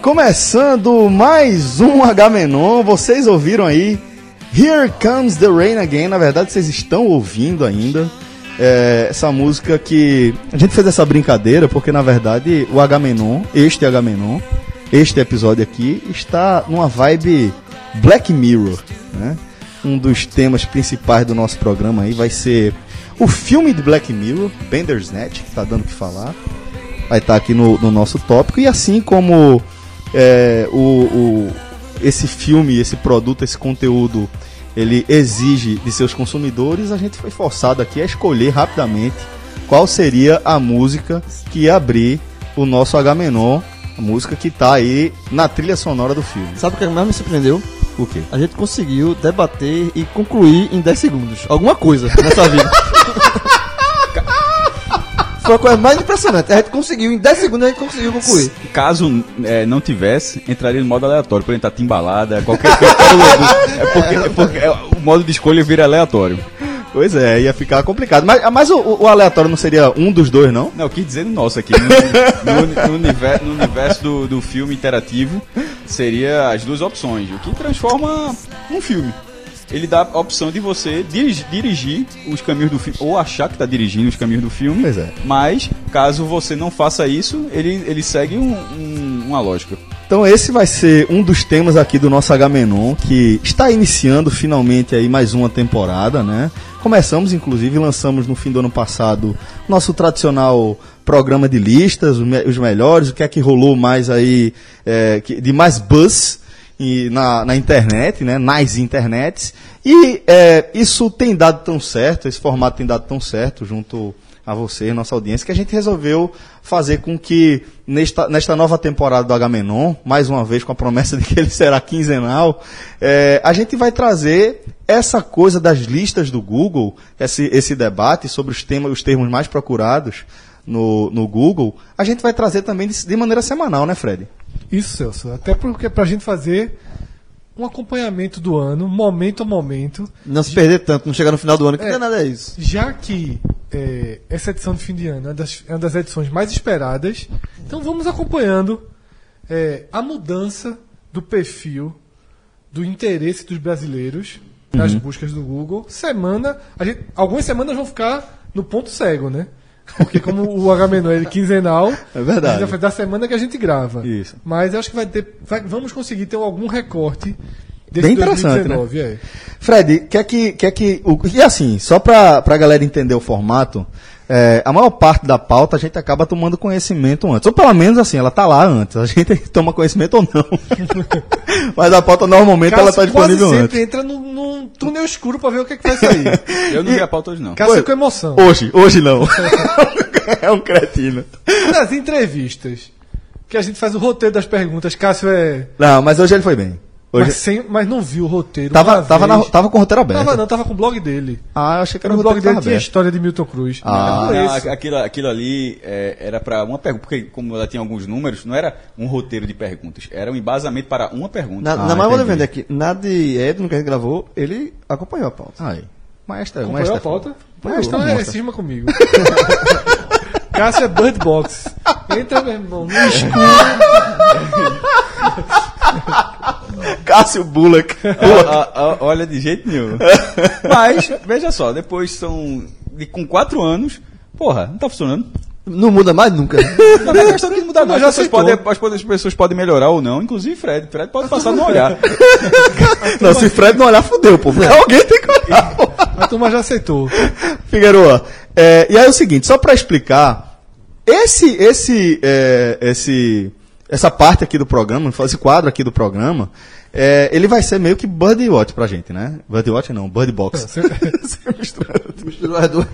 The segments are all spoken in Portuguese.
Começando mais um H-Menon, vocês ouviram aí Here Comes the Rain Again, na verdade vocês estão ouvindo ainda é, essa música que a gente fez essa brincadeira porque na verdade o H-Menon, este H-Menon, este episódio aqui está numa vibe Black Mirror, né? Um dos temas principais do nosso programa aí vai ser o filme de Black Mirror, Bender's Net, que está dando o que falar vai estar aqui no, no nosso tópico. E assim como é, o, o, esse filme, esse produto, esse conteúdo, ele exige de seus consumidores, a gente foi forçado aqui a escolher rapidamente qual seria a música que ia abrir o nosso H-Menon, a música que está aí na trilha sonora do filme. Sabe o que mais me surpreendeu? O quê? A gente conseguiu debater e concluir em 10 segundos. Alguma coisa nessa vida. Foi a coisa mais impressionante. A gente conseguiu, em 10 segundos a gente conseguiu concluir. Caso é, não tivesse, entraria no modo aleatório, por exemplo, tá timbalada, qualquer coisa. é porque, é porque é, o modo de escolha vira aleatório. Pois é, ia ficar complicado. Mas, mas o, o, aleatório não seria um dos dois, não? Não, eu quis dizer no nosso aqui. No, no, no universo, no universo do, do filme interativo, seria as duas opções. O que transforma um filme ele dá a opção de você dirigir, dirigir os caminhos do filme, ou achar que está dirigindo os caminhos do filme. Pois é. Mas, caso você não faça isso, ele, ele segue um, um, uma lógica. Então esse vai ser um dos temas aqui do nosso H-Menon, que está iniciando finalmente aí mais uma temporada, né? Começamos, inclusive, lançamos no fim do ano passado nosso tradicional programa de listas, os melhores, o que é que rolou mais aí, é, de mais buzz e na, na internet, né, nas internets. E é, isso tem dado tão certo, esse formato tem dado tão certo junto a você, nossa audiência, que a gente resolveu fazer com que nesta, nesta nova temporada do Agamenon, mais uma vez com a promessa de que ele será quinzenal, é, a gente vai trazer essa coisa das listas do Google, esse, esse debate sobre os, temas, os termos mais procurados no, no Google, a gente vai trazer também de, de maneira semanal, né, Fred? Isso, Celso. Até porque para a gente fazer um acompanhamento do ano, momento a momento. Não se perder tanto, não chegar no final do ano, que é, não é nada isso. Já que é, essa edição de fim de ano é, das, é uma das edições mais esperadas, então vamos acompanhando é, a mudança do perfil, do interesse dos brasileiros nas uhum. buscas do Google. Semana, gente, algumas semanas vão ficar no ponto cego, né? Porque como o H é quinzenal, é verdade. da semana que a gente grava. Isso. Mas eu acho que vai ter, vai, vamos conseguir ter algum recorte desse Bem interessante, 2019, né? é. Fred, quer que, quer que o, e assim, só para a galera entender o formato, é, a maior parte da pauta a gente acaba tomando conhecimento antes. Ou pelo menos assim, ela está lá antes. A gente toma conhecimento ou não. Mas a pauta normalmente Cássio ela está disponível sempre antes. entra num, num túnel escuro para ver o que, é que vai sair. Eu não e, vi a pauta hoje não. Cássio com emoção. Hoje, hoje não. é um cretino. Nas entrevistas, que a gente faz o roteiro das perguntas, Cássio é. Não, mas hoje ele foi bem. Hoje... Mas, sem, mas não viu o roteiro. Tava, tava, na, tava com o roteiro aberto. Tava não, tava com o blog dele. Ah, eu achei que era o, o blog dele tinha a história de Milton Cruz. Ah, não, aquilo, aquilo ali é, era para uma pergunta, porque como ela tinha alguns números, não era um roteiro de perguntas, era um embasamento para uma pergunta. Na, ah, na mais vou vender aqui, na de Edno que a gente gravou, ele acompanhou a pauta. Aí. Maestra, acompanhou maestra, a pauta? Maestra, então é, cisma comigo. Cássio é Bird Box. Entra, meu irmão, no escuro. Cássio Bullock. olha, de jeito nenhum. Mas, veja só, depois são. De, com quatro anos, porra, não tá funcionando. Não muda mais nunca. Não é questão de mudar mais. As pessoas, podem, as pessoas podem melhorar ou não, inclusive Fred. Fred pode passar no olhar. não, se Fred não olhar, fudeu, pô. É. Alguém tem que olhar, pô. A turma já aceitou. Figueroa, é, e aí é o seguinte, só para explicar, esse, esse, é, esse, essa parte aqui do programa, esse quadro aqui do programa, é, ele vai ser meio que Bird Watch pra gente, né? Bird Watch não, Bird Box. Você misturou as duas.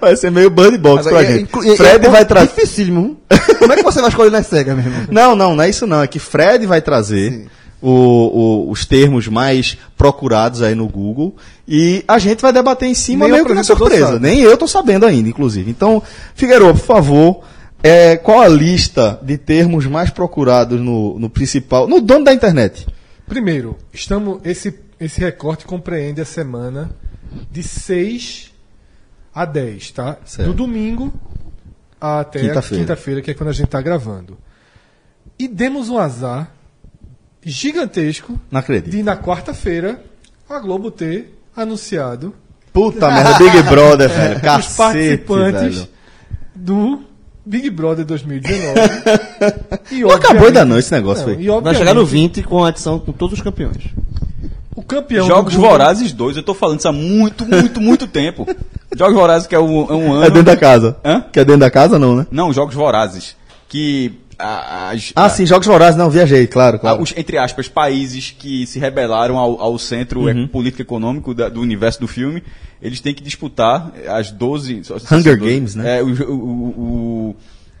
Vai ser meio Bird Box pra gente. E, Fred é vai trazer. Dificílimo. Como é que você vai escolher na cega mesmo? Não, não, não é isso não. É que Fred vai trazer o, o, os termos mais procurados aí no Google e a gente vai debater em cima Nem meio que na surpresa. Nem eu tô sabendo ainda, inclusive. Então, Figueiredo, por favor, é, qual a lista de termos mais procurados no, no principal, no dono da internet? Primeiro, estamos esse, esse recorte compreende a semana de 6 a 10, tá? Certo. Do domingo até quinta-feira, quinta que é quando a gente está gravando. E demos um azar gigantesco de na quarta-feira a Globo ter anunciado Puta merda, Big Brother, velho. os Cacete, participantes velho. do Big Brother 2019. e Não acabou ainda não esse negócio Não, aí. e Vai chegar no 20 com a edição com todos os campeões. O campeão Jogos Google- Vorazes 2, eu tô falando isso há muito, muito, muito tempo. Jogos Vorazes que é um, é um ano... É dentro da casa. Hã? Que é dentro da casa, não, né? Não, Jogos Vorazes. Que a- as, Ah, a- sim, Jogos Vorazes, não, viajei, claro, a- claro. os, entre aspas, países que se rebelaram ao, ao centro é, político econômico da- do universo do filme, eles têm que disputar as 12... só- só- Hunger são 12, Games, né? É, o, o- o-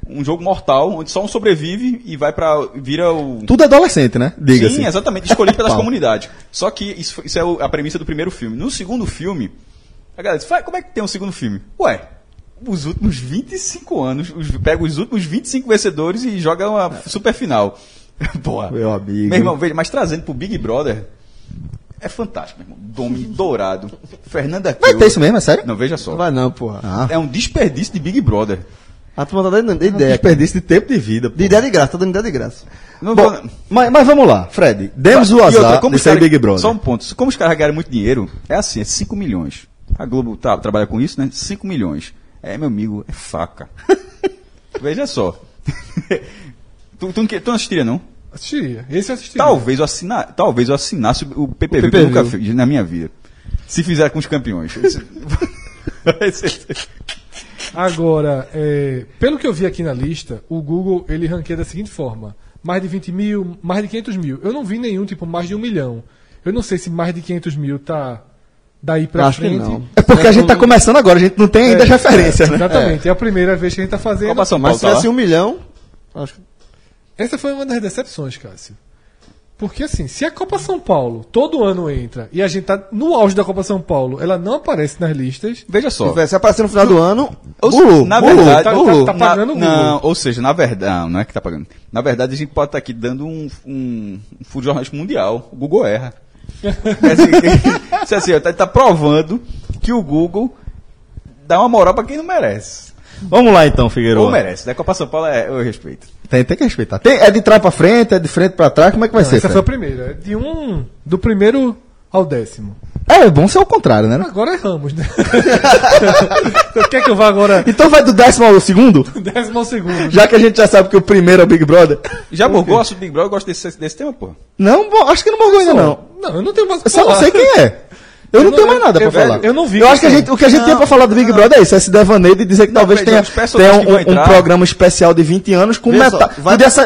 um jogo mortal, onde só um sobrevive e vai pra... vira o... Tudo adolescente, né? Diga-se. Sim, exatamente, escolhido pelas comunidades. Só que isso, isso é a premissa do primeiro filme. No segundo filme, a galera "Vai, como é que tem um segundo filme? Ué, os últimos 25 anos, os, pega os últimos 25 vencedores e joga uma super final. Porra. Meu amigo. Meu irmão, veja, mas trazendo pro Big Brother, é fantástico, meu irmão. Domi dourado, Fernanda Vai ter isso mesmo, é sério? Não, veja só. Não vai não, porra. Ah, É um desperdício de Big Brother. A turma tá dando ideia. desperdício de tempo de vida. pô. De ideia de graça, tá dando ideia de graça. Não Bom, vou- mas, mas vamos lá, Fred. Demos o E outra, azar como de cara- Big Brother. Só um ponto. Como os caras ganharam muito dinheiro, é assim, é 5 milhões. A Globo tá, trabalha com isso, né? 5 milhões. É, meu amigo, é faca. Veja só. tu, tu, não tu não assistiria, não? Assistiria. Esse eu assistiria. Talvez eu, assina, talvez eu assinasse o PPV, que eu PPV. nunca fiz na minha vida. Se fizer com os campeões. Agora, é, pelo que eu vi aqui na lista, o Google ele ranqueia da seguinte forma: mais de 20 mil, mais de 500 mil. Eu não vi nenhum tipo mais de um milhão. Eu não sei se mais de 500 mil tá daí pra Acho que frente. não. É porque a gente tá começando agora, a gente não tem ainda É, referência, né? Exatamente. É. a primeira vez que a gente tá fazendo. Copa São Mas se tá tivesse um milhão, acho que Essa foi uma das decepções, Cássio. Porque assim, se a Copa São Paulo todo ano entra e a gente tá no auge da Copa São Paulo, ela não aparece nas listas. Veja se só. tivesse aparecer no final do ano, Ou se- burro, na verdade, tá- tá- tá pagando o na, Google. não, ou seja, na verdade, não, não é que tá pagando. Na verdade, a gente pode estar aqui dando um, um, um mundial. O Google erra. É assim, isso é assim, tá, tá provando que o Google dá uma moral pra quem não merece. Vamos lá então, Ou Figueiredo. merece. Da Copa São Paulo é, eu respeito. Tem, tem que respeitar. Tem- é de trás pra frente, é de frente pra trás, como é que vai Não, ser? essa foi a primeira. É De um. Do primeiro ao décimo. É, bom ser o contrário, né? Agora erramos, né? Você quer que eu vá agora Então vai do décimo ao segundo? do décimo ao segundo? Já que a gente já sabe que o primeiro é o Big Brother. Já morgou o assunto Big Brother? Eu gosto desse, desse tema, pô. Não, bom, acho que não morgou ainda não. Não, eu não tenho mais o que Eu só não falar. sei quem é. Eu, Eu não não- tenho mais nada eu- pra velho, falar. eu não vi Eu acho que a é. gente, o que a gente tem pra falar do Big Brother é isso, esse devaneio de dizer que talvez veja, tenha, tenha um, um programa especial de 20 anos com metade.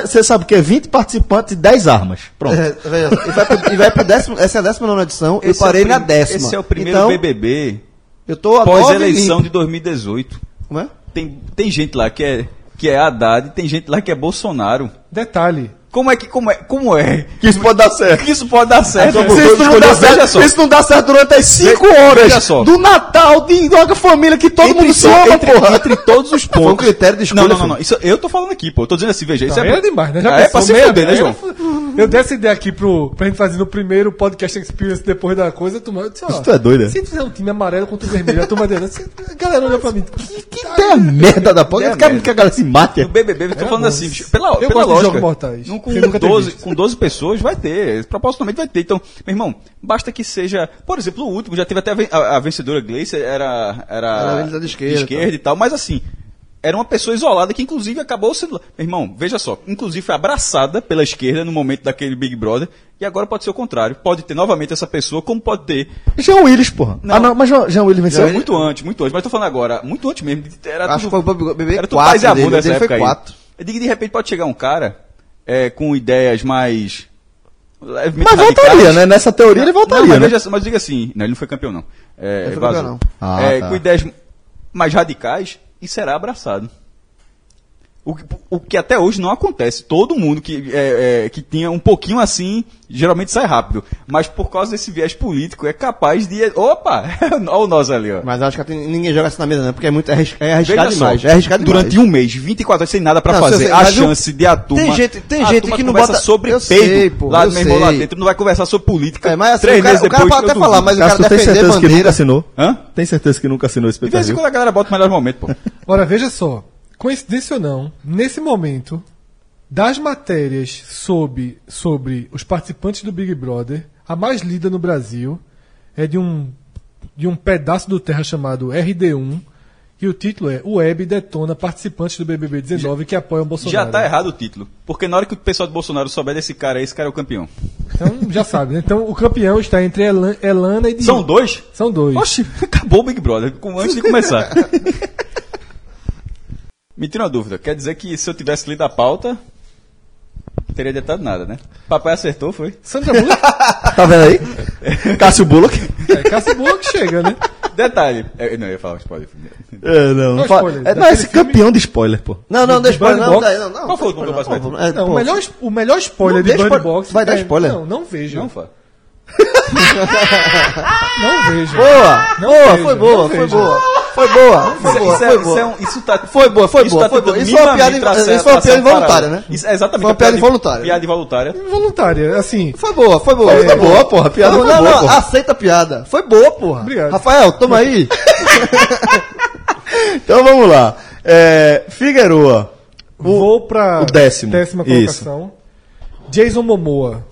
Você sabe o que é 20 participantes e 10 armas. Pronto. É, veja, e vai pro, e vai pro décimo, essa é a décima nona edição, eu Esse parei é o na décima. Esse é o primeiro então, BBB Eu tô a pós-eleição de 2018. Como é? Tem, tem gente lá que é, que é Haddad, tem gente lá que é Bolsonaro. Detalhe. Como é que, como é, como é? Que isso pode dar certo. Que isso pode dar certo? Se isso não dá certo, só. isso não dá certo durante as 5 Ve- horas do Natal de uma família que todo mundo se ama, entre, porra. entre todos os pontos. Foi um critério de escolha, Não, não, não, não. Isso, eu tô falando aqui, pô. Eu tô dizendo assim, veja. Isso Não, é, é demais, né? Já é pensou, pra se fuder, né, é, João? Eu dei essa ideia aqui pro, pra gente fazer no primeiro podcast Experience depois da coisa. Tu, eu disse, ó, Isso tu é doido, é? Se fizer um time amarelo contra o vermelho, a turma dele, se- a galera olha pra mim. Que, que Ideia merda da porra. Quero merda. que a galera se mate. No BBB, eu tô É, falando bom. assim, bicho, pela, Eu pela gosto de lógica. jogos mortais, não, com, sem nunca ter 12, visto. com 12 pessoas vai ter, propositalmente vai ter. Então, meu irmão, basta que seja. Por exemplo, o último, já teve até a, ven- a- a vencedora Gleice, era. Era, Era da esquerda, e tal, mas assim. Era uma pessoa isolada que, inclusive, acabou sendo. Meu irmão, veja só. Inclusive, foi abraçada pela esquerda no momento daquele Big Brother. E agora pode ser o contrário. Pode ter novamente essa pessoa, como pode ter. Jean Willis, porra. Não. Ah, não, mas Jean, Jean Willis venceu. Não, muito antes, muito antes. Mas tô falando agora, muito antes mesmo. Era Acho que tudo- foi o BBB era tudo 4 paz e amor nessa dele foi época aí. 4. Eu digo que de repente pode chegar um cara é, com ideias mais. levemente Mas voltaria, radicais. né? Nessa teoria ele voltaria, não, mas, né? mas diga assim, não, ele não foi campeão, não. É, Ele foi campeão, não. É, Ah, tá. Com ideias mais radicais e será abraçado. O que, o que até hoje não acontece. Todo mundo que, é, é, que tinha um pouquinho assim, geralmente sai rápido. Mas por causa desse viés político, é capaz de. Opa! Olha o nós ali, ó. Mas acho que tem- ninguém joga isso na mesa, não, porque é muito é arriscado Veja só, demais. É arriscado durante demais. um mês, 24 horas sem nada pra Não, fazer, sei, a mas eu- chance de a turma. tem gente- tem a gente que não bota- sobre eu peido, sei, pô, lá eu mesmo lá sei. dentro, não vai conversar sobre política. É, mas assim, três o cara, meses o cara depois pode até falar, mas o cara tem defender certeza que nunca bandeira. assinou? Hã? Tem certeza que nunca assinou esse De vez em quando a galera bota o melhor momento, pô. Ora, veja só. Coincidência ou não, nesse momento, Das matérias sobre, sobre os participantes do Big Brother, a mais lida no Brasil é de um, de um pedaço do Terra chamado RD1, e o título é O Web detona participantes do BBB 19 que apoiam o Bolsonaro. Já tá errado o título. Porque na hora que o pessoal do Bolsonaro souber desse cara aí, esse cara é o campeão. Então já sabe, né? Então o campeão está entre Elan- Elana e Diogo. São dois? São dois. Oxi, acabou o Big Brother antes de começar. Me tira uma dúvida. Quer dizer que se eu tivesse lido a pauta, teria ditado nada, né? Papai acertou, foi? Sandra Bullock, Tá vendo aí? Cássio Bullock. é, Cássio Bullock chega, né? Detalhe. Eu, não, eu ia falar spoiler. É, não, não, Não, fa- spoiler. é, não, Daquele esse filme- campeão de spoiler, pô. Não, não, deixa Bird não, não, não, não. Qual foi o do não, não, é, Não, pô, o, melhor, o melhor spoiler Não de deixa Bird spoiler- Box. vai dar é- spoiler? Não, não vejo. Não, Não. Boa, Não boa, vejo, foi boa, não foi vejo. boa. Foi boa, foi Isso, boa, isso é- foi isso boa. é um- isso tá, Foi boa, foi isso boa, tá foi boa. Isso foi uma piada, isso foi uma piada involuntária, né? Isso, é exatamente. Foi uma piada involuntária. Piada involuntária. Voluntária, assim. Foi boa, foi boa. Foi boa, porra. Piada não, foi não, boa, não, aceita a piada. Foi boa, porra. Obrigado. Rafael, toma aí. Então vamos lá. É, Figueroa. Vou pra o décimo. décima Isso. colocação. Jason Momoa.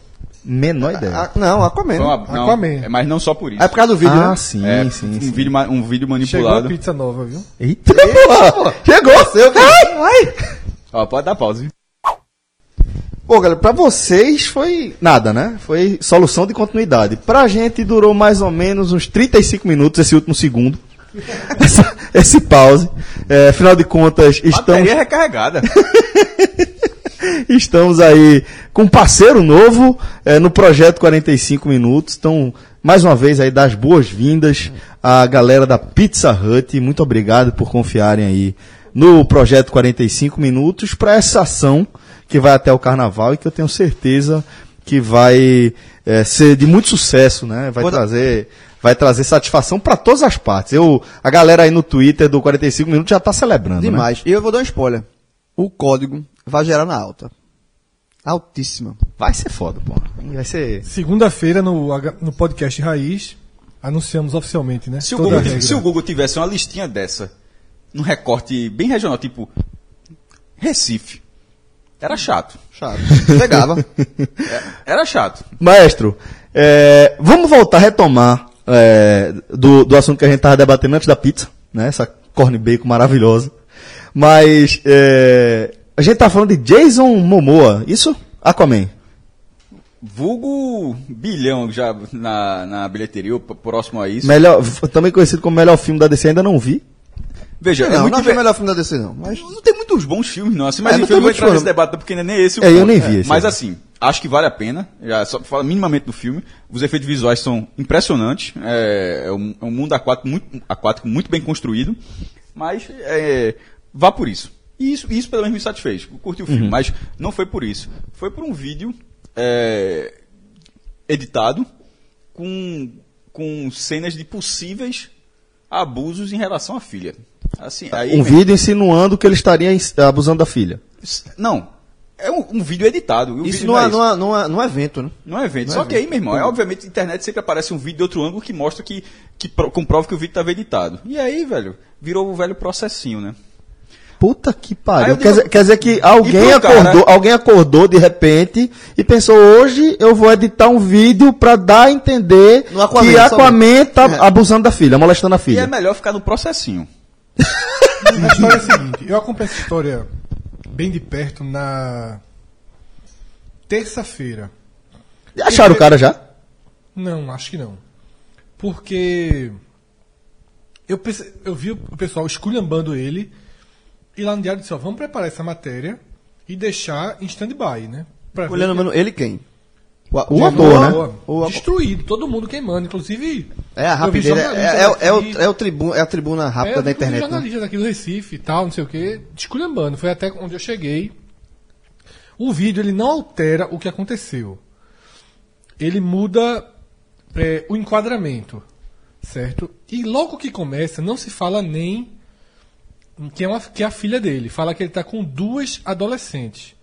Menor ideia. Ah, não, Aquaman. Não, Aquaman. é, mas não só por isso. É por causa do vídeo, ah, né? sim, É, sim, um, sim. Vídeo, um vídeo Chegou a manipulado. pizza nova, viu? Eita, porra! Chegou! Seu, ai, ai. Ó, pode dar pausa. viu? Pô, galera, pra vocês foi nada, né? Foi solução de continuidade. Pra gente durou mais ou menos uns 35 minutos esse último segundo. Essa- esse pause. É, afinal de contas, estamos, Bateria recarregada. estamos aí com um parceiro novo é, no projeto 45 Minutos. Então, mais uma vez aí, dar as boas-vindas à galera da Pizza Hut. Muito obrigado por confiarem aí no projeto 45 Minutos para essa ação que vai até o Carnaval e que eu tenho certeza que vai é, ser de muito sucesso, né? Vai dar- trazer vai trazer satisfação para todas as partes. Eu, a galera aí no Twitter do 45 Minutos já tá celebrando, né? Demais. E eu vou dar um spoiler. O código vai gerar na alta. Altíssima. Vai ser foda, pô. Vai ser Segunda-feira no, no podcast Raiz, anunciamos oficialmente, né? Se o, Google, se o Google tivesse uma listinha dessa, num recorte bem regional, tipo Recife, era chato. Chato. Pegava. Era chato. Maestro, é, vamos voltar a retomar é, do, do assunto que a gente estava debatendo antes da pizza, né? Essa corn bacon maravilhosa. Mas é, a gente tá falando de Jason Momoa, isso? Aquaman. Vulgo bilhão já na, na bilheteria, próximo a isso. Melhor, também conhecido como melhor filme da DC, ainda não vi. Veja, é não, muito não achei o melhor filme da DC, não. Mas Não tem muitos bons filmes, não. Assim, mas É, não enfim, eu vou entrar nesse debate porque não é nem esse o É, eu ponto. nem vi esse Mas assim, acho que vale a pena. Já só fala minimamente do filme. Os efeitos visuais são impressionantes. É, é um, é um mundo aquático muito, aquático muito bem construído. Mas é, vá por isso. E isso, isso pelo menos me satisfez. Curti o filme, mas não foi por isso. Foi por um vídeo é, editado com, com cenas de possíveis abusos em relação à filha. Assim, aí, Um vídeo insinuando que ele estaria abusando da filha. não. É um, um vídeo editado. O isso vídeo não é, não, é, não, é, não é evento, né? Não é evento. não é Só que aí, evento. meu irmão, é obviamente na internet sempre aparece um vídeo de outro ângulo que mostra que, que pro- comprova que o vídeo estava editado. E aí, velho, virou o velho processinho, né? Puta que pariu. Quer, digo- dizer, quer dizer que alguém cara- acordou, alguém acordou de repente e pensou, hoje eu vou editar um vídeo pra dar a entender Aquaman, que. Aquaman tá É. abusando da filha, molestando a E é filha. melhor ficar no processinho. A história é a seguinte: eu acompanho essa história bem de perto na terça-feira. Acharam o cara já? Não, acho que não. Porque eu, pense- eu vi o pessoal esculhambando ele e lá no diário disse, ó, vamos preparar essa matéria e deixar em stand-by, né? Pra Olhando que- mano, ele quem? O, O o ator, né? O- Destruído, todo mundo queimando, inclusive. É a rapidez. É, jornalistas é, é, o, aqui- é, o é a tribuna rápida é, da internet. Né? jornalistas aqui do Recife e tal, não sei o que, desculhambando. Foi até onde eu cheguei. O vídeo ele não altera o que aconteceu. Ele muda é, o enquadramento, certo? E logo que começa, não se fala nem que é, uma, que é a filha dele. Fala que ele está com duas adolescentes.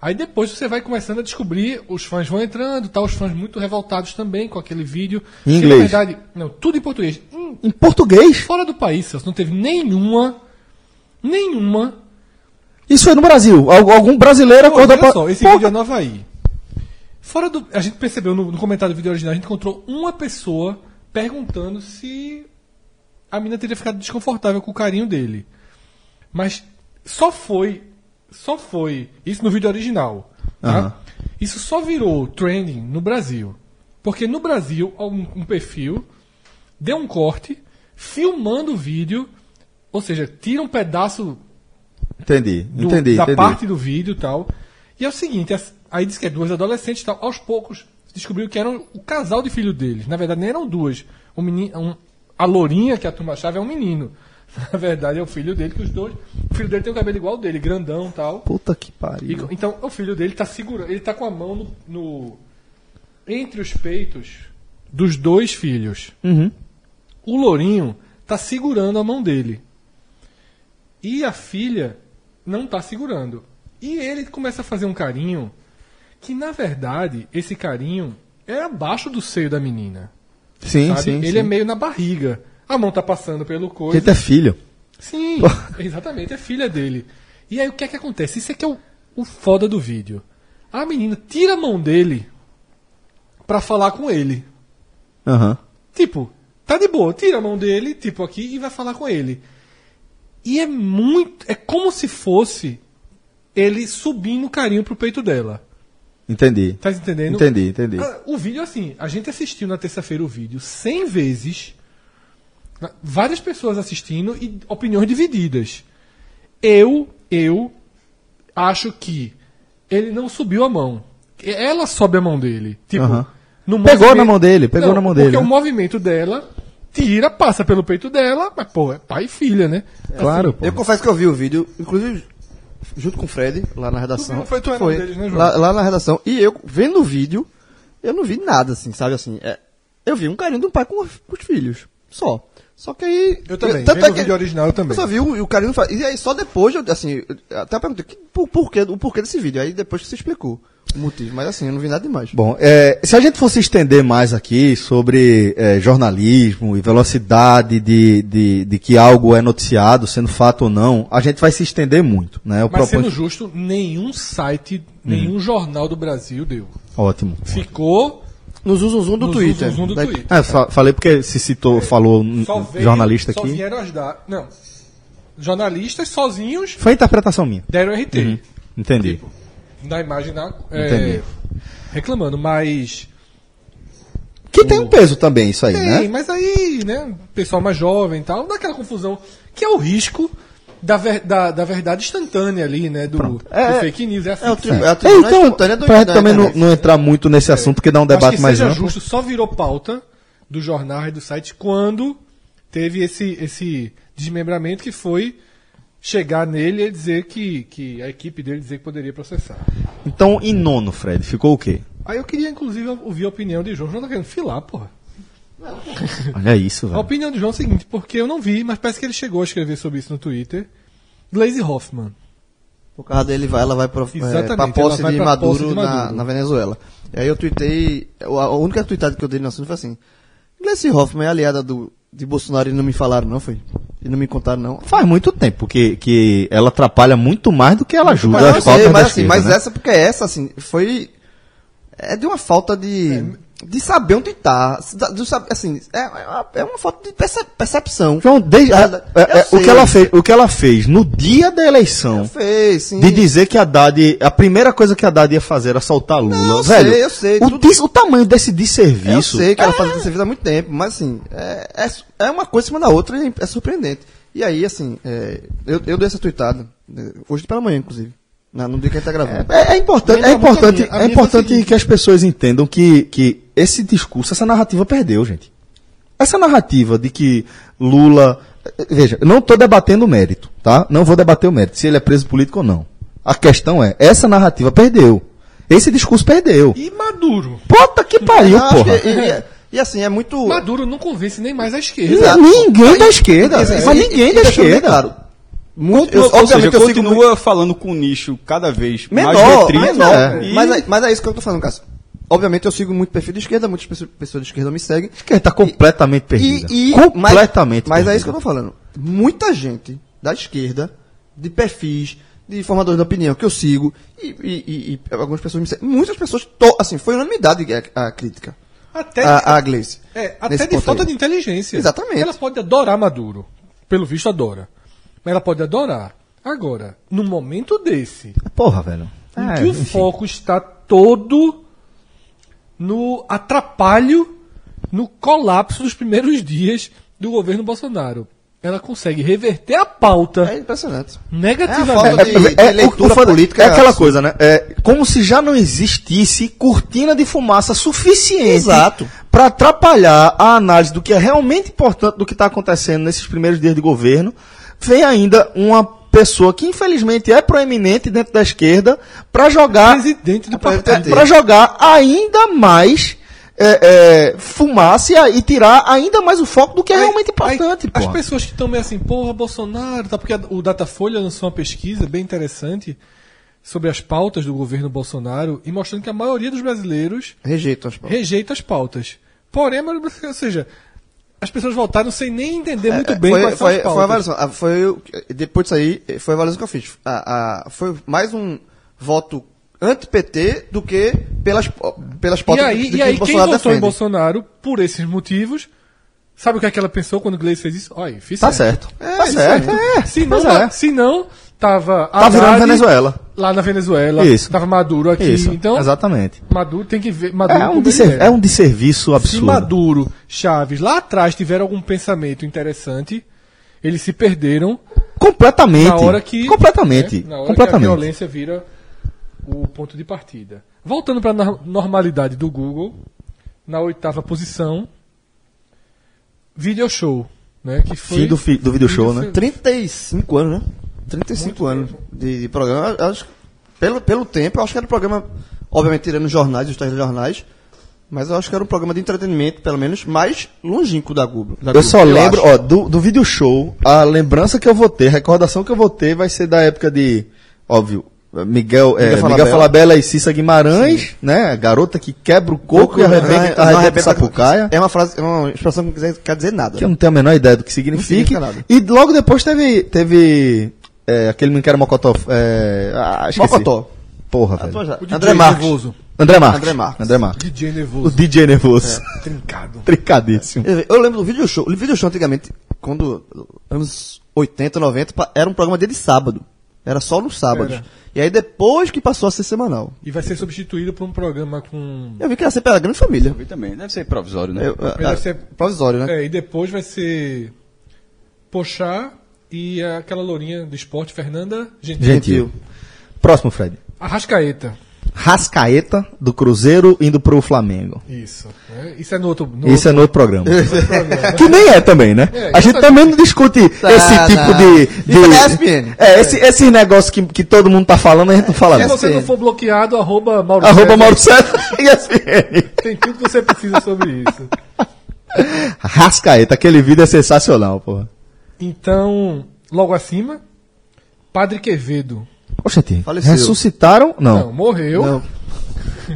Aí depois você vai começando a descobrir, os fãs vão entrando, tá, os fãs muito revoltados também com aquele vídeo. Em Que, na inglês? verdade, não, tudo em português. Hum, Em português? Fora do país, Celso, não teve nenhuma, nenhuma Isso foi no Brasil. Al- Algum brasileiro acordou pra... só, esse Porra. vídeo é no Havaí. Fora do. A gente percebeu no, no comentário do vídeo original, a gente encontrou uma pessoa perguntando se a mina teria ficado desconfortável com o carinho dele. Mas só foi. Só foi. Isso no vídeo original. Tá? Isso só virou trending no Brasil. Porque no Brasil, um, um perfil deu um corte filmando o vídeo. Ou seja, tira um pedaço Entendi, do- entendi, da entendi. parte do vídeo e tal. E é o seguinte, as- aí diz que é duas adolescentes e tal. Aos poucos descobriu que eram o casal de filho deles. Na verdade, nem eram duas. Um menino, um- a lourinha que a turma achava é um menino. Na verdade, é o filho dele que os dois. O filho dele tem o cabelo igual dele, grandão e tal. Puta que E pariu. co- então, o filho dele tá segurando. Ele tá com a mão no, no- entre os peitos dos dois filhos. Uhum. O lourinho tá segurando a mão dele. E a filha não tá segurando. E ele começa a fazer um carinho que, na verdade, esse carinho é abaixo do seio da menina. Sim, sabe? sim, ele sim. é meio na barriga. A mão tá passando pelo coisa. Gente, é filho. Sim, exatamente, é filha dele. E aí o que é que acontece? Isso é que é o, o foda do vídeo. A menina tira a mão dele pra falar com ele. Aham. Tipo, tá de boa, tira a mão dele, tipo aqui, e vai falar com ele. E é muito. É como se fosse ele subindo carinho pro peito dela. Entendi. Tá entendendo? Entendi, entendi. Ah, O vídeo, assim, a gente assistiu na terça-feira o vídeo 100 vezes. Várias pessoas assistindo e opiniões divididas. Eu, eu acho que ele não subiu a mão. Ela sobe a mão dele. Tipo, no Pegou na mão dele, pegou na mão dele, Porque né? o movimento dela tira, passa pelo peito dela, mas, pô, é pai e filha, né? Claro, pô. Eu confesso que eu vi o vídeo, inclusive junto com o Fred, lá na redação. Foi tu era um deles, né, João? lá, lá na redação. E eu, vendo o vídeo, eu não vi nada, assim, sabe assim. é, eu vi um carinho de um pai com, os- com os filhos. Só. Só que aí. Eu também. tanto Vendo é o que- vídeo original, eu também. Eu só vi o, o carinho. E aí só depois, eu, assim, eu até perguntei que, por, porquê, o porquê desse vídeo. Aí depois que você explicou motivo. Mas assim, eu não vi nada demais. Bom, é, se a gente fosse estender mais aqui sobre é, jornalismo e velocidade de, de, de que algo é noticiado, sendo fato ou não, a gente vai se estender muito, né? O Mas sendo justo, nenhum site, nenhum jornal do Brasil deu. Ótimo. Ficou No zum, zum, zum do no Twitter. zum, zum do Da- Twitter. É, fa- falei porque se citou, falou um Só veio- jornalista só aqui. vieram as datas. Não. Jornalistas sozinhos Foi interpretação minha. deram RT. Entendi. Tipo, na imagem da. é, reclamando, mas. Que tem um peso também isso aí, Tem, né? mas aí, né, pessoal mais jovem e tal, daquela confusão, que é o risco da, ver- da, da verdade instantânea ali, né, do, do É, fake news. É, a É o tri- é a É, tribuna então, instantânea do- pra gente da também não, internet. não entrar muito nesse assunto, porque dá um Acho debate que mais seja amplo. justo, só virou pauta dos jornais e dos sites quando teve esse, esse desmembramento que foi chegar nele e dizer que, que a equipe dele dizer que poderia processar. Então, em nono, Fred, ficou o quê? Aí eu queria, inclusive, ouvir a opinião de João. João tá querendo filar, porra. Olha isso, A velho. opinião de João é o seguinte, porque eu não vi, mas parece que ele chegou a escrever sobre isso no Twitter. Glaze Hoffman. Por causa dele, vai, ela vai pro, é, posse de, Maduro posse de Na, Maduro. na Venezuela. E aí eu tuitei. A a única tuitada que eu dei no assunto foi assim: Gleice Hoffmann é aliada do, de Bolsonaro e não me falaram, não foi? E não me contaram, não. Faz muito tempo que, que ela atrapalha muito mais do que ela ajuda Mas, as sei, mas, da assim, esquerda, mas né? essa, porque essa, assim, foi. É de uma falta de. De saber onde tá. De, assim, é, é uma, é uma falta de perce- percepção. João, desde, Ela- é, é, eu o, que ela fez, o que ela fez no dia da eleição, Fez, sim. de dizer que a Haddad, a primeira coisa que a Haddad ia fazer era soltar Lula. Não, eu Velho, sei, eu sei, O, tudo- dis- o tamanho desse Eu desserviço. sei que ela faz esse serviço há muito tempo, mas assim, é, é, é uma coisa em cima da outra e é surpreendente. E aí, assim, é, eu, eu dei essa tweetada, é, hoje pela manhã, inclusive, na- no dia que a gente tá gravando. É, é importante, é importante, é importante seguinte. que as pessoas entendam que, que esse discurso, essa narrativa perdeu, gente. Essa narrativa de que Lula. Veja, eu não estou debatendo o mérito, tá? Não vou debater o mérito, se ele é preso político ou não. A questão é, essa narrativa perdeu. Esse discurso perdeu. E Maduro. Puta que pariu, Não, porra. que- e, e- e assim, é muito. Maduro não convence nem mais a esquerda. Ninguém da esquerda, mas ninguém da esquerda. Claro, muito, eu, Ou seja, sigo continua falando com um nicho cada vez mais menor, restrito. menor. É. E- Mas, é, mas é isso que eu tô falando, Cássio. Obviamente eu sigo muito perfil de esquerda, muitas pessoas, pessoas de esquerda me seguem. A esquerda está completamente perdida. E, e- completamente Mas, mas é isso que eu tô falando. Muita gente da esquerda, de perfis, de formadores de opinião que eu sigo, e, e- e- e algumas pessoas me seguem. Muitas pessoas, to- assim, foi unanimidade a, a crítica. Até, A, a Gleice. é, até de falta aí. de inteligência. Exatamente. Ela pode adorar Maduro. Pelo visto, adora. Mas ela pode adorar. Agora, no momento desse, Porra, velho. em É, que o enfim. foco está todo no atrapalho, no colapso dos primeiros dias do governo Bolsonaro. Ela consegue reverter a pauta É impressionante. negativamente. falta de- É, leitura o- o foda- política é aquela coisa, né? É como se já não existisse cortina de fumaça suficiente Exato. para atrapalhar a análise do que é realmente importante do que está acontecendo nesses primeiros dias de governo. Vem ainda uma pessoa que infelizmente é proeminente dentro da esquerda para jogar presidente do partido. para jogar ainda mais é, é, fumaça e, tirar ainda mais o foco do que é Aí- realmente importante. aí, As pessoas que estão meio assim, porra, Bolsonaro, tá? Porque o Datafolha lançou uma pesquisa bem interessante sobre as pautas do governo Bolsonaro e mostrando que a maioria dos brasileiros Rejeito as palavras. rejeita as pautas. Porém, ou seja, as pessoas votaram sem nem entender muito bem É, foi, quais são foi, as foi a avaliação. Ah, Foi, depois disso aí, foi a avaliação que eu fiz. Ah, ah, foi mais um voto anti-PT do que pelas, pelas E pautas aí, do e que aí o quem Bolsonaro votou em. Bolsonaro por esses motivos, sabe o que, é que ela pensou quando o Gleice fez isso? Olha, fiz Tá certo. É, tá certo. aí. É, Se não, é. se não, tava Tá virando Haddad Venezuela. Lá na Venezuela, Isso. tava Maduro aqui, Isso, então exatamente. Maduro tem que ver, Maduro É um, ele é um desserviço Se absurdo. Maduro, Chaves lá atrás tiveram algum pensamento interessante, eles se perderam Completamente. na hora que Completamente. né, na hora completamente. que a violência vira o ponto de partida. Voltando para a normalidade do Google, na oitava posição, Video Show, né, que foi Fim do, fi- do video show, né? 35 anos, né? 35 anos de, de programa. Eu acho pelo, pelo tempo, eu acho que era um programa, obviamente tirando os jornais, os telejornais, mas eu acho que era um programa de entretenimento, pelo menos, mais longínquo da Google. da Eu só lembro, acho. ó, do, do video show, a lembrança que eu vou ter, a recordação que eu vou ter vai ser da época de, óbvio, Miguel, é, Miguel Miguel, Falabella. Falabella e Cissa Guimarães, né? A garota que quebra o coco e arrebenta, arrebenta arrebenta- sapucaia. É uma frase, é uma expressão que não quer- quer dizer nada. Que eu não tenho a menor ideia do que significa. significa nada. E logo depois teve, teve é, aquele menino que era Mocotó. É, ah, esqueci. Mocotó. Porra, Ah, velho. o André Marques. Nervoso, André Marques. André Marques. André Marques. DJ O Nervoso, DJ nervoso. trincado. Trincadíssimo. Eu, eu lembro do video show. O video show antigamente, quando anos 80, 90, pa- era um programa dia de sábado. Era só nos sábados. Era. E aí depois que passou a ser semanal. E vai ser substituído por um programa com. Eu vi que era sempre a grande família. Eu vi também. Deve ser provisório, né? Eu, Deve ah, ser- Provisório, né? É, e depois vai ser. Pochá e aquela lourinha do esporte, Fernanda Gentil. Gentil. Próximo, Fred. Arrascaeta. Rascaeta do Cruzeiro indo pro Flamengo. Isso. né? Isso é no outro. No Isso é no outro programa. programa. que nem é também, né? É, a gente também não discute Tá, esse tá. tipo de. É de ESPN. é, esse, esse negócio que, que todo mundo tá falando, a gente não fala Se você não for bloqueado, arroba Mauro Arroba. Mauro e ESPN. Tem tudo que você precisa sobre isso. Rascaeta, aquele vídeo é sensacional, porra. Então, logo acima, Padre Quevedo. Oxente, Faleceu. ressuscitaram? Não. Não, morreu. Não.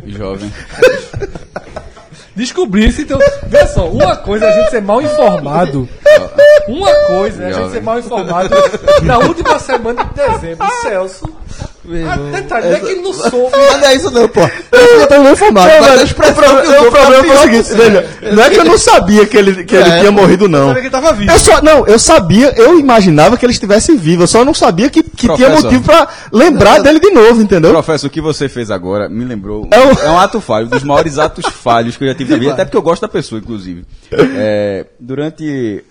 Jovem. Descobri-se, então. Veja só, uma coisa é a gente ser mal informado. Uma coisa é a gente ser mal informado. Na última semana de dezembro, Celso. Ah, detalhe, não é que ele não soube. Mas não é isso não, pô. Eu já tava informado. Não, mas mas o problema, que usou o problema foi foi o pior seguinte, veja, não é que eu não sabia que ele, que ele É, tinha pô. morrido, não. Sabia que ele tava vivo. Eu só, não, eu sabia, eu imaginava que ele estivesse vivo, eu só não sabia que, que tinha motivo pra lembrar dele de novo, entendeu? Professor, o que você fez agora me lembrou. É É, o- um ato falho, um dos maiores atos falhos que eu já tive na vida, até porque eu gosto da pessoa, inclusive. É, durante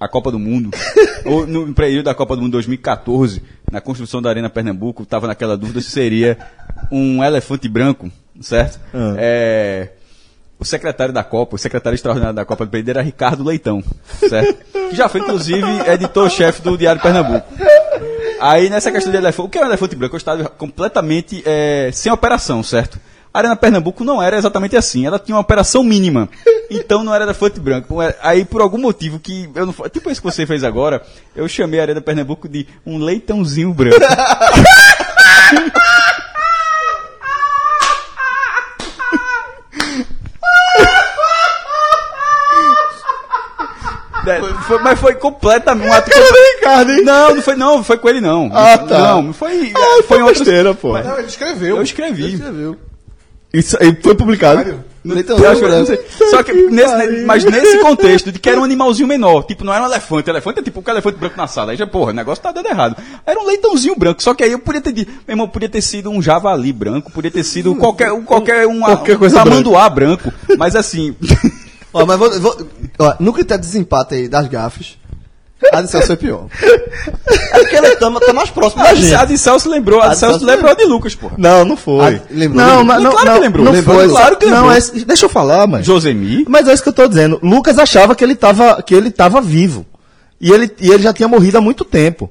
a Copa do Mundo, ou no período da Copa do Mundo 2014, na construção da Arena Pernambuco, estava naquela dúvida se seria um elefante branco, certo? Ah. É, o secretário da Copa, o secretário extraordinário da Copa do Período era Ricardo Leitão, certo? Que já foi, inclusive, editor-chefe do Diário Pernambuco. Aí nessa questão de elefante, o que é um elefante branco? É um estádio completamente é, sem operação, certo? A Arena Pernambuco não era exatamente assim, ela tinha uma operação mínima. Então não era elefante branco. Não era- Aí por algum motivo que eu não tipo isso que você fez agora, eu chamei a Arena Pernambuco de um leitãozinho branco. É, foi, mas foi completamente um ato. Cara do Ricardo, hein? Não, não foi não, foi com ele não. Ah, tá. Não, foi. Ah, foi em outros- besteira, pô. Não, ele escreveu. Eu escrevi. Escreveu. Isso aí foi publicado. Leitãozinho Eu acho que- branco. não sei. Só que, nesse, mas nesse contexto de que era um animalzinho menor, tipo, não era um elefante. Elefante é tipo um elefante branco na sala. Aí já, porra, o negócio tá dando errado. Era um leitãozinho branco. Só que aí eu podia ter dito, meu irmão, podia ter sido um javali branco, podia ter sido qualquer, um- qualquer, um, Qualquer um coisa tamanduá branco. Mas assim, Ó, mas vou, vou- ó, no critério de desempate aí das gafes, a de Celso é pior. É porque ele tá, tá mais próximo da a de, gente. a de Celso lembrou, a A de Celso Celso lembrou a de Lucas, porra. Não, não foi. Ah, lembrou? Não, Lembrou. mas não, Claro que não, lembrou. não Lembrou, foi. claro que Não, lembrou. é esse- deixa eu falar, mano. Josemi. Mas é isso que eu tô dizendo. Lucas achava que ele tava, que ele tava vivo. E ele, e ele já tinha morrido há muito tempo.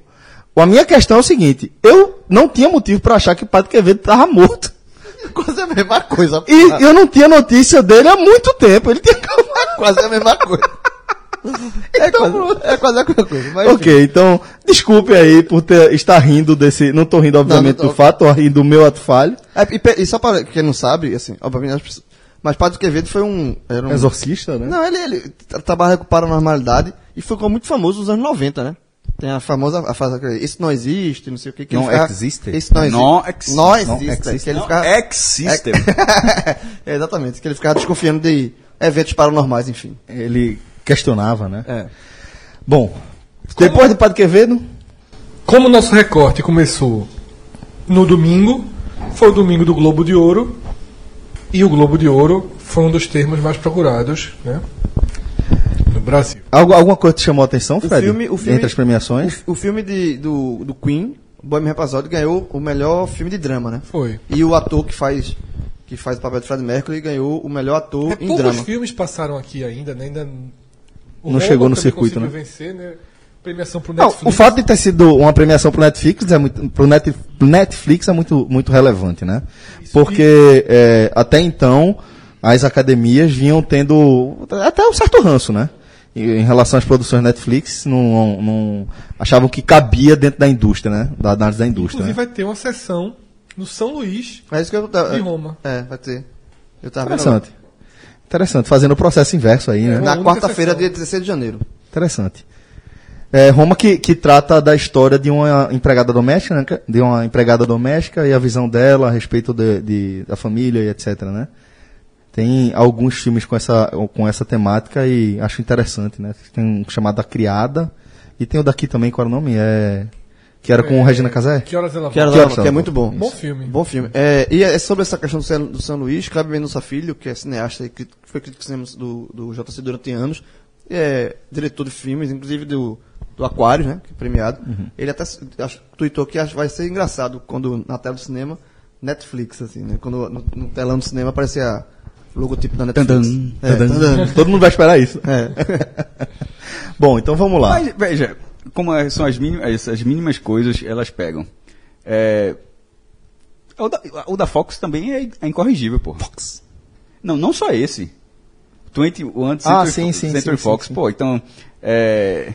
A minha questão é o seguinte: eu não tinha motivo pra achar que o Padre Quevedo tava morto. Quase a mesma coisa. E eu não tinha notícia dele há muito tempo. Ele tinha acabado. quase a mesma coisa. É, quase, é quase a mesma coisa. Mas, enfim. Ok, então, desculpe aí por ter, estar rindo desse. Não tô rindo, obviamente, Não, não tô. do fato, tô rindo do meu ato falho. É, e, e só para quem não sabe, assim, obviamente, mas Padre Quevedo foi um. Era um Exorcista, né? Não, ele, ele tra- trabalha com paranormalidade e ficou muito famoso nos anos 90, né? Tem a famosa a frase isso não existe, não sei o que. que Não ficava- existe? Isso não existe. Não existe. Não existe. existe. que ele Não, ficava... Ex-system. é, exatamente, que ele ficava desconfiando de eventos paranormais, enfim. Ele questionava, né? É. Bom, depois do Padre Quevedo, Como o nosso recorte começou no domingo, foi o domingo do Globo de Ouro. E o Globo de Ouro foi um dos termos mais procurados né, no Brasil. algu- alguma coisa te chamou a atenção, Fred? filme- o filme- Entre as premiações? O, o filme de, do, do Queen, Bohemian Rhapsody, ganhou o melhor filme de drama, né? Foi. E o ator que faz que faz o papel de Fred Mercury ganhou o melhor ator É, em poucos drama. filmes passaram aqui ainda, né? Ainda o Não chegou no circuito, né? vencer, né? Premiação pro Não, Netflix. o fato de ter sido uma premiação pro Netflix é muito, pro Net, Netflix é muito, muito relevante, né? Porque é, até então as academias vinham tendo até um certo ranço, né? Em relação às produções Netflix, não, não achavam que cabia dentro da indústria, né? Da análise da indústria. Inclusive Né? vai ter uma sessão no São Luís É isso que eu de Roma. É, vai ter. Eu tava vendo Interessante. Fazendo o processo inverso aí, né? É. Na quarta-feira, dia 16 de janeiro. Interessante. É, Roma que, que trata da história de uma empregada doméstica, né? De uma empregada doméstica e a visão dela a respeito de, de- da família e etc, né? Tem alguns filmes com essa, com essa temática e acho interessante, né? Tem um chamado A Criada e tem o daqui também, qual era o nome? É, que era com É, Regina Casé? Que horas ela Que, era Que horas que é muito bom. Bom filme. Bom filme. É, e é sobre essa questão do, São- do São Luís, Cláudio Mendonça Filho, que é cineasta e crítico- foi crítico do, do JC durante anos, e é diretor de filmes, inclusive do, do Aquário, né, que é premiado. Uhum. Ele até acho, tweetou que acho, vai ser engraçado quando na tela do cinema, Netflix, assim, né, quando no, no telão do cinema aparecia o logotipo da Netflix. Tandam, É, tandam. Todo mundo vai esperar isso. É. Bom, então vamos lá. Mas, veja, como é- são as mínimas, as mínimas coisas, elas pegam. É, o, da, o da Fox também é, é incorrigível, pô. Fox. Não, não só esse. 21 antes Ah, Century, sim, sim, Century sim, Fox, pô, então. É,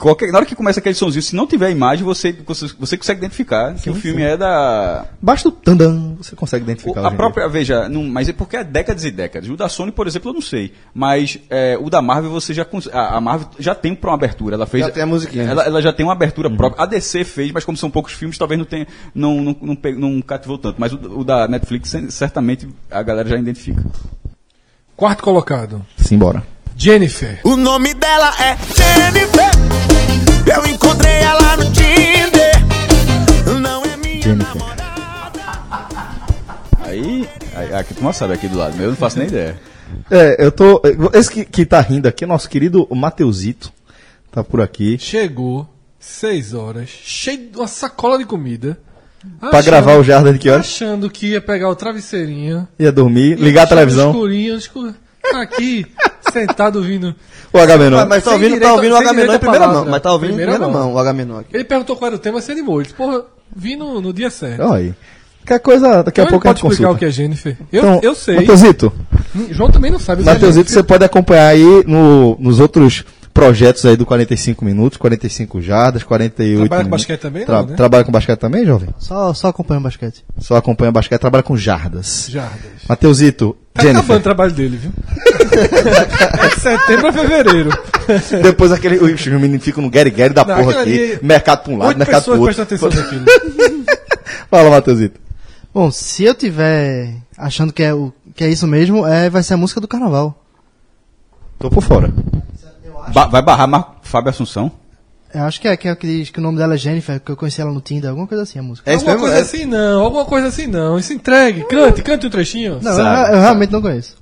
qualquer, na hora que começa aquele sonzinho, se não tiver imagem, você, você, você consegue identificar que o filme é da. Basta o tandam, você consegue O- identificar. a hoje em própria, veja, não, mas é porque é décadas e décadas. O da Sony, por exemplo, eu não sei. Mas é, o da Marvel, você já. A, a Marvel já tem uma abertura. Ela fez. Já tem a musiquinha. Ela, ela já tem uma abertura própria. A DC fez, mas como são poucos filmes, talvez não tenha. Não, não, não, pe- não cativou tanto. Mas o, o da Netflix, certamente, a galera já identifica. Quarto colocado. dia. Simbora. Jennifer. O nome dela é Jennifer. Eu encontrei ela no Tinder. Não é minha Jennifer. namorada. Aí. aí aqui tu não sabe aqui do lado, eu não faço nem ideia. É, eu tô. Esse que, que tá rindo aqui é nosso querido Mateusito. Tá por aqui. Chegou, seis horas, cheio de uma sacola de comida. Pra gravar o Jardim de que horas? Achando que ia pegar o travesseirinho. Ia dormir, ligar a achando televisão. Escurinho, escuro. Aqui, sentado ouvindo. O H menor. Mas, mas tá ouvindo, direito- tá ouvindo o sem H menor direito em primeira palavra. mão. Mas tá ouvindo em Primeira primeira mão. mão o H menor aqui. Ele perguntou qual era o tema, se ele moito. Porra, vi no, no dia certo. Olha aí. Qualquer coisa, daqui a Então ele pouco a pode gente explicar consulta. o que é Jennifer? Eu, Então, eu sei. Mateusito, João também não sabe o que é Jennifer. você pode acompanhar aí no, nos outros projetos aí do 45 minutos, 45 jardas, 48 Trabalha com basquete também, Tra- não, né? Trabalha com basquete também, jovem? Só, só acompanha o basquete. Só acompanha basquete, trabalha com jardas. Jardas. Mateusito, Tá acabando o Jennifer. trabalho dele, viu? É setembro a fevereiro. Depois aquele, os meninos ficam no Gary Gary da Não, porra aqui. ali- Mercado pra um lado, mercado pro outro. atenção naquilo. Fala, Matheusito. Bom, se eu tiver achando que é, o, que é isso mesmo, é, vai ser a música do carnaval. Tô por fora. Ba- vai barrar Mar Fábio Assunção? Eu acho que é, que é o que diz que o nome dela é Jennifer, que eu conheci ela no Tinder, alguma coisa assim a música. É alguma coisa É- assim não, alguma coisa assim não. Isso entregue, cante, cante um trechinho. Não, eu, sabe, eu realmente não conheço.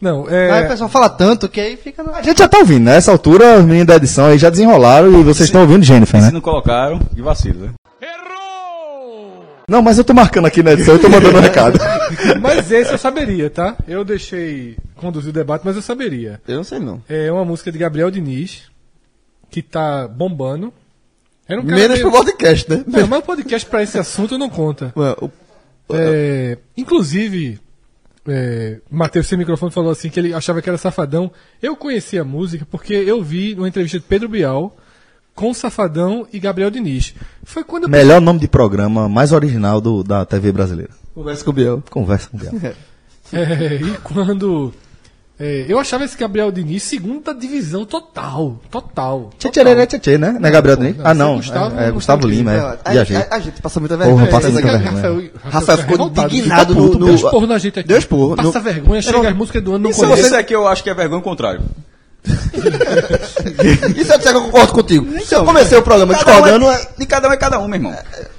Não, Aí o é. pessoal fala tanto que aí fica... A gente já tá ouvindo, né? Essa altura, os meninos da edição aí já desenrolaram e vocês estão ouvindo Jennifer, Se né? não colocaram, de vacilo, né? Não, mas eu tô marcando aqui na edição, eu tô mandando um recado. Mas esse eu saberia, tá? Eu deixei conduzir o debate, mas eu saberia. Eu não sei não. É uma música de Gabriel Diniz, que tá bombando. Era um cara Menos meio- pro podcast, né? Não, mas o podcast pra esse assunto não conta. Ué, o- É, inclusive, é, Matheus sem microfone falou assim que ele achava que era Safadão. Eu conheci a música porque eu vi numa entrevista de Pedro Bial com Safadão e Gabriel Diniz. Foi quando Melhor nome de programa, mais original do, da TV brasileira. Conversa com o Biel. Conversa com o Biel. É, e quando. é, eu achava esse Gabriel Diniz segunda divisão total. Total. Tchê, tchê, tchê, né? Não é Gabriel Diniz? não, Ah, esse é não. Gustavo- é, é Gustavo Lima, É, é. a, Viajei. a- gente passa muita Porra, vergonha. passa Essa muita vergonha. Rafael ficou indignado no- puto, no- Deu esporro na gente aqui. Deu esporro. Passa vergonha, chega as músicas do ano, não conhece. isso é que eu acho que é vergonha contrário. Isso é que eu concordo contigo. Se eu comecei o programa um discordando, é, de cada um é cada um, meu irmão.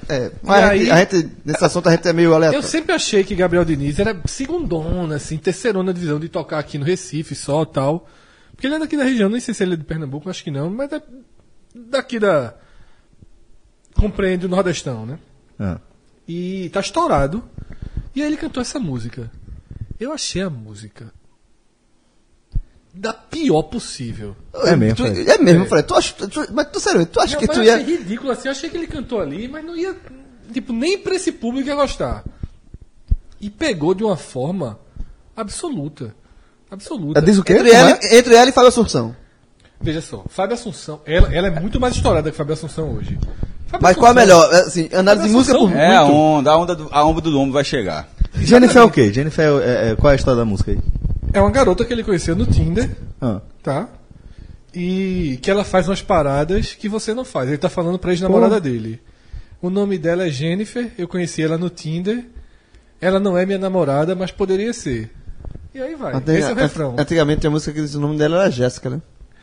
é, mas a, E gente, aí- a gente, nesse assunto, a gente é meio Eu aleatório. sempre achei que Gabriel Diniz era segundona, assim, terceirona divisão de tocar aqui no Recife só tal. Porque ele é daqui da região, nem sei se ele é de Pernambuco, acho que não, mas é daqui da. Compreende o Nordestão, né? Ah. E tá estourado. E aí ele cantou essa música. Eu achei a música da pior possível. É mesmo, Tu- é mesmo, Fred. Tu acha, tu- mas tu sério, tu acha Não, que mas tu eu ia. achei ridículo assim. Eu achei que ele cantou ali, mas não ia. Tipo, nem pra esse público ia gostar. E pegou de uma forma absoluta. Absoluta. Diz o quê? Entre ela, é? entre ela e Fábio Assunção. Veja só, Fábio Assunção, ela, ela é muito mais estourada que Fábio Assunção hoje. Fábio Mas qual é Assunção- melhor? É, Assim, análise de música por Assunção É a onda, a onda do, a onda do lombo vai chegar. Jennifer é o quê? Jennifer, é, é- qual é a história da música aí? É uma garota que ele conheceu no Tinder, Ah. tá? E que ela faz umas paradas que você não faz. Ele tá falando pra ex-namorada dele. O nome dela é Jennifer, eu conheci ela no Tinder. Ela não é minha namorada, mas poderia ser. E aí vai. Antiga- Esse é o refrão. Antigamente tinha música que dizia o nome dela era Jéssica, né?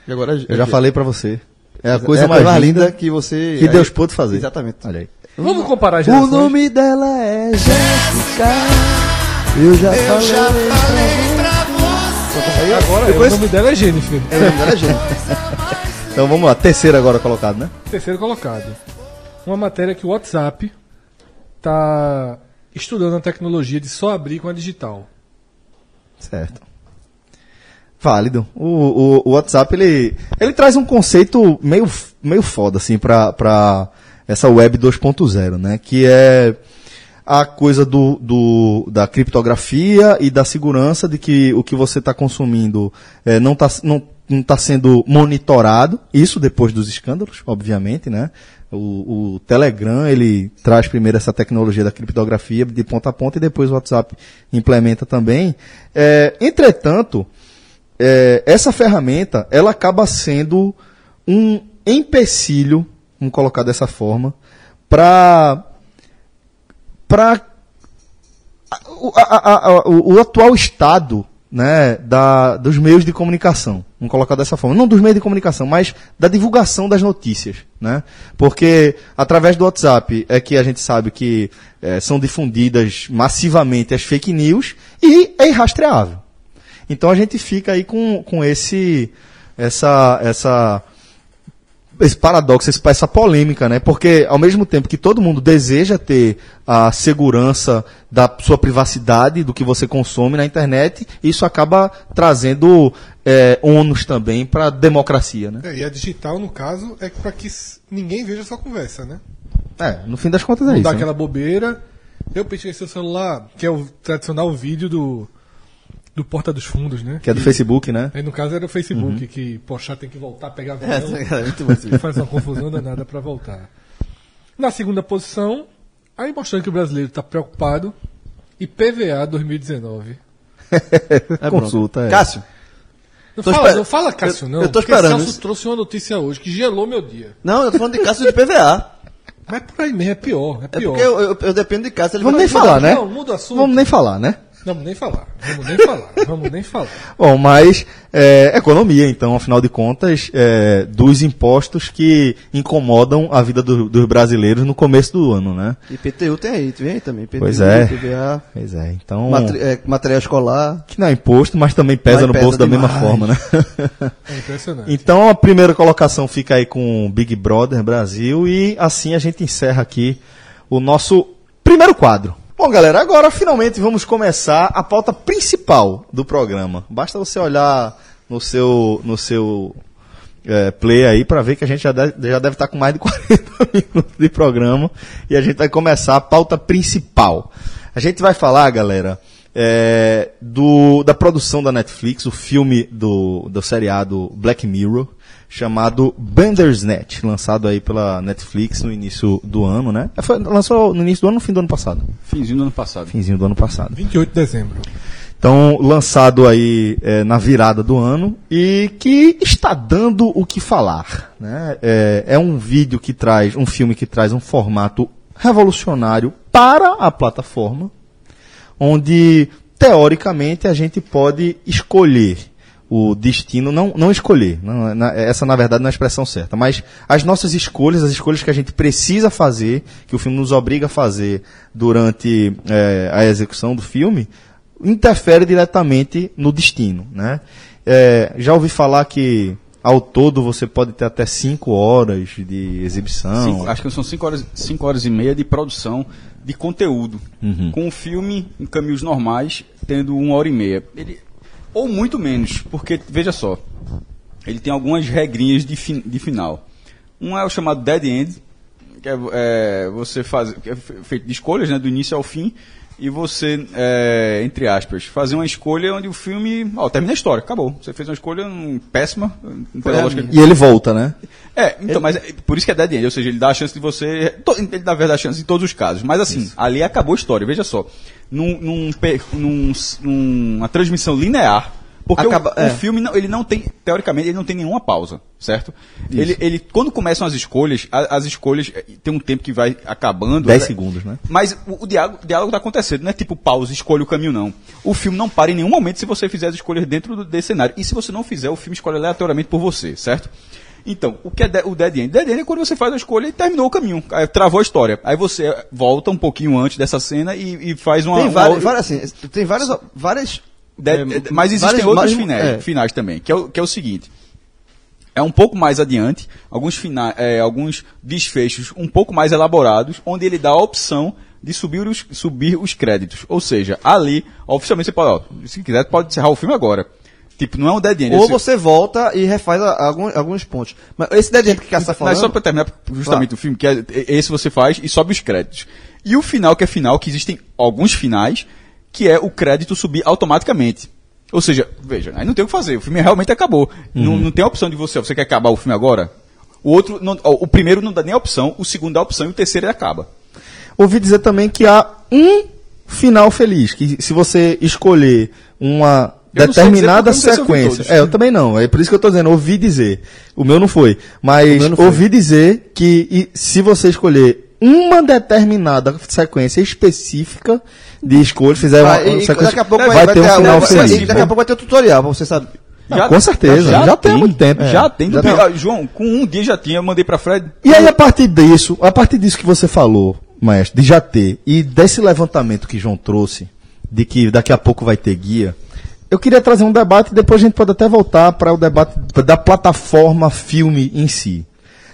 E agora é Eu já falei pra você. É a coisa é mais, mais linda linda que você. que Deus pôde fazer. Exatamente. Olha aí. Vamos comparar as O gerações? nome dela é Jéssica. Eu já falei. Agora, é, o nome dela é Jennifer. É, o nome dela é Jéssica. Então vamos lá, terceira agora colocado, né? Terceiro colocado. Uma matéria que o WhatsApp tá estudando a tecnologia de só abrir com a digital. Certo. Válido. O, o, o WhatsApp, ele, ele traz um conceito meio, meio foda, assim, pra, pra essa web 2.0, né? Que é a coisa do, do, da criptografia e da segurança de que o que você está consumindo eh, não está não, não tá sendo monitorado. Isso depois dos escândalos, obviamente, né? O, o Telegram, ele traz primeiro essa tecnologia da criptografia de ponta a ponta e depois o WhatsApp implementa também. Eh, entretanto, é, essa ferramenta ela acaba sendo um empecilho, vamos colocar dessa forma, para para o, o- atual estado né, da, dos meios de comunicação. Vamos colocar dessa forma. Não dos meios de comunicação, mas da divulgação das notícias. Né? Porque através do WhatsApp é que a gente sabe que eh, são difundidas massivamente as fake news e é irrastreável. Então a gente fica aí com, com esse, essa, essa, esse paradoxo, essa polêmica, né? Porque ao mesmo tempo que todo mundo deseja ter a segurança da sua privacidade, do que você consome na internet, isso acaba trazendo é, ônus também para a democracia, né? É, e a digital, no caso, é para que ninguém veja sua conversa, né? É, no fim das contas é Não isso. dá né? aquela bobeira. Eu pesquisei seu celular, que é o tradicional vídeo do, do Porta dos Fundos, né? Que é do Facebook, né? Aí no caso era o Facebook, que poxa, tem que voltar, pegar avião. Essa é muito boa, sim. faz uma confusão danada para voltar. Na segunda posição, aí mostrando que o brasileiro está preocupado, IPVA 2019. É Consulta, é. Cássio, Não Tô fala, esper- não fala Cássio, eu- não. eu tô porque esperando Celso isso. trouxe uma notícia hoje que gelou meu dia. Não, eu tô falando de Cássio de PVA. Mas por aí mesmo, é pior. É É pior. porque eu, eu, eu dependo de Cássio. Ele Vamos vai nem falar, né? Não, muda o assunto. Vamos nem falar, né? Vamos nem falar. Vamos nem falar. Vamos nem falar. Bom, mas é, economia, então, afinal de contas, é, dos impostos que incomodam a vida do- dos brasileiros no começo do ano, né? IPTU tem aí, tem aí também. IPTU, Pois é. PVA, Pois é, então. matri- é, material escolar. Que não é imposto, mas também pesa Mas no pesa bolso da mesma demais. forma, né? É impressionante. Então a primeira colocação fica aí com o Big Brother Brasil e assim a gente encerra aqui o nosso primeiro quadro. Bom, galera, agora finalmente vamos começar a pauta principal do programa. Basta você olhar no seu no seu é, play aí para ver que a gente já deve, já deve estar com mais de 40 minutos de programa e a gente vai começar a pauta principal. A gente vai falar, galera, é, do, da produção da Netflix, o filme do, do seriado Black Mirror, chamado Bandersnatch, lançado aí pela Netflix no início do ano, né? É, Foi, lançou no início do ano ou no fim do ano passado? Finzinho do ano passado. Finzinho do ano passado. 28 de dezembro. Então, lançado aí é, na virada do ano e que está dando o que falar. Né? É, é um vídeo que traz, um filme que traz um formato revolucionário para a plataforma, onde, teoricamente, a gente pode escolher o destino, não, não escolher, não, na- essa na verdade não é a expressão certa, mas as nossas escolhas, as escolhas que a gente precisa fazer, que o filme nos obriga a fazer durante eh, a execução do filme, interfere diretamente no destino. Né? Eh, já ouvi falar que ao todo você pode ter até 5 horas de exibição. Cinco- acho que são 5 horas, cinco horas e meia de produção de conteúdo. Com o filme em caminhos normais, tendo uma hora e meia. Ele, ou muito menos, porque, veja só, ele tem algumas regrinhas de, fin- de final. Um é o chamado dead end, que é, é, você faz, que é fe- feito de escolhas, né, do início ao fim, e você, é, entre aspas, fazer uma escolha onde o filme, ó, termina a história, acabou. Você fez uma escolha hum, péssima, não tem a lógica. E ele volta, né? É, então, mas é- por isso que é dead end, ou seja, ele dá a chance de você. to- Ele dá a verdade a chance em todos os casos. Mas assim, ali acabou a história, veja só. Num, num, num- numa transmissão linear, porque Acaba- o, é. o filme não, ele não tem, teoricamente, ele não tem nenhuma pausa, certo? Ele, ele, quando começam as escolhas, a- as escolhas eh, tem um tempo que vai acabando. 10 né? segundos, né? Mas o, o diálogo, o diálogo tá acontecendo, não é tipo pausa, escolha o caminho, não. O filme não para em nenhum momento se você fizer as escolhas dentro do, desse cenário. E se você não fizer, o filme escolhe aleatoriamente por você, certo? Então, o que é de- o dead end? Dead end é quando você faz a escolha e terminou o caminho, travou a história. Aí você volta um pouquinho antes dessa cena e, e faz uma. Tem uma várias, outra- várias, assim, tem várias, várias É, é, mas existem outros finais, é. finais também, que é, o, que é o seguinte. É um pouco mais adiante, alguns, fina, é, alguns desfechos um pouco mais elaborados, onde ele dá a opção de subir os, subir os créditos. Ou seja, ali, oficialmente você pode, ó, se quiser, pode encerrar o filme agora. Tipo, não é um dead end. Ou você volta e refaz a- alguns, alguns pontos. Mas esse dead end que o Cássio tá Mas falando... só pra terminar justamente o filme, que é, esse você faz e sobe os créditos. E o final, que é final, que existem alguns finais, que é o crédito subir automaticamente. Ou seja, veja, aí não tem o que fazer, o filme realmente acabou. Não, não tem a opção de você, você quer acabar o filme agora? O outro, não- o primeiro não dá nem a opção, o segundo dá a opção e o terceiro ele acaba. Ouvi dizer também que há um final feliz, que se você escolher uma Eu determinada dizer se sequência. É, eu também não. É por isso que eu tô dizendo, ouvi dizer. O meu não foi. Mas meu não foi. ouvi dizer que se você escolher uma determinada sequência específica de escolha, fizer uma, Vai, e- uma sequência, daqui a pouco vai, ter um a- final vai- feliz. e Daqui a pouco vai ter o tutorial, pra você saber. Ah, com certeza, já tem há muito tempo. Já É, tem. já tem. ah, João, com um dia já tinha, eu mandei pra Fred. E aí, a partir disso, a partir disso que você falou, maestro, de já ter, e desse levantamento que João trouxe, de que daqui a pouco vai ter guia, eu queria trazer um debate e depois a gente pode até voltar para o debate da plataforma filme em si.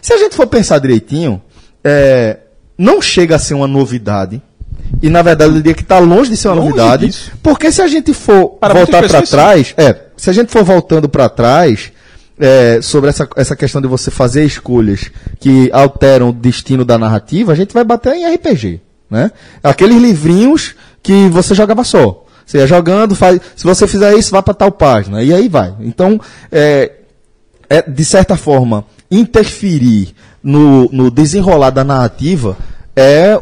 Se a gente for pensar direitinho, é, não chega a ser uma novidade. E na verdade eu diria que está longe de ser uma Longe novidade. disso. Porque se a gente for Para voltar para trás, é, se a gente for voltando para trás, é, sobre essa, essa questão de você fazer escolhas que alteram o destino da narrativa, a gente vai bater em RPG, né? Aqueles livrinhos que você jogava só. Você ia jogando, faz, se você fizer isso, vá para tal página, e aí vai. Então, é, é, de certa forma, interferir no, no desenrolar da narrativa é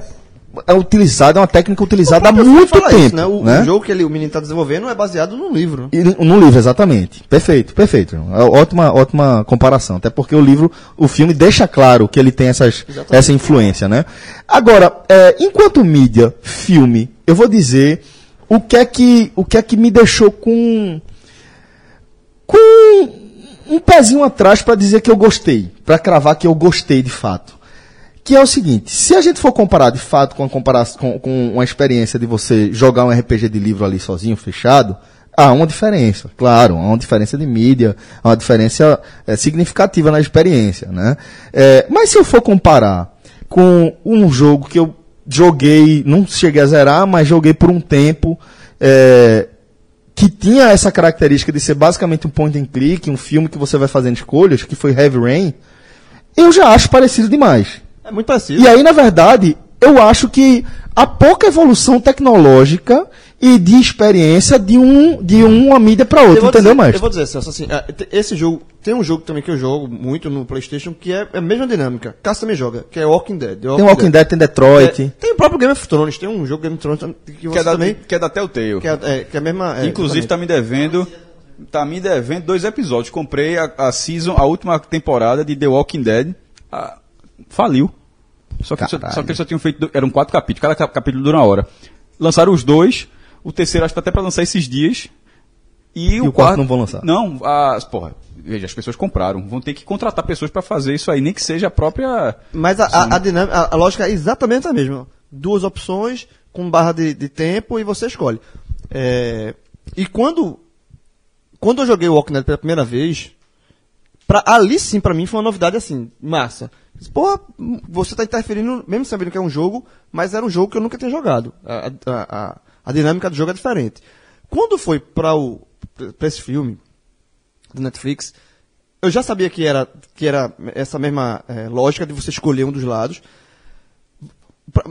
é utilizado, é uma técnica utilizada há muito tempo. isso, né? O, né? jogo que ele, o menino tá desenvolvendo é baseado no livro. E no livro, exatamente. Perfeito, perfeito. É Ótima, ótima comparação. Até porque o livro, o filme deixa claro que ele tem essas, essa influência, né? Agora, é, enquanto mídia, filme, eu vou dizer o que é que, o que, é que me deixou com, com um pezinho atrás para dizer que eu gostei, para cravar que eu gostei de fato. Que é o seguinte, se a gente for comparar de fato com, a comparação, com, com uma experiência de você jogar um RPG de livro ali sozinho, fechado, há uma diferença, claro, há uma diferença de mídia, há uma diferença é, significativa na experiência, né? É, mas se eu for comparar com um jogo que eu joguei, não cheguei a zerar, mas joguei por um tempo, é, que tinha essa característica de ser basicamente um point and click, um filme que você vai fazendo escolhas, que foi Heavy Rain, eu já acho parecido demais. É muito parecido. E aí, na verdade, eu acho que a pouca evolução tecnológica e de experiência de, um, de uma mídia para outra, entendeu, dizer, mais? Eu vou dizer, Celso, assim, é, esse jogo, tem um jogo também que eu jogo muito no Playstation, que é a mesma dinâmica. Cássio também joga, que é Walking Dead. The Tem Walking Dead, tem Detroit. É, tem o próprio Game of Thrones, tem um jogo Game of Thrones que Que você é, da, também... que é da Telltale. Que é, é, que é a mesma... é, Inclusive exatamente. tá me devendo. Tá me devendo dois episódios. Comprei a, a season, a última temporada de The Walking Dead. Ah, faliu. Só que, só, só que eles só tinham feito. Eram quatro capítulos, cada cap- capítulo dura uma hora. Lançaram os dois. O terceiro acho que tá até pra lançar esses dias. E, o quarto não vão lançar? Não, as, porra, veja, as pessoas compraram. Vão ter que contratar pessoas pra fazer isso aí, nem que seja a própria. Mas a, a, a dinâmica, a, a lógica é exatamente a mesma. Duas opções com barra de, de tempo e você escolhe. É, e quando quando eu joguei o Walking Dead pela primeira vez, pra, ali sim pra mim foi uma novidade assim, massa. Pô, você tá interferindo, mesmo sabendo que é um jogo, mas era um jogo que eu nunca tinha jogado. A, a, a, a dinâmica do jogo é diferente. Quando foi pra, o, pra esse filme do Netflix, eu já sabia que era, que era essa mesma eh, lógica de você escolher um dos lados.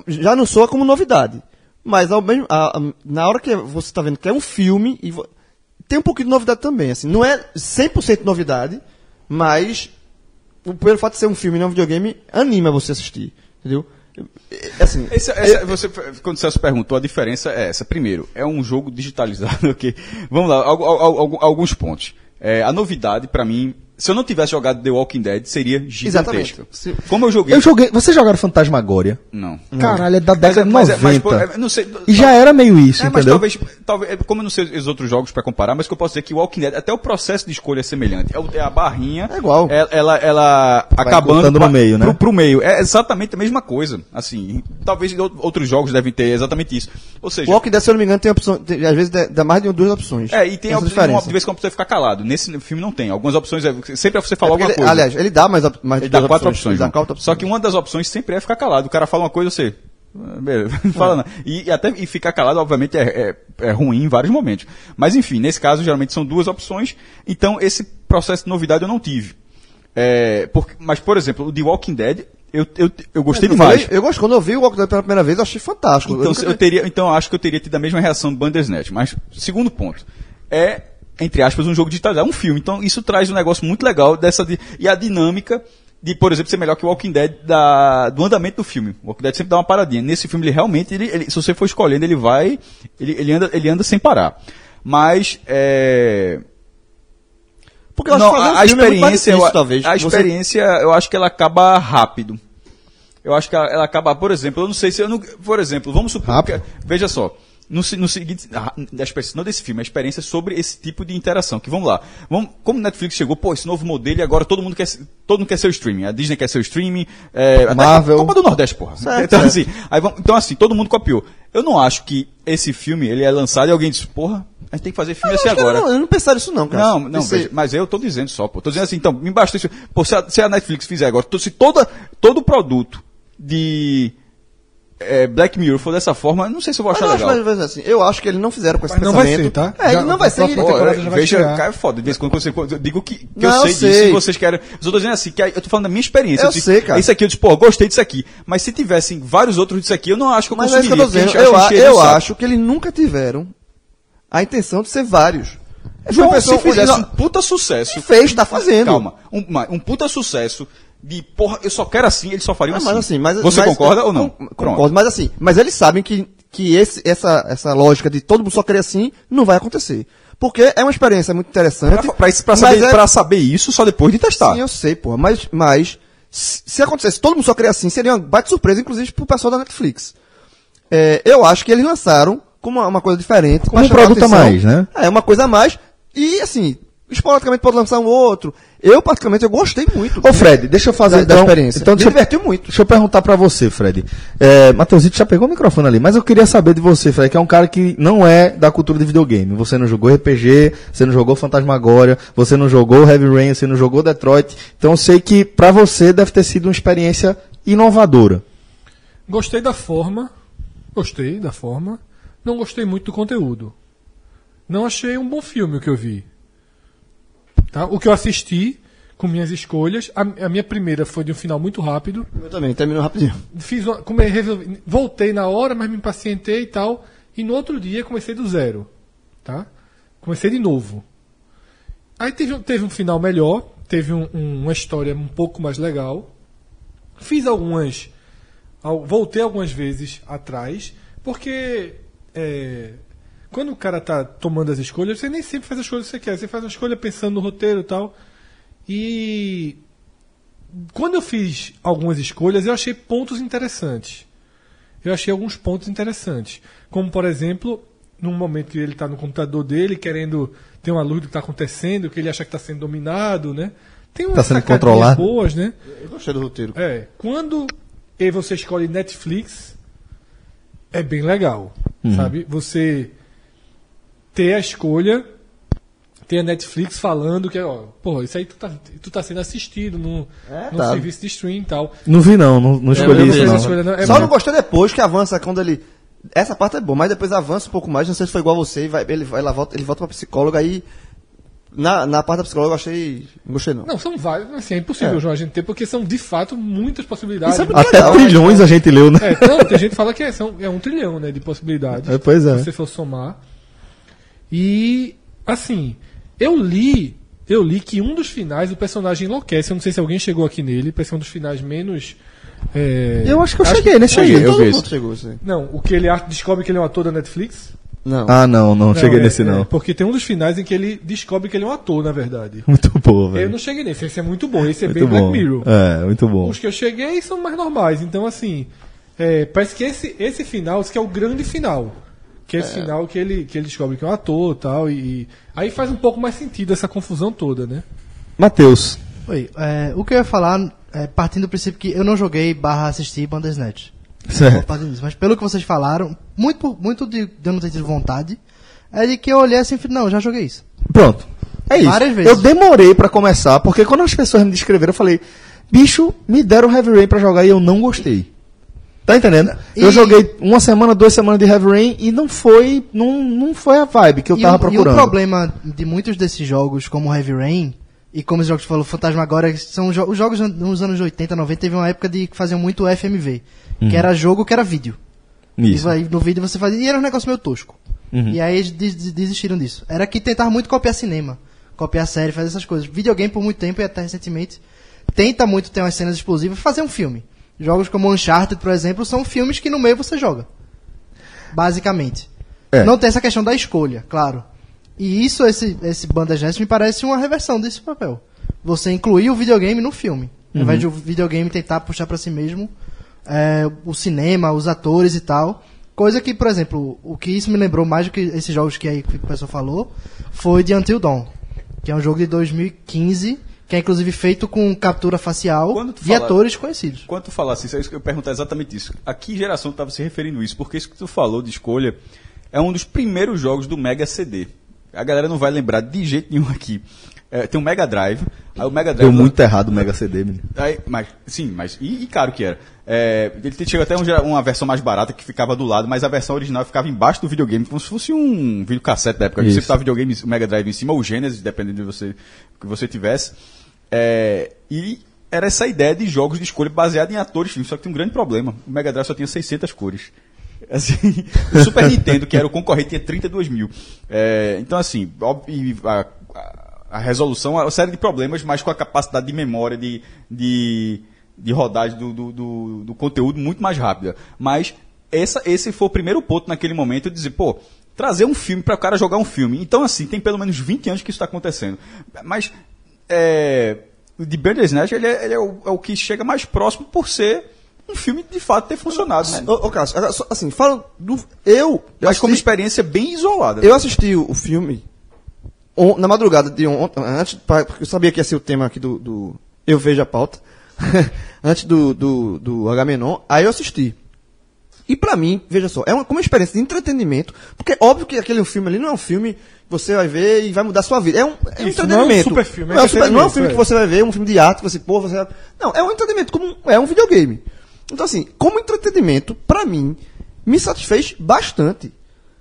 Já não soa como novidade. Mas ao mesmo, a- a- na hora que você está vendo que é um filme, e tem um pouquinho de novidade também. Assim, não é 100% novidade, mas o pelo fato de ser um filme e não um videogame anima você a assistir. Entendeu? É, Assim, essa- você, quando o Celso perguntou, a diferença é essa. Primeiro, é um jogo digitalizado, ok? Vamos lá, al- al- al- alguns pontos. É, a novidade, pra mim, se eu não tivesse jogado The Walking Dead, seria Exatamente. gigantesca. Se- Como eu joguei... Eu joguei. Vocês jogaram Fantasmagória? Não. Caralho, é da Mas, década é- de mas, é- 90. mas, é- não sei... E já era meio isso, É, mas entendeu? talvez, talvez, é, como eu não sei os outros jogos pra comparar, mas que eu posso dizer que o Walking Dead, até o processo de escolha é semelhante. É, é a barrinha. É igual. Ela, ela, ela acabando cortando no pra- meio, né? Pro, pro meio. É exatamente a mesma coisa. Assim, talvez ou- outros jogos devem ter exatamente isso. Ou seja, o Walking Dead, se eu não me engano, tem opção. tem- às vezes dá- mais de duas opções. é, e tem a uma, diferença. de vez em quando você fica calado. Nesse filme não tem. Algumas opções, é, sempre é você falar É alguma ele- coisa. aliás, ele dá mais, mais Ele dá quatro opções. Dá quatro opções. Só que uma das opções sempre é ficar calado. O cara fala uma coisa, você. ah, beleza, Não fala não. E, e até e ficar calado, obviamente, é, é, é ruim em vários momentos. Mas enfim, nesse caso, geralmente são duas opções. Então, esse processo de novidade eu não tive. É, porque, mas, por exemplo, o The Walking Dead, eu, eu, eu gostei Eu demais. Eu gosto. Quando eu vi o Walking Dead pela primeira vez, eu achei fantástico. Então, nunca- eu teria, então eu acho que eu teria tido a mesma reação do Bandersnatch. Mas, segundo ponto, é, entre aspas, um jogo digitalizado, é um filme. Então, isso traz um negócio muito legal dessa. di- e a dinâmica de, por exemplo, ser melhor que o Walking Dead da, do andamento do filme. O Walking Dead sempre dá uma paradinha. Nesse filme, ele realmente, ele, ele- se você for escolhendo, ele vai. Ele, ele, anda, ele anda sem parar. Mas, é. Porque eu acho Não, que a, a é mais experiência, difícil, eu, talvez. a Você- experiência, eu acho que ela acaba rápido. Eu acho que ela, ela acaba, por exemplo, eu não sei se eu não, por exemplo, vamos supor, que- veja só, no, no seguinte, ah, da experiência, não desse filme, a experiência sobre esse tipo de interação, que vamos lá, vamos, como Netflix chegou, pô, esse novo modelo e agora todo mundo quer, ser- todo mundo quer ser o streaming, a Disney quer ser o streaming, é, Marvel. Copa do Nordeste, porra. Certo, então, certo. assim, aí vamos- então assim, todo mundo copiou. Eu não acho que esse filme, ele é lançado e alguém disse, porra, a gente tem que fazer filme assim agora. Eu não, eu não pensaria isso, não, cara. Não, não, veja, mas eu tô dizendo só, pô. Tô dizendo assim, então, me basta isso. Pô, se a, se a Netflix fizer agora, se toda, todo produto de é, Black Mirror for dessa forma, eu não sei se eu vou Mas achar eu acho, legal. mas, mas, assim, eu acho que eles não fizeram com esse Mas não vai pensamento. ser, tá? É, Já- ele não vai ser. já vai veja, cara, é foda. De vez em quando você, eu digo que, que Não, eu sei, eu sei. disso e vocês querem. Eu tô dizendo assim, que eu tô falando da minha experiência. Eu disse, sei, cara. Isso aqui, eu disse, pô, eu gostei disso aqui. Mas se tivessem vários outros disso aqui, eu não acho que eu Mas é isso que eu consumiria. tô dizendo. Eu, eu saco. acho que eles nunca tiveram a intenção de ser vários. João, se pessoa- fizesse um puta sucesso. E fez, tá fazendo. Calma. Um, um puta sucesso de porra, eu só quero assim, eles só fariam Ah, assim. mas assim, mas, Você mas- concorda ou não? con- Concordo, mas assim, mas eles sabem que, que esse, essa, essa lógica de todo mundo só querer assim não vai acontecer. Porque é uma experiência muito interessante. Pra, pra, isso- pra mas saber, é- pra saber isso só depois de testar. Sim, eu sei, porra. Mas, mas se se acontecesse todo mundo só querer assim, seria uma baita surpresa, inclusive, pro pessoal da Netflix. É, eu acho que eles lançaram como uma, uma coisa diferente. Como um produto a mais, né? É, uma coisa a mais. E, assim, esporadicamente pode lançar um outro. Eu, particularmente, eu gostei muito. Ô Fred, deixa eu fazer da, da então, experiência. Então Me eu- divertiu muito. deixa eu perguntar pra você, Fred. É, Matheusito já pegou o microfone ali, mas eu queria saber de você, Fred, que é um cara que não é da cultura de videogame. Você não jogou RPG, você não jogou Fantasmagoria, você não jogou Heavy Rain, você não jogou Detroit. Então eu sei que pra você deve ter sido uma experiência inovadora. Gostei da forma. Gostei da forma. Não gostei muito do conteúdo. Não achei um bom filme o que eu vi. Tá? O que eu assisti com minhas escolhas. A, a minha primeira foi de um final muito rápido. Eu também, terminou rapidinho. Fiz uma, come, resolvi- voltei na hora, mas me impacientei e tal. E no outro dia comecei do zero. Tá? Comecei de novo. Aí teve, um- teve um final melhor. Teve um- um- uma história um pouco mais legal. Fiz algumas. al- Voltei algumas vezes atrás. Porque. é, quando o cara tá tomando as escolhas, você nem sempre faz as escolhas que você quer. Você faz uma escolha pensando no roteiro e tal. E quando eu fiz algumas escolhas, eu achei pontos interessantes. Eu achei alguns pontos interessantes. Como, por exemplo, num momento que ele está no computador dele, querendo ter uma luz do que está acontecendo, que ele acha que está sendo dominado, né? Tem umas Tá sendo controlado. boas, né? Eu gostei do roteiro. É, quando você escolhe Netflix, é bem legal, sabe? Você ter a escolha, ter a Netflix falando que, ó, pô, isso aí tu tá, tu tá sendo assistido no, É, no tá. serviço de stream e tal. Não vi não, não, não escolhi eu isso não. escolha, não. É Só muito- não gostei depois que avança quando ele. Essa parte é boa, mas depois avança um pouco mais. Não sei se foi igual a você. e Vai, ele, vai lá, volta, ele volta pra psicóloga aí. Na, na parte da psicóloga eu achei. Não gostei não. Não, são vários, assim, é impossível, É. João, a gente ter, porque são de fato muitas possibilidades. É Até legal, trilhões a gente leu, né? É, não, tem gente que fala que é, são, é um trilhão, né, de possibilidades. É, pois é. Se você for somar. E, assim, eu li, eu li que um dos finais o personagem enlouquece. Eu não sei se alguém chegou aqui nele, parece um dos finais menos. é, Eu acho que eu cheguei nesse cheguei, aí. eu Todo vi mundo isso. chegou, assim. Não, o que ele descobre que ele é um ator da Netflix. Não. Ah, não, não, cheguei é, nesse é, não. porque tem um dos finais em que ele descobre que ele é um ator, na verdade. Muito bom, Eu velho. não cheguei nesse, esse é muito bom, esse é Muito bem bom. Black Mirror. É, muito bom. Os que eu cheguei são mais normais. Então, assim, é, parece que esse, esse final, esse que é o grande final. Que é esse final que ele, que ele descobre que é um ator e tal. E, aí faz um pouco mais sentido essa confusão toda, né? Matheus. Oi, é, o que eu ia falar, é, partindo do princípio que eu não joguei barra assisti Bandersnatch. Vou Certo. disso. Mas pelo que vocês falaram, muito, por- muito de, de eu não ter tido vontade, é de que eu olhei assim e falei, não, já joguei isso. Pronto. É isso. Várias vezes. Eu demorei pra começar, porque quando as pessoas me descreveram, eu falei, bicho, me deram Heavy Rain pra jogar e eu não gostei. Tá entendendo? Eu E- joguei uma semana, duas semanas de Heavy Rain e não foi, não, não foi a vibe que eu e, tava o, e procurando. o problema de muitos desses jogos, como Heavy Rain, e como os jogos que falou Fantasma agora, são jo- os jogos nos anos 80, 90, teve uma época de que faziam muito FMV. Que era jogo que era vídeo. Uhum. Isso. E aí no vídeo você fazia. E era um negócio meio tosco. Uhum. E aí eles des- des- desistiram disso. Era que tentava muito copiar cinema, copiar série, fazer essas coisas. Videogame por muito tempo e até recentemente tenta muito ter umas cenas explosivas e fazer um filme. Jogos como Uncharted, por exemplo, são filmes que no meio você joga. Basicamente. É. Não tem essa questão da escolha, claro. E isso, esse, esse Bandersnatch me parece uma reversão desse papel. Você incluir o videogame no filme. Ao invés de o videogame tentar puxar pra si mesmo é, o cinema, os atores e tal. Coisa que, por exemplo, o que isso me lembrou mais do que esses jogos que aí que o pessoal falou, foi de Until Dawn. Que é um jogo de 2015, que é inclusive feito com captura facial Quando tu de fala- atores conhecidos. Quando tu falasse isso, é isso que eu ia perguntar exatamente isso. A que geração tu estava se referindo isso? Porque isso que tu falou de escolha é um dos primeiros jogos do Mega CD. A galera não vai lembrar de jeito nenhum aqui. É, tem um Mega Drive. Aí o Mega Drive. Deu muito errado o Mega CD, menino. Aí, mas, sim, mas. E, e caro que era. É, ele chegou até um uma versão mais barata que ficava do lado, mas a versão original ficava embaixo do videogame, como se fosse um videocassete da época. Isso. Você botava o videogame, o Mega Drive em cima, ou o Genesis, dependendo de você que você tivesse. É, e era essa ideia de jogos de escolha baseada em atores filmes, só que tem um grande problema. O Mega Drive só tinha 600 cores. Assim, o Super Nintendo, que era o concorrente, tinha 32 mil. É, então, assim, a- a- a resolução, uma série de problemas, mas com a capacidade de memória, de, de, de rodagem do, do, do, do conteúdo muito mais rápida. Mas essa, esse foi o primeiro ponto naquele momento de dizer, pô, trazer um filme para o cara jogar um filme. Então, assim, tem pelo menos 20 anos que isso está acontecendo. Mas é, de Bandersnatch, ele, é, ele é, o, é o que chega mais próximo por ser um filme de fato ter funcionado. Ô, ô Cássio, assim, fala do. Eu. eu Mas como assisti- experiência bem isolada. Eu assisti o, filme on- na madrugada de ontem, antes, pra- porque eu sabia que ia ser o tema aqui do, do Eu Vejo a Pauta, antes do, do, do Agamenon, aí eu assisti. E pra mim, veja só, é uma, como uma experiência de entretenimento, porque é óbvio que aquele filme ali não é um filme que você vai ver e vai mudar a sua vida. É um, é um Isso, não é um entretenimento. super filme, é não, é um super- não é um entretenimento, filme é. que você vai ver, um filme de arte, que você, pô, você vai... Não, é um entretenimento, como é um videogame. Então, assim, como entretenimento, pra mim, me satisfez bastante.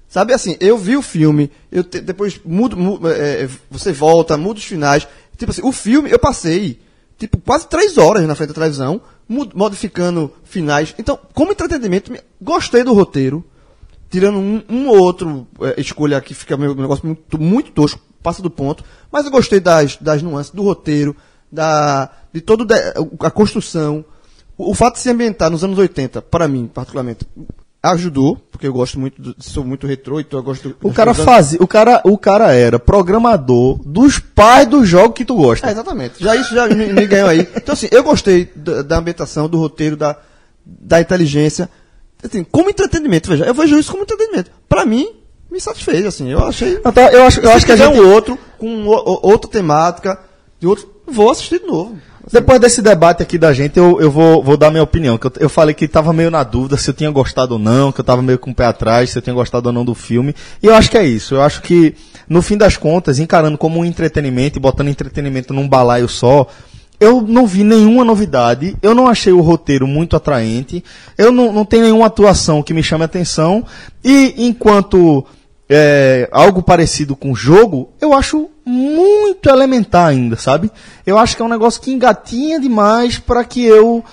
Sabe assim, eu vi o filme, eu te- depois mudo, mu- é, é, você volta, muda os finais. Tipo assim, o filme eu passei tipo quase três horas na frente da televisão, modificando finais. Então, como entretenimento, me- gostei do roteiro, tirando um, um ou outro é, escolha que fica meio um negócio muito, muito tosco, passa do ponto. Mas eu gostei das, das nuances do roteiro, da, de toda a construção. O, o fato de se ambientar nos anos 80, para mim, particularmente, ajudou, porque eu gosto muito, do, sou muito retrô, então eu gosto O cara fazia, o cara, o cara era programador dos pais do jogo que tu gosta. É, exatamente. Já isso já me, me ganhou aí. Então, assim, eu gostei da, da ambientação, do roteiro, da, da inteligência. Assim, como entretenimento, veja, eu vejo isso como entretenimento. Pra mim, me satisfez, assim. Eu achei. Então, eu acho, eu acho que a gente um outro, com o- outra temática, de outro, vou assistir de novo. Depois desse debate aqui da gente, eu, eu vou, vou dar minha opinião. Que eu, eu falei que tava meio na dúvida se eu tinha gostado ou não, que eu tava meio com o pé atrás, se eu tinha gostado ou não do filme. E eu acho que é isso. Eu acho que, no fim das contas, encarando como um entretenimento e botando entretenimento num balaio só, eu não vi nenhuma novidade, eu não achei o roteiro muito atraente, eu não, não tenho nenhuma atuação que me chame a atenção, e enquanto é, algo parecido com jogo, eu acho muito elementar ainda, sabe? Eu acho que é um negócio que engatinha demais para que eu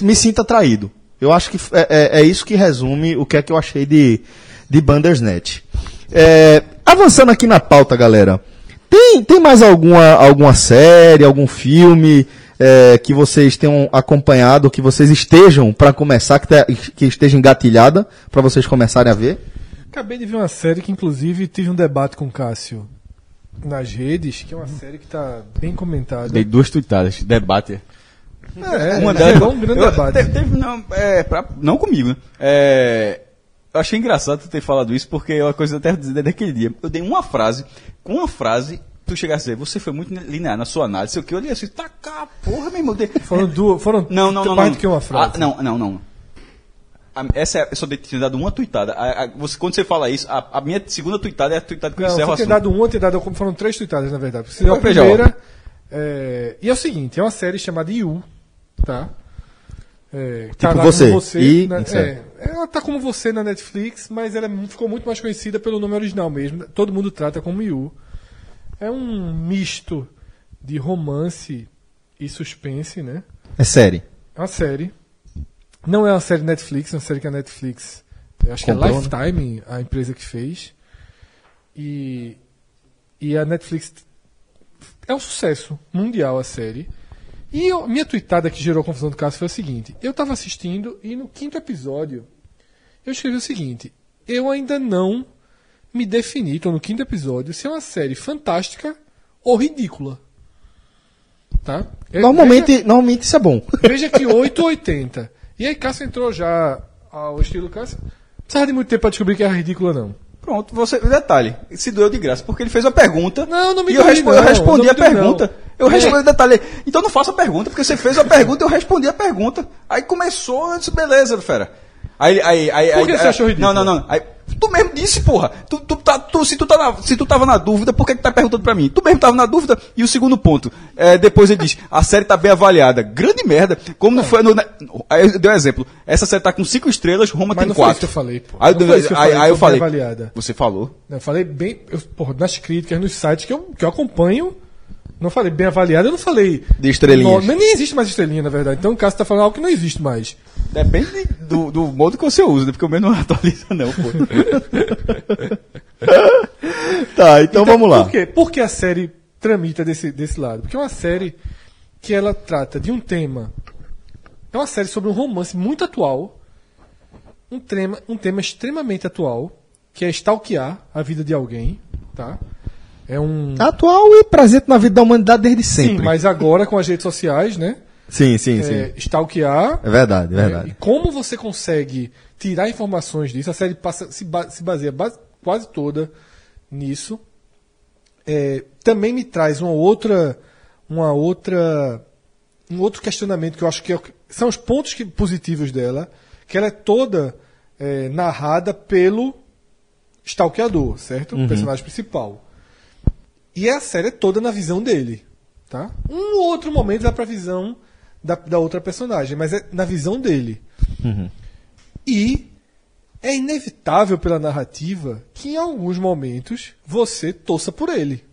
me sinta atraído. Eu acho que é, é- é isso que resume o que é que eu achei de, de Bandersnatch. É, avançando aqui na pauta, galera. Tem, tem mais alguma, alguma série, algum filme é, que vocês tenham acompanhado, que vocês estejam para começar, que, te- que esteja engatilhada para vocês começarem a ver? Acabei de ver uma série que, inclusive, tive um debate com o Cássio nas redes, que é uma série que tá bem comentada. Dei duas tuitadas, debate. É, Uma delas. um grande eu- debate. te- teve- não, é, pra- não comigo, né? É, eu achei engraçado tu ter falado isso, porque é uma coisa até daquele dia. Eu dei uma frase, com uma frase, tu chegasse a dizer, você foi muito linear na sua análise, sei o que, eu olhei assim, tá cá, porra, meu irmão. de- Foram duas, foram Não, não, não. mais não. do que uma frase. Ah, não, não, não. A- essa é, eu só tinha dado uma tuitada. A- a- você, quando você fala isso, a, a minha segunda tuitada é a tuitada que eu encerro tem assunto. dado uma, tem dado foram três tuitadas, na verdade. Deu a primeira. é, e é o seguinte, é uma série chamada You, tá? É, tá Tipo lá você, você I, na- é, ela tá como você na Netflix, mas ela é ficou muito mais conhecida pelo nome original mesmo. Todo mundo trata como You. É um misto de romance e suspense, né? É série. É uma série. Não é uma série Netflix, é uma série que a Netflix. Acho Comprou, que é Lifetime, a empresa que fez. E, e a Netflix. É um sucesso mundial a série. E eu- minha tweetada que gerou a confusão do caso foi a seguinte: eu tava assistindo e no quinto episódio eu escrevi o seguinte: eu ainda não me defini, tô no quinto episódio, se é uma série fantástica ou ridícula. Tá? É- veja- Normalmente, normalmente isso é bom. Veja que 880. E aí Cássio entrou já ao estilo Cássio. Não precisava de muito tempo pra descobrir que era ridícula, não. Pronto, você, detalhe, se doeu de graça, porque ele fez a pergunta. Não, não me E eu, doei, respo- não, eu respondi a pergunta. não. Eu É. respondi, detalhe. Então não faça a pergunta, porque você fez a pergunta, eu respondi a pergunta. Aí começou, eu disse, beleza, fera. Aí, aí, aí, Por que aí- você achou ridículo? Não, não, não. Aí, tu mesmo disse, porra. Tu, tu, tá, tu- se, tu tá na- se tu tava na dúvida, por que, que tá perguntando pra mim? Tu mesmo tava na dúvida. E o segundo ponto, é, depois ele diz, a série tá bem avaliada. Grande merda. Como não foi no. Aí eu dei um exemplo. Essa série tá com cinco estrelas, Roma Mas tem não quatro. isso que eu falei, pô. Aí, Não eu- eu falei, aí eu falei. avaliada. Você falou? Eu falei bem. Eu, porra, nas críticas, nos sites que eu, que eu acompanho. Não falei bem avaliada, eu não falei. De estrelinhas. Nem existe mais estrelinha, na verdade. Então o Cássio tá falando algo que não existe mais. Depende do, do modo que você usa, né? porque o meu não atualiza, não, pô. Tá, então, vamos lá. Por quê? Porque a série tramita desse, desse lado. Porque é uma série que ela trata de um tema. É uma série sobre um romance muito atual. Um tema, um tema extremamente atual, que é stalkear a vida de alguém, tá? É um. Atual e presente na vida da humanidade desde sempre. Sim, mas agora com as redes sociais, né? Sim, sim, sim. É, stalkear. É verdade, é né? verdade. E como você consegue tirar informações disso? A série passa, se, ba- se baseia base- quase toda nisso. É, também me traz uma outra, uma outra, um outro questionamento que eu acho que é o que- são os pontos que- positivos dela, que ela é toda é, narrada pelo stalkeador, certo? O personagem principal. E a série é toda na visão dele, tá? Um ou outro momento vai pra visão da, da outra personagem, mas é na visão dele. E é inevitável pela narrativa que em alguns momentos você torça por ele.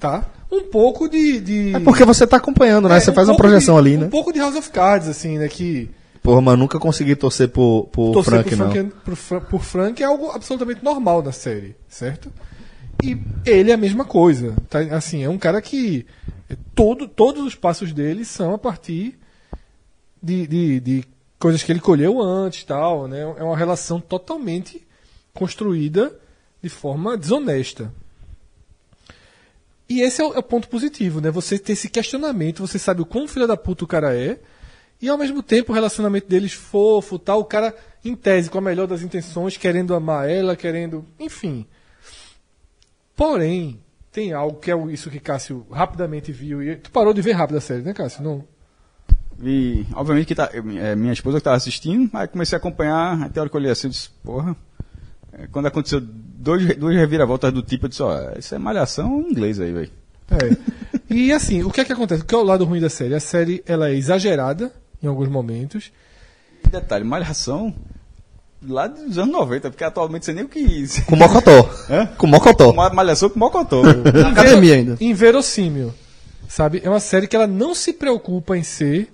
Tá? Um pouco de. de- É porque você tá acompanhando, né? É, você um faz uma projeção de- ali, Um né? pouco de House of Cards, assim, né? Que Porra, mas nunca consegui torcer por, por torcer Frank, por não. Frank, por, por Frank é algo absolutamente normal na série, certo? E ele é a mesma coisa. Tá? Assim, é um cara que é, todo, todos os passos dele são a partir de, de, de coisas que ele colheu antes tal, né? É uma relação totalmente construída de forma desonesta. E esse é o, é o ponto positivo, né? Você ter esse questionamento, você sabe o quão filho da puta o cara é, e ao mesmo tempo o relacionamento deles fofo, tal, o cara em tese com a melhor das intenções, querendo amar ela, querendo, enfim. Porém, tem algo que é isso que Cássio rapidamente viu e tu parou de ver rápido a série, né, Cássio? Não. E, obviamente, que tá, é, minha esposa que estava assistindo, aí comecei a acompanhar, até a hora que eu olhei assim, eu disse, porra. É, Quando aconteceu dois, duas reviravoltas do tipo, eu disse, ó, isso é malhação em inglês aí, velho. É. E assim, o que é que acontece? O que é o lado ruim da série? A série ela é exagerada em alguns momentos. Detalhe, malhação lá dos anos 90, porque atualmente você nem o que. Com Mocotó. Hã? Com Mocotó. Uma malhação com mocotó. Na academia ainda. Inverossímil. Sabe? É uma série que ela não se preocupa em ser.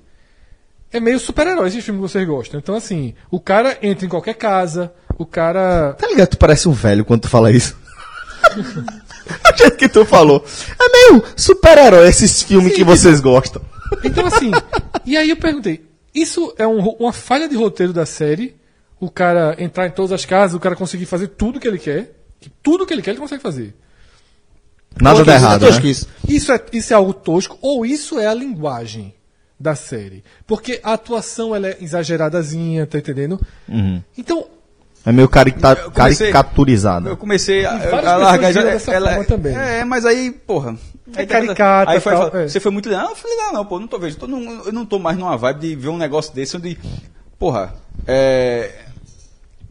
É meio super-herói esse filme que vocês gostam. Então, assim, o cara entra em qualquer casa, o cara. Tá ligado? Tu parece um velho quando tu fala isso. Do jeito que tu falou. É meio super-herói esses filmes Sim, que vocês gostam. Então, assim. e aí eu perguntei: isso é um uma falha de roteiro da série? O cara entrar em todas as casas, o cara conseguir fazer tudo que ele quer? Que tudo que ele quer, ele consegue fazer. Nada dá errado, né? Tosquice. Isso é, isso é algo tosco ou isso é a linguagem da série? Porque a atuação ela é exageradazinha, tá entendendo? Então, É meio carita Eu comecei- caricaturizado. Eu comecei a, E a largar já. dessa forma também. É, mas aí, porra. É aí caricata, Aí foi, tal, fala, é. Você foi muito legal. Não, eu falei, não, não, pô, não tô vendo. Tô num- eu não tô mais numa vibe de ver um negócio desse onde. Porra, é.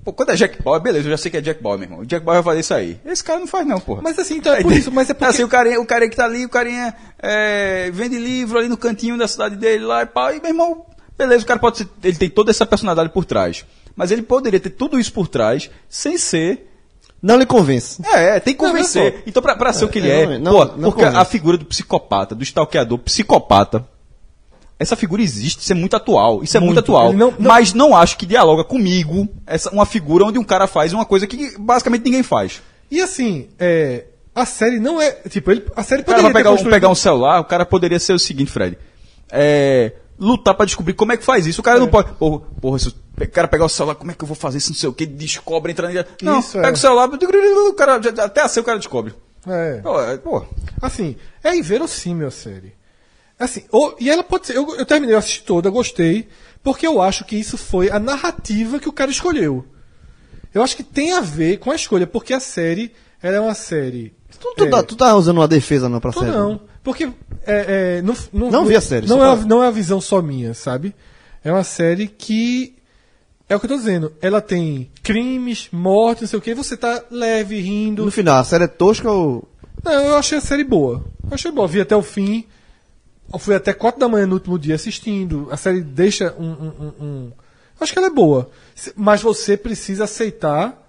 Pô, quando é Jack Bauer, beleza, eu já sei que é Jack Bauer, meu irmão. O Jack Bauer vai fazer isso aí. Esse cara não faz, não, porra. mas assim, então é por isso, mas é porque Assim, o carinha, o carinha que tá ali, o carinha é, vende livro ali no cantinho da cidade dele lá e pau. E, meu irmão, beleza, o cara pode ser. Ele tem toda essa personalidade por trás. Mas ele poderia ter tudo isso por trás sem ser. Não lhe convence. É, tem que Não, convencer. mas, pô, então, pra, pra ser o que ele é, é. não, pô, não porque convence. a figura do psicopata, do stalkeador psicopata. Essa figura existe, isso é muito atual. Isso é muito, Muito. atual. Não- não- Mas não acho que dialoga comigo essa, uma figura onde um cara faz uma coisa que basicamente ninguém faz. E assim, é, a série não é. Tipo, ele, a série O cara poderia vai pegar, um, pegar um celular, o cara poderia ser o seguinte, Fred. É, lutar pra descobrir como é que faz isso. O cara não pode. Porra, porra, se o cara pegar o celular, como é que eu vou fazer isso? Não sei o que, descobre, entra nele. Não, Isso, pega é. o celular, o cara, até assim o cara descobre. É. Pô, é, pô. Assim, é inverossímil a série. Assim, ou- e ela pode ser. Eu, eu terminei, eu assisti toda, gostei, porque eu acho que isso foi a narrativa que o cara escolheu. Eu acho que tem a ver com a escolha, porque a série ela é uma série. Tu, tu, é, tá, tu tá usando uma defesa não pra série? não. Porque é, é, não, não, Não vi a série, Não é, não é uma visão só minha, sabe? É uma série que. É o que eu tô dizendo. Ela tem crimes, mortes, não sei o que. Você tá leve, rindo. No final, a série é tosca ou. Não, eu achei a série boa. Eu achei boa. Vi até o fim. Eu fui até 4 da manhã no último dia assistindo. A série deixa um. um, um- um- Acho que ela é boa. Se- Mas você precisa aceitar.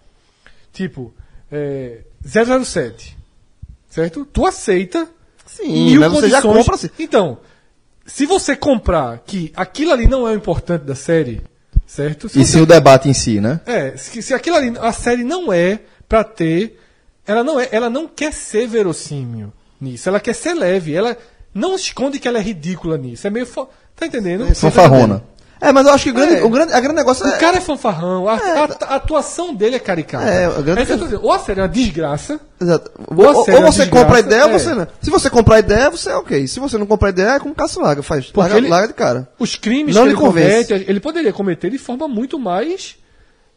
Tipo, é, 007. Certo? Tu aceita. Sim, mas você já compra assim. Então, se você comprar que aquilo ali não é o importante da série, certo? Se E você- sim o debate em si, né? é, se, se aquilo ali, a série não é pra ter, ela não é, ela não quer ser verossímil nisso. Ela quer ser leve. Ela não esconde que ela é ridícula nisso. É meio. Fo... Tá entendendo? Fanfarrona. É, mas eu acho que o grande, É. o grande, a grande negócio O é. cara é fanfarrão, a, a- a atuação dele é caricata. É, o grande- É. Ou a série é uma desgraça, Exato. Ou Ou, a ou é você desgraça, compra a ideia, é. ou você não. Se você comprar a ideia, você é ok. Se você não comprar a ideia, é como Cássio Laga faz. Porque Larga, ele- larga de cara. os crimes Não que lhe ele convence. comete, ele poderia cometer de forma muito mais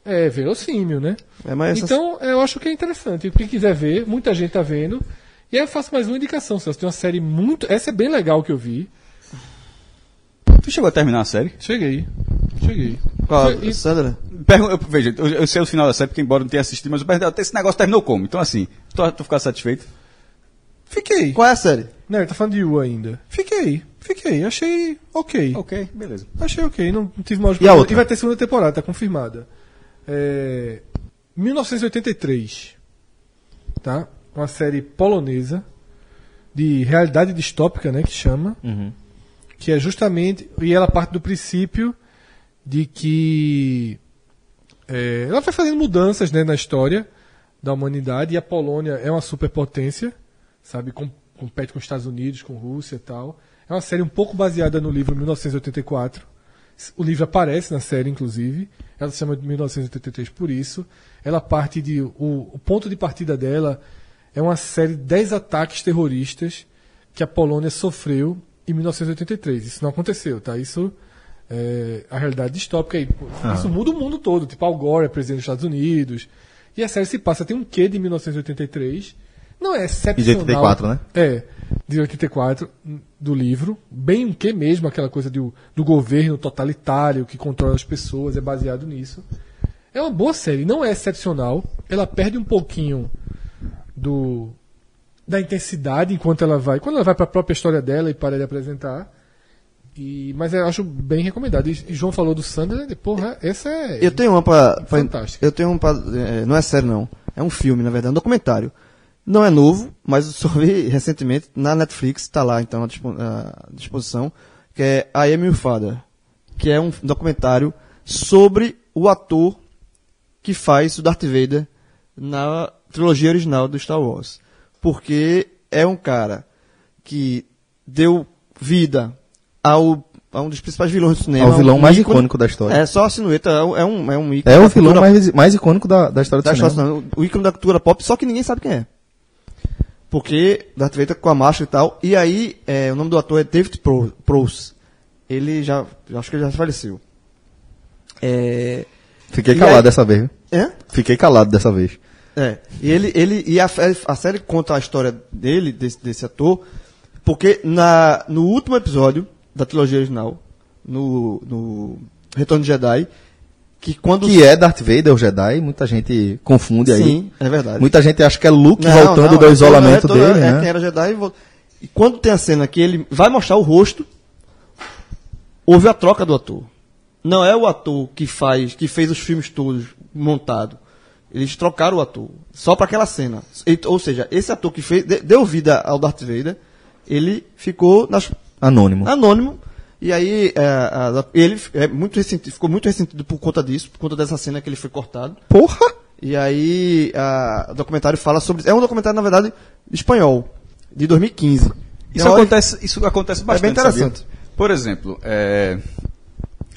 é, verossímil, né? É, Então, eu acho que é interessante. Quem quiser ver, muita gente tá vendo. E aí eu faço mais uma indicação, Celso. Tem uma série muito. Essa é bem legal que eu vi. Tu chegou a terminar a série? Cheguei. Cheguei. Qual, e- Sandra? Pergun veja, eu, eu sei o final da série, porque embora eu não tenha assistido, mas eu perguntei, esse negócio terminou como? Então assim, tu, tu ficar satisfeito? Fiquei. Qual é a série? Não, ele tá falando de You ainda. Fiquei. Fiquei. Achei ok. Ok, beleza. Achei ok. Não, não tive mais E a outra? E vai ter segunda temporada, tá confirmada. É, 1983. Tá? Uma série polonesa de realidade distópica, né, que chama. Que é justamente e ela parte do princípio de que é, ela vai fazendo mudanças, né, na história da humanidade e a Polônia é uma superpotência, sabe, com, compete com os Estados Unidos, com Rússia e tal. É uma série um pouco baseada no livro 1984. O livro aparece na série, inclusive. Ela se chama de 1983 por isso. Ela parte de. O, o ponto de partida dela é uma série de 10 ataques terroristas que a Polônia sofreu em 1983. Isso não aconteceu, tá? Isso é a realidade distópica. E, pô, Isso muda o mundo todo. Tipo, Al Gore é presidente dos Estados Unidos. E a série se passa, tem um quê de 1983. Não é excepcional. 84, né? É, de 84, do livro. Bem um quê mesmo, aquela coisa do, do governo totalitário que controla as pessoas, é baseado nisso. É uma boa série, não é excepcional. Ela perde um pouquinho do da intensidade enquanto ela vai. Quando ela vai para a própria história dela e para de apresentar. E, mas eu acho bem recomendado. E, e João falou do Sandler, porra, essa é. Eu tenho uma Fantástica. eu tenho um pra. é, não é série, não. É um filme, na verdade, um documentário. Não é novo, mas eu só vi recentemente na Netflix, tá lá então à disposição, que é I Am Your Father, que é um documentário sobre o ator que faz o Darth Vader na trilogia original do Star Wars. Porque é um cara que deu vida ao, a um dos principais vilões do cinema. Ao vilão um mais ícone- icônico da história. É só a sinueta, é um, é um, é um ícone. É o vilão cultura- mais, mais icônico da, da história do da cinema. história, o ícone da cultura pop, só que ninguém sabe quem é. Porque Darth Vader com a máscara e tal. E aí, é, o nome do ator é David Pro- Prowse. Ele já, acho que ele já faleceu. É, Fiquei calado aí- dessa vez. é? Fiquei calado dessa vez. É. E ele, ele e a, a série conta a história dele, desse, desse ator, porque na, no último episódio da trilogia original, no, no Retorno de Jedi, que quando Que é Darth Vader, o Jedi, muita gente confunde aí. Sim, é verdade. Muita gente acha que é Luke Não, voltando não, do é isolamento toda- é dele, é né? quem era Jedi e, e quando tem a cena que ele vai mostrar o rosto, houve a troca do ator. Não é o ator que faz, que fez os filmes todos montado. Eles trocaram o ator só para aquela cena. E- ou seja, esse ator que fez de- deu vida ao Darth Vader, ele ficou nas, Anônimo. anônimo. E aí é, a- ele é muito ressentido, ficou muito ressentido por conta disso, por conta dessa cena que ele foi cortado. Porra! E aí, a- o documentário fala sobre. É um documentário, na verdade, espanhol, de 2015. Isso hora- acontece, isso acontece bastante. bem interessante. sabia? Por exemplo, é,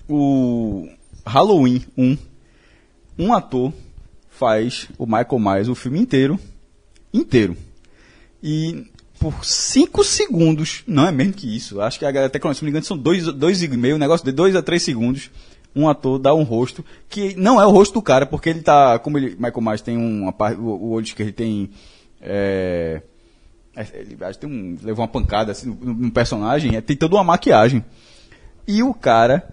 o Halloween 1, um ator faz o Michael Myers o filme inteiro, inteiro. E por 5 segundos, não é mesmo que isso, acho que a galera até se não me engano são 2 dois, e meio, um negócio de 2 a 3 segundos, um ator dá um rosto, que não é o rosto do cara, porque ele tá, como ele, Michael Myers tem uma parte, o, olho que ele tem, é, é, Ele tem um, levou uma pancada assim, no, no personagem, é, tem toda uma maquiagem. E o cara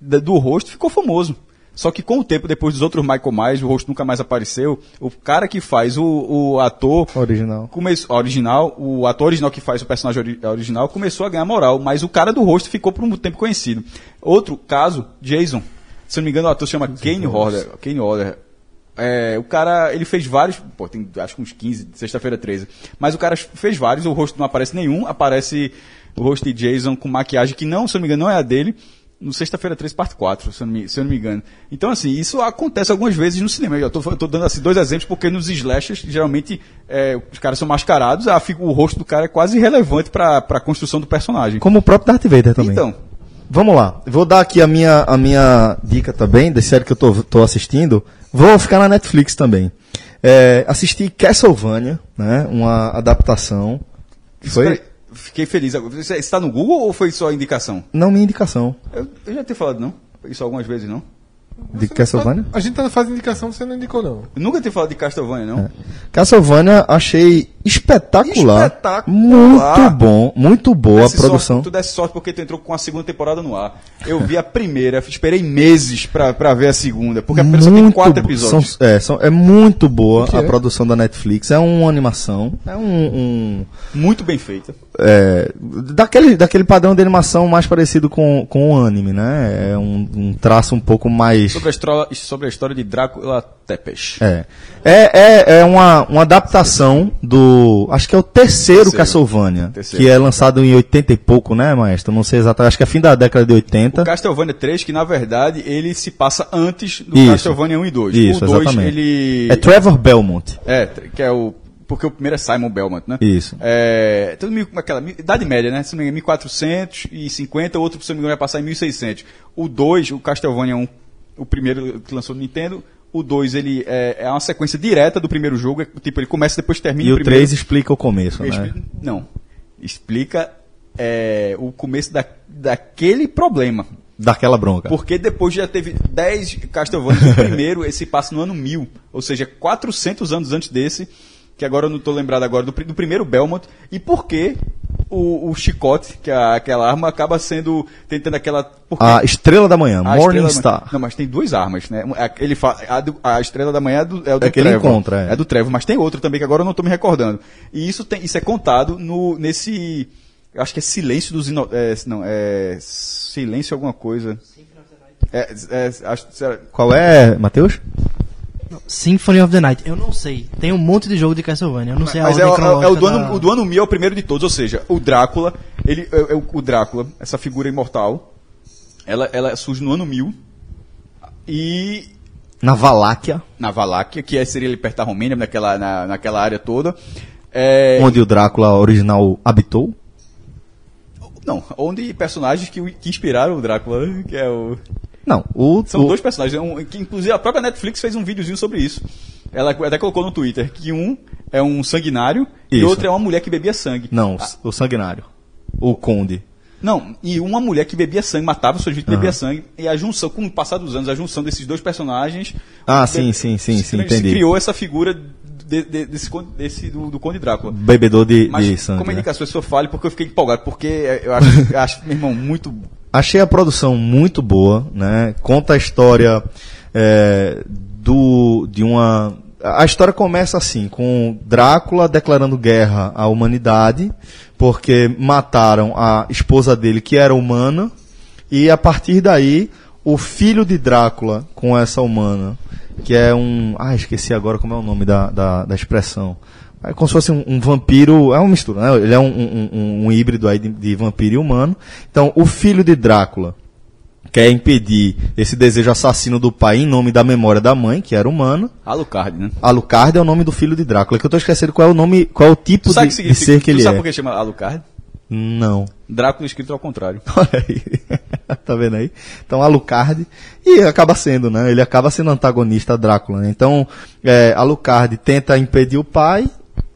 do rosto ficou famoso. Só que com o tempo, depois dos outros Michael Myers, o rosto nunca mais apareceu. O cara que faz o, o ator Original. começou, original, o ator original que faz o personagem ori- original começou a ganhar moral, mas o cara do rosto ficou por um tempo conhecido. Outro caso, Jason. Se não me engano, o ator se chama Kane Horder. Kane Horder. É, o cara, ele fez vários, pô, tem acho que uns 15, sexta-feira 13. Mas o cara fez vários, o rosto não aparece nenhum, aparece o rosto de Jason com maquiagem que não, se não me engano, não é a dele. No Sexta-feira 13, parte 4, se eu, não me, se eu não me engano. Então, assim, isso acontece algumas vezes no cinema. Eu tô dando assim, dois exemplos, porque nos slashers, geralmente, é, os caras são mascarados, a, o rosto do cara é quase irrelevante pra, pra construção do personagem. Como o próprio Darth Vader também. Então, Vamos lá. Vou dar aqui a minha, a minha dica também, da série que eu tô, tô assistindo. Vou ficar na Netflix também. É, assisti Castlevania, né? Uma adaptação. Foi? peraí, fiquei feliz. agora. Você está no Google ou foi só indicação? Não minha indicação. Eu, eu já tinha falado, não? Isso algumas vezes, não? De Castlevania? A gente tá na fase de indicação, você não indicou, não. Eu nunca tinha falado de Castlevania, não? Castlevania achei espetacular. Espetacular. Muito bom, muito boa a Desse produção. Sorte, tu desse sorte porque tu entrou com a segunda temporada no ar. Eu vi a primeira, esperei meses pra, pra ver a segunda, porque a primeira só tem quatro episódios. são- é, são- é muito boa a produção da Netflix. É uma animação. É um. um- Muito bem feita. é, daquele, daquele padrão de animação mais parecido com, com o anime, né? É um, um traço um pouco mais. Sobre a, história, sobre a história de Drácula Tepes. É. É, é, é uma, uma adaptação do. Acho que é o terceiro, Terceiro. Castlevania. Terceiro. Que é lançado em 80 e pouco, né, maestro? Não sei exatamente. Acho que é fim da década de 80. O Castlevania 3, que na verdade ele se passa antes do Isso. Castlevania 1 e 2. Isso, o 2, exatamente. ele. É Trevor Belmont. É, que é o. Porque o primeiro é Simon Belmont, né? Isso. É. Tudo mil- aquela mil- idade média, né? Se não me engano, 1450, o outro, se não me engano, vai passar em 1600. O 2, o Castlevania 1, o primeiro que lançou no Nintendo. O 2, ele é, é uma sequência direta do primeiro jogo. É, tipo, ele começa e depois termina E o primeiro. 3 explica o começo, né? Expli- Não. Explica é, o começo da, daquele problema. Daquela bronca. Porque depois já teve 10 Castlevania. O primeiro, esse passa no ano 1000. Ou seja, 400 anos antes desse. Que agora eu não estou lembrado agora do, do primeiro Belmont. E por que o, o chicote, que é aquela arma, acaba sendo. tentando aquela. Porque A Estrela da Manhã, a Morning estrela da Star. manhã- Não, mas tem duas armas, né? A- Ele fa... a, do- a estrela da manhã é, do, é o do É que ele Trevor. encontra, é. do Trevor, mas tem outra também que agora eu não estou me recordando. E isso, tem, isso é contado no, nesse. Eu acho que é Silêncio dos Ino... é, Não, é. Silêncio alguma coisa. É, é, acho, será- Qual é, Matheus? Symphony of the Night. Eu não sei. Tem um monte de jogo de Castlevania. Eu não sei a mas é, ordem o- é o- é o, do ano, da- o do ano 1000 é o primeiro de todos, ou seja, o Drácula, ele, é, é o, Drácula, essa figura imortal, ela, ela surge no ano 1000 e Na Valáquia, na Valáquia, que é- seria ali perto da Romênia, naquela, na, naquela área toda. É, onde o Drácula original habitou. Não, onde personagens que, que inspiraram o Drácula, né, que é o... Não, o. São o- dois personagens, um, que inclusive a própria Netflix fez um videozinho sobre isso. Ela até colocou no Twitter que um é um sanguinário e Isso. outro é uma mulher que bebia sangue. Não, Ah, o Sanguinário. O Conde. Não, e uma mulher que bebia sangue, matava suas vítimas, bebia sangue, e a junção, com o passar dos anos, a junção desses dois personagens. Ah, sim, sim, sim, sim, entendi. criou essa figura de- de- desse, desse- do, do Conde Drácula. Bebedor de, Mas de sangue. como é né? que as pessoas falam, porque eu fiquei empolgado, porque eu acho, eu acho meu irmão, muito. Achei a produção muito boa, né? Conta a história é, do de uma a história começa assim, com Drácula declarando guerra à humanidade, porque mataram a esposa dele, que era humana, e a partir daí, o filho de Drácula com essa humana, que é um. Ah, esqueci agora como é o nome da, da, da expressão. É como se fosse um, um vampiro. É uma mistura, né? Ele é um, um, um- híbrido aí de, de vampiro e humano. Então, o filho de Drácula quer impedir esse desejo assassino do pai em nome da memória da mãe, que era humana. Alucard, né? Alucard é o nome do filho de Drácula, que eu tô esquecendo qual é o nome, qual é o tipo Tu sabe de, que de ser que tu ele sabe é. por que chama Alucard? Não. Drácula escrito ao contrário. Olha aí. tá vendo aí? Então, Alucard. E acaba sendo, né? Ele acaba sendo antagonista a Drácula. Né? Então, é, Alucard tenta impedir o pai,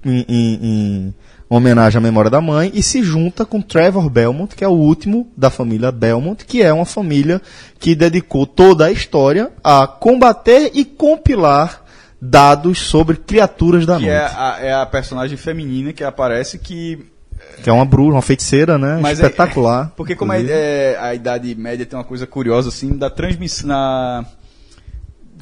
em, em- em homenagem à memória da mãe, e se junta com Trevor Belmont, que é o último da família Belmont, que é uma família que dedicou toda a história a combater e compilar dados sobre criaturas da Que noite. é a, é a personagem feminina que aparece que Que é uma bruxa, uma feiticeira, né? Mas é- Espetacular. Porque como é, é, a Idade Média tem uma coisa curiosa, assim, da transmissão, na...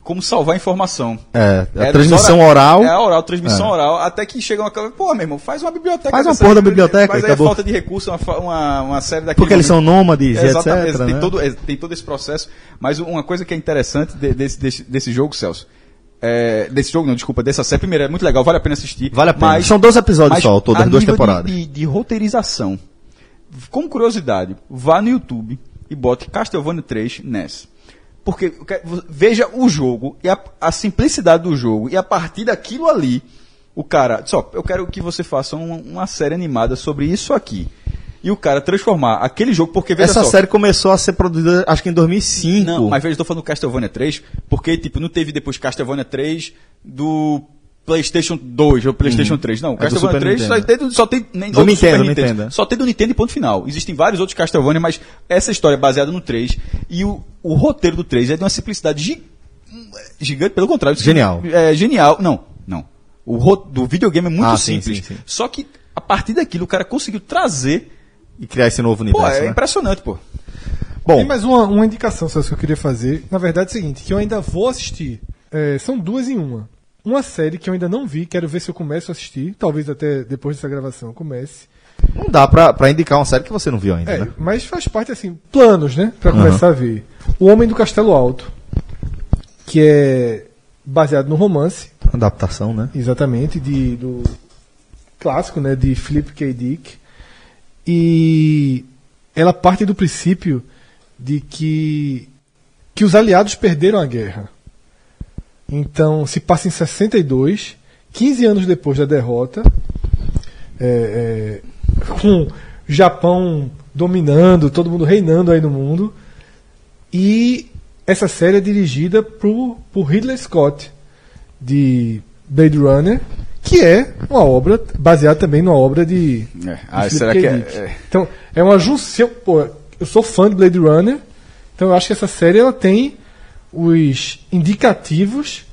Como salvar informação. É, a É, transmissão oral. É a oral, transmissão É. oral, até que chega uma pô, meu irmão, faz uma biblioteca. Faz uma porra da biblioteca, Mas aí é acabou. falta de recurso, uma, uma, uma série daquele Porque eles são nômades, Exatamente, etc. tem, né? todo, é, tem todo esse processo. Mas uma coisa que é interessante de- desse, desse, desse jogo, Celso, é, desse jogo não, desculpa, dessa série, primeiro, é muito legal, vale a pena assistir. Vale a pena. Mas, São 12 episódios só, ao todo, a as duas nível de- temporadas. De, de roteirização. Como curiosidade, vá no YouTube, e bote Castlevania 3 nessa. Porque veja o jogo e a, a simplicidade do jogo, e a partir daquilo ali, o cara. Só, eu quero que você faça um- uma série animada sobre isso aqui. E o cara transformar aquele jogo, porque veja Essa só, série começou a ser produzida, acho que em 2005. não, mas veja, eu tô falando do Castlevania 3, porque, tipo, não teve depois Castlevania 3 do PlayStation 2 ou PlayStation 3. Não, É Castlevania Super 3 só Nintendo. tem, só tem nem Do Nintendo, Nintendo, é. Só tem do Nintendo e ponto final. Existem vários outros Castlevania, mas essa história é baseada no 3. E o, o roteiro do 3 é de uma simplicidade gi- gigante, pelo contrário. Genial. É genial. Não, não. O ro- do videogame é muito Ah, sim, simples. sim, sim. Só que a partir daquilo o cara conseguiu trazer. E criar esse novo Pô, universo. é né? impressionante, pô. Bom, Tem mais uma, uma indicação, Celso, que eu queria fazer. Na verdade é o seguinte, que eu ainda vou assistir. É, são duas em uma. Uma série que eu ainda não vi, quero ver se eu começo a assistir. Talvez até depois dessa gravação eu comece. não dá pra, pra indicar uma série que você não viu ainda, É, né? mas faz parte, assim, planos, né? Pra começar a ver. O Homem do Castelo Alto, que é baseado no romance, Adaptação, né? exatamente, de, do clássico, né? De Philip K. Dick. E ela parte do princípio de que, que os aliados perderam a guerra. Então, se passa em 62, 15 anos depois da derrota, é, é, com o Japão dominando, todo mundo reinando aí no mundo. E essa série é dirigida por, por Ridley Scott, de Blade Runner, que é uma obra baseada também numa obra de. É. de Ah, Philip será K. que é- é- Então, é uma junção. Pô, eu sou fã de Blade Runner, então eu acho que essa série ela tem os indicativos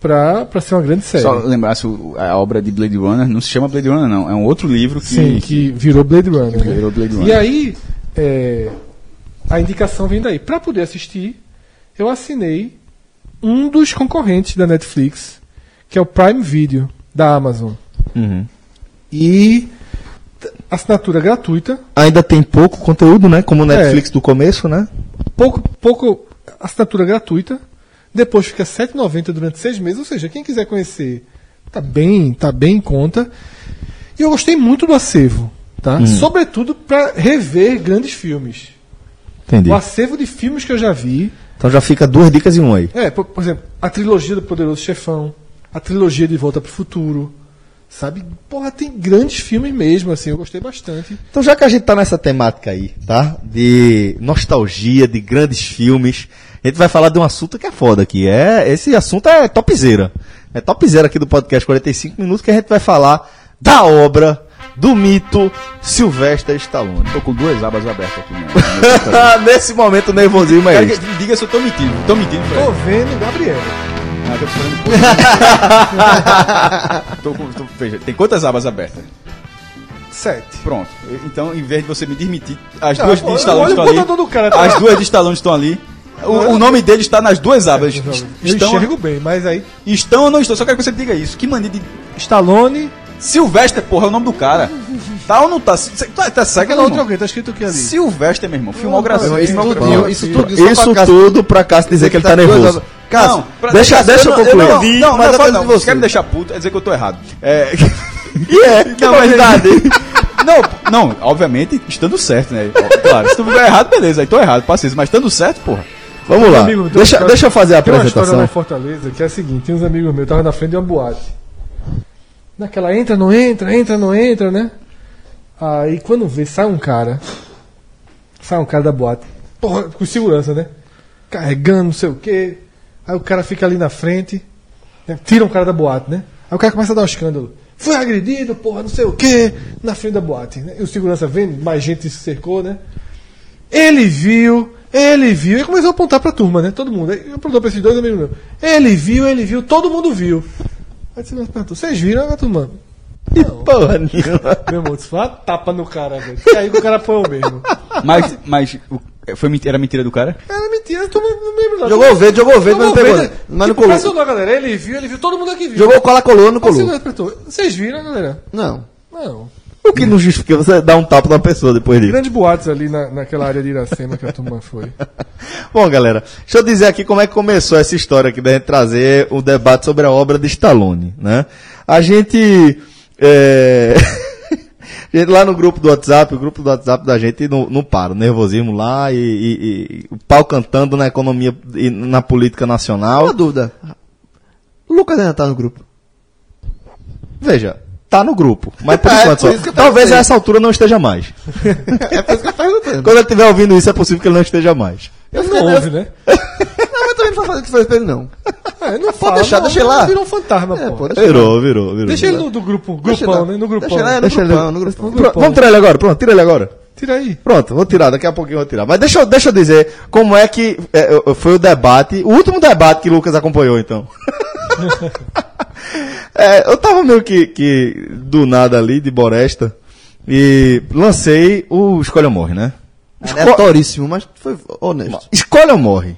pra ser uma grande série. Só lembrar se o- a obra de Blade Runner não se chama Blade Runner, não. É um outro livro que. Sim, que virou Blade Runner. né? Virou Blade Runner. E aí, é, a indicação vem daí. Para poder assistir, eu assinei um dos concorrentes da Netflix, que é o Prime Video da Amazon. Uhum. E assinatura gratuita, Ainda tem pouco conteúdo, né? Como o É. Netflix do começo, né? pouco, pouco assinatura gratuita. Depois fica R$ 7,90 durante seis meses. Ou seja, quem quiser conhecer, tá bem, tá bem em conta. E eu gostei muito do acervo, tá? Sobretudo para rever grandes filmes. Entendi. O acervo de filmes que eu já vi. Então já fica duas dicas em um aí. É, por, por exemplo, a trilogia do Poderoso Chefão, a trilogia de Volta pro Futuro. Sabe? Porra, tem grandes filmes mesmo, assim, eu gostei bastante. Então já que a gente tá nessa temática aí, tá? De nostalgia, de grandes filmes, a gente vai falar de um assunto que é foda aqui. É, esse assunto é topzera. É topzera aqui do podcast 45 minutos que a gente vai falar da obra do mito Sylvester Stallone. Tô com duas abas abertas aqui, né? Nesse momento nervosinho, mas me diga se eu tô mentindo. Tô mentindo, Tô vendo Gabriel. Ah, tô tô com- tô- veja, tem quantas abas abertas? Sete. Pronto. Então, em vez de você me desmentir, as Não, duas de Stallone estão ali. cara, tá? As duas de Stallone estão ali. O, o nome dele está nas duas abas. Eu Estão, enxergo bem, mas aí. estão ou não estão? Só quero que você diga isso. Que mania de. Stallone. Sylvester, porra, é o nome do cara. Tá ou não tá? Tá, tá cego, outra irmão? alguém, tá escrito o que ali? Sylvester, meu irmão. Filmografia. Isso isso tudo, só isso pra Cássio tudo pra Cássio dizer que ele tá duas nervoso. Cássio, Não, pra- deixa- deixa eu não- concluir. Não, Vi, não, não, mas não, atrás não, de você você. quer me deixar puto, é dizer que eu tô errado. É... E é, que Não, mas- verdade. não, não, obviamente, estando certo, né? Claro, se tu fizer errado, beleza, aí tô errado, paciência, mas estando certo, porra. Vamos lá. Amigo, Deixa, deixa eu fazer a Tem uma história apresentação. em Fortaleza que é a seguinte: tem uns amigos meus, estavam na frente de uma boate. Naquela entra, não entra, entra, não entra, né? Aí quando vê, sai um cara. Sai um cara da boate. Porra, com segurança, né? Carregando, não sei o quê. Aí o cara fica ali na frente. né? Tira um cara da boate, né? Aí o cara começa a dar um escândalo. Foi agredido, porra, não sei o quê. Na frente da boate. Né? E o segurança vendo, mais gente se cercou, né? Ele viu, ele viu, e começou a apontar pra turma, né? Todo mundo. Aí eu apontou pra esses dois amigos meus. Ele viu, ele viu, todo mundo viu. Aí você perguntou, vocês viram, a turma? Porra nenhuma. Meu irmão, isso foi uma tapa no cara, velho. E aí que o cara foi o mesmo. Mas, mas o- foi mentira, era mentira do cara? Era mentira, tu não lembro não. Jogou verde, jogou verde, mas não pegou. verde, Mas não tipo, colou. Impressionou a galera. Ele viu, ele viu, todo mundo aqui viu. Jogou cola, colou, não o colou. vocês viram, galera? Não. Não. O que não justifica você dar um tapa numa pessoa depois disso. Grandes boatos ali na, naquela área de Iracema que a turma foi. Bom, galera, deixa eu dizer aqui como é que começou essa história aqui da gente trazer o debate sobre a obra de Stallone, né? A gente. é, Gente, lá no grupo do WhatsApp, o grupo do WhatsApp da gente não, não para. O nervosismo lá e, e- e o pau cantando na economia e na política nacional. Uma dúvida. O Lucas ainda tá no grupo. Veja, tá no grupo. Mas por É, enquanto só. Talvez perguntei. a essa altura não esteja mais. É por isso que eu tô perguntando. Quando ele estiver ouvindo isso, é possível que ele não esteja mais. Eu Não ouve, né? Não, também não vai fazer o que pra ele, não. É, não Pode deixar, deixa ele lá. Virou um fantasma, É, pô. Virou, virou, virou. Deixa ele no do grupo, grupão, né? No grupão. Deixa ele lá, no Deixa ele- grupão, no grupão. Pro- Vamos tirar ele agora, pronto, tira ele agora. Tira aí. Pronto, vou tirar, daqui a pouquinho eu vou tirar. Mas deixa, eu- deixa eu dizer como é que é, foi o debate, o último debate que o Lucas acompanhou, então. É, eu tava meio que, que do nada ali, de Boresta, e lancei o Escolha ou Morre, né? Esco- Aleatoríssimo, mas foi honesto. Escolha ou Morre.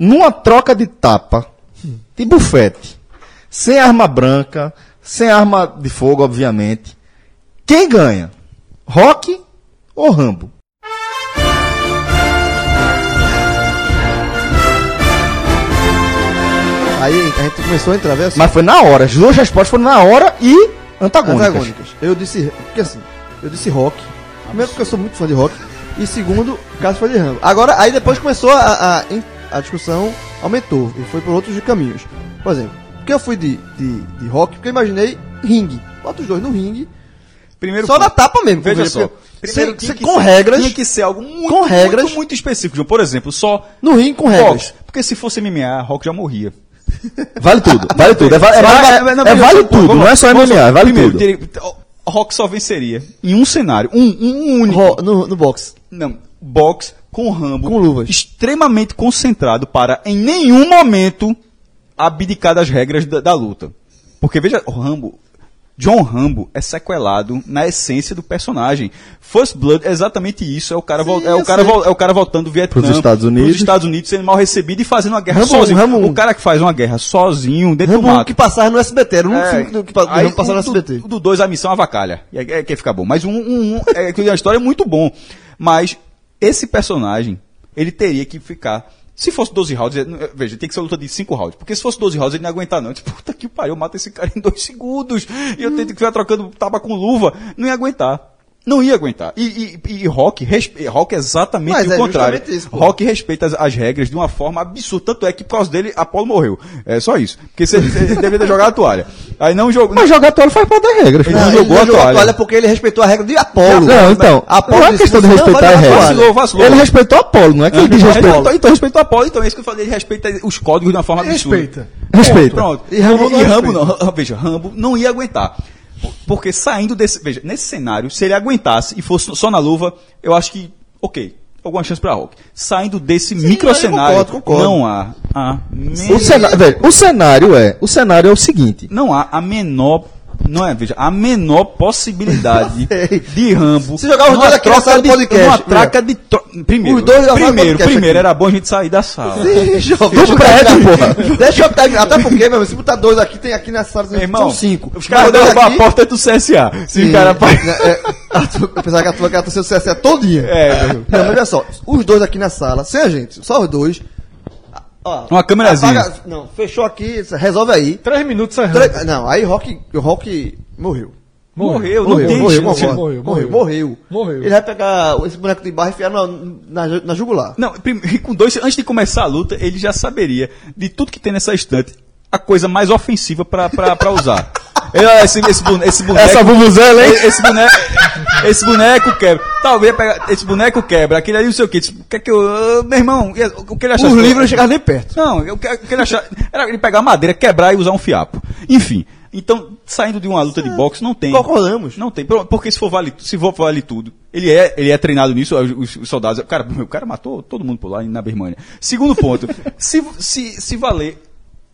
Numa troca de tapa, de bufete, sem arma branca, sem arma de fogo, obviamente, quem ganha? Rock ou Rambo? Aí a gente começou a entrar, assim. Mas foi na hora, as duas respostas foram na hora e antagônicas. antagônicas. Eu disse, porque assim, eu disse rock. Primeiro porque eu sou muito fã de rock. E segundo, caso foi de Rambo. Agora, aí depois começou a, a, a discussão, aumentou e foi por outros caminhos. Por exemplo, porque eu fui de, de, de rock, porque eu imaginei ringue. Bota os dois no ringue. Primeiro Só ponto. na tapa mesmo. Veja porque- só. Primeiro com ser- regras. Tinha que ser algo muito, com regras. muito, muito específico. João. Por exemplo, só No ringue com regras. boxe. Porque se fosse MMA, Rock já morria. Vale tudo, vale tudo. É, é, é- é vale tudo, não é só MMA, vale Primeiro, tudo. Rock só venceria em um cenário, um, um, um único. Ro- no, no boxe. Não, boxe com Rambo. Com luvas. Extremamente concentrado para, em nenhum momento, abdicar das regras da, da luta. Porque, veja, o Rambo. John Rambo é sequelado na essência do personagem. First Blood é exatamente isso. É o cara, vol- é o cara, é o cara voltando do Vietnã Pros Estados Unidos. Estados Unidos, sendo mal recebido e fazendo uma guerra Rambo- sozinho. Rambo- O cara que faz uma guerra sozinho, dentro do Rambo mato. que passava no SBT. Era um É, filme do que pa- aí passava no o do- SBT. O do 2, a missão avacalha. E é, é que fica bom. Mas um, um, um é que a história é muito bom. Mas esse personagem, ele teria que ficar. Se fosse 12 rounds, é, veja, tem que ser uma luta de 5 rounds. Porque se fosse 12 rounds, ele não ia aguentar, não. Disse, puta que pariu, eu mato esse cara em 2 segundos. E eu tenho que ficar trocando taba com luva. Não ia aguentar. Não ia aguentar. E, e, e Rock, respe- Rock é exatamente Mas o é contrário. isso. Rock respeita as, as regras de uma forma absurda. Tanto é que por causa dele, Apolo morreu. É só isso. Porque você deveria ter jogado a toalha. Aí não jogou. Mas jogar toalha faz parte das regras. Ele não Não, jogou ele a não jogou toalha. porque ele respeitou a regra de Apolo. Não, então, Apolo não é questão de "Não, respeitar a regra. toalha." Vacilou, vacilou. Ele respeitou a Apolo, não é que ele diz respeito. Então, então respeitou a Apolo, então é isso que eu falei, ele respeita os códigos de uma forma absurda. Respeita. Respeita. Pronto. E Rambo não e Rambo não. Veja, Rambo não ia aguentar. Porque saindo desse. Veja, nesse cenário, se ele aguentasse e fosse só na luva, eu acho que. Ok. Alguma chance pra Rock. Saindo desse micro eu cenário, concordo, concordo. não há a O cenário, velho, o cenário é, o cenário é o seguinte. não há a menor não é, veja, a menor possibilidade de Rambo. Se jogar os dois aqui na sala do podcast, numa traca de tro... primeiro, Os dois primeiro, primeiro era bom a gente sair da sala. Deixa eu Do prédio, porra. Deixa eu terminar. Até porque, meu, se botar dois aqui, tem aqui na sala Meu irmão, são cinco. Os caras derrubar a aqui- porta do CSA. Se o cara É, é, a apesar que a tua cara tá sendo CSA todinha. É, Não, mas olha só. Os dois aqui na sala, sem a gente, só os dois. Ó, Uma câmerazinha. apaga- não, fechou aqui, resolve aí. Três minutos sai Tre-. Não, aí Rock, o Rock morreu. Morreu, não Morreu, tem morreu, morreu, Morreu, morreu, morreu. morreu. Morreu. Ele vai pegar esse boneco de barra e enfiar na, na, na jugular. Não, com dois, antes de começar a luta, ele já saberia de tudo que tem nessa estante a coisa mais ofensiva pra usar. Esse, esse, esse boneco. Essa vuvuzela, hein? Esse boneco, esse boneco quebra. Talvez pegar, esse boneco quebra, aquele ali não sei o que. O que é que eu. ah, Meu irmão, o que ele achava? Os livros não chegavam nem perto. Não, o que, o que ele achava. Era ele pegar madeira, quebrar e usar um fiapo. Enfim. Então, saindo de uma luta de boxe, não tem. Concordamos. Não tem. Porque se for vale, se for vale tudo, ele é, ele é treinado nisso, os, os soldados. Cara, o cara matou todo mundo por lá na Birmania. Segundo ponto, se, se, se valer,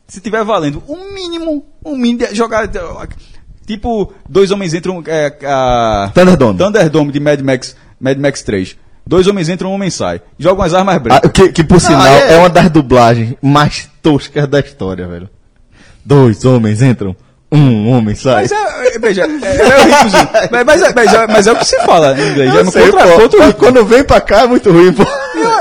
se tiver valendo um mínimo, um mínimo de jogar. Tipo, dois homens entram. É, a, Thunderdome. Thunderdome de Mad Max, Mad Max 3. Dois homens entram, um homem sai. Jogam as armas Ah, brancas. que, que por sinal é- é... uma das dublagens mais toscas da história, velho. Dois homens entram, um homem sai. Mas é, é, veja, é, é mas, mas, é- mas, é- é o que se fala em inglês. É no Sei, pô. contra o quando vem pra cá é muito ruim, pô.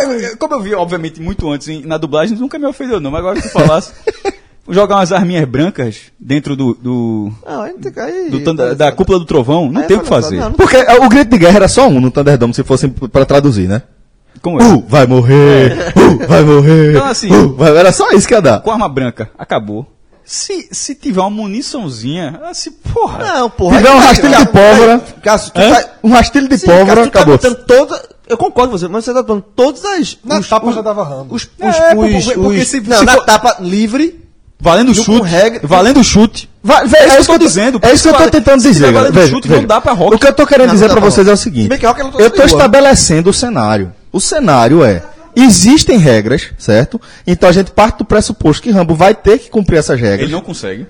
Eu- como eu vi, obviamente, muito antes em- na dublagem, nunca me ofendeu, não. Mas agora que tu falasse. jogar umas arminhas brancas dentro do, do, Não, aí não tem que. Aí, do Thunder- da cúpula do trovão, não Aí tem o que fazer. Não, não Porque é, o grito de guerra era só um no Thunderdome, se fosse pra traduzir, né? Como é? Uh, vai morrer! Uh, vai morrer! Então, assim- uh, vai- era só isso que ia dar. Com arma branca, acabou. Se, se tiver uma muniçãozinha, assim, porra. Não, porra. Se tiver um rastilho de pólvora, tá- um rastilho de pólvora, tá acabou. toda. Eu concordo com você, mas você tá dando todas as. Na os- tapa os- já dava Rambo. Os, os, É, os, porque- porque os- se- não, se na for- tapa livre. Valendo chute. regra- Valendo chute. Vai, É isso que eu tô dizendo, É isso que eu tô tentando dizer. galera. valendo Veja, chute, veja. não dá pra rock. O que eu tô querendo Não, dizer não dá pra pra vocês é o seguinte. É eu tô estabelecendo o cenário. O cenário é, existem regras, certo? Então a gente parte do pressuposto que Rambo vai ter que cumprir essas regras. Ele não consegue.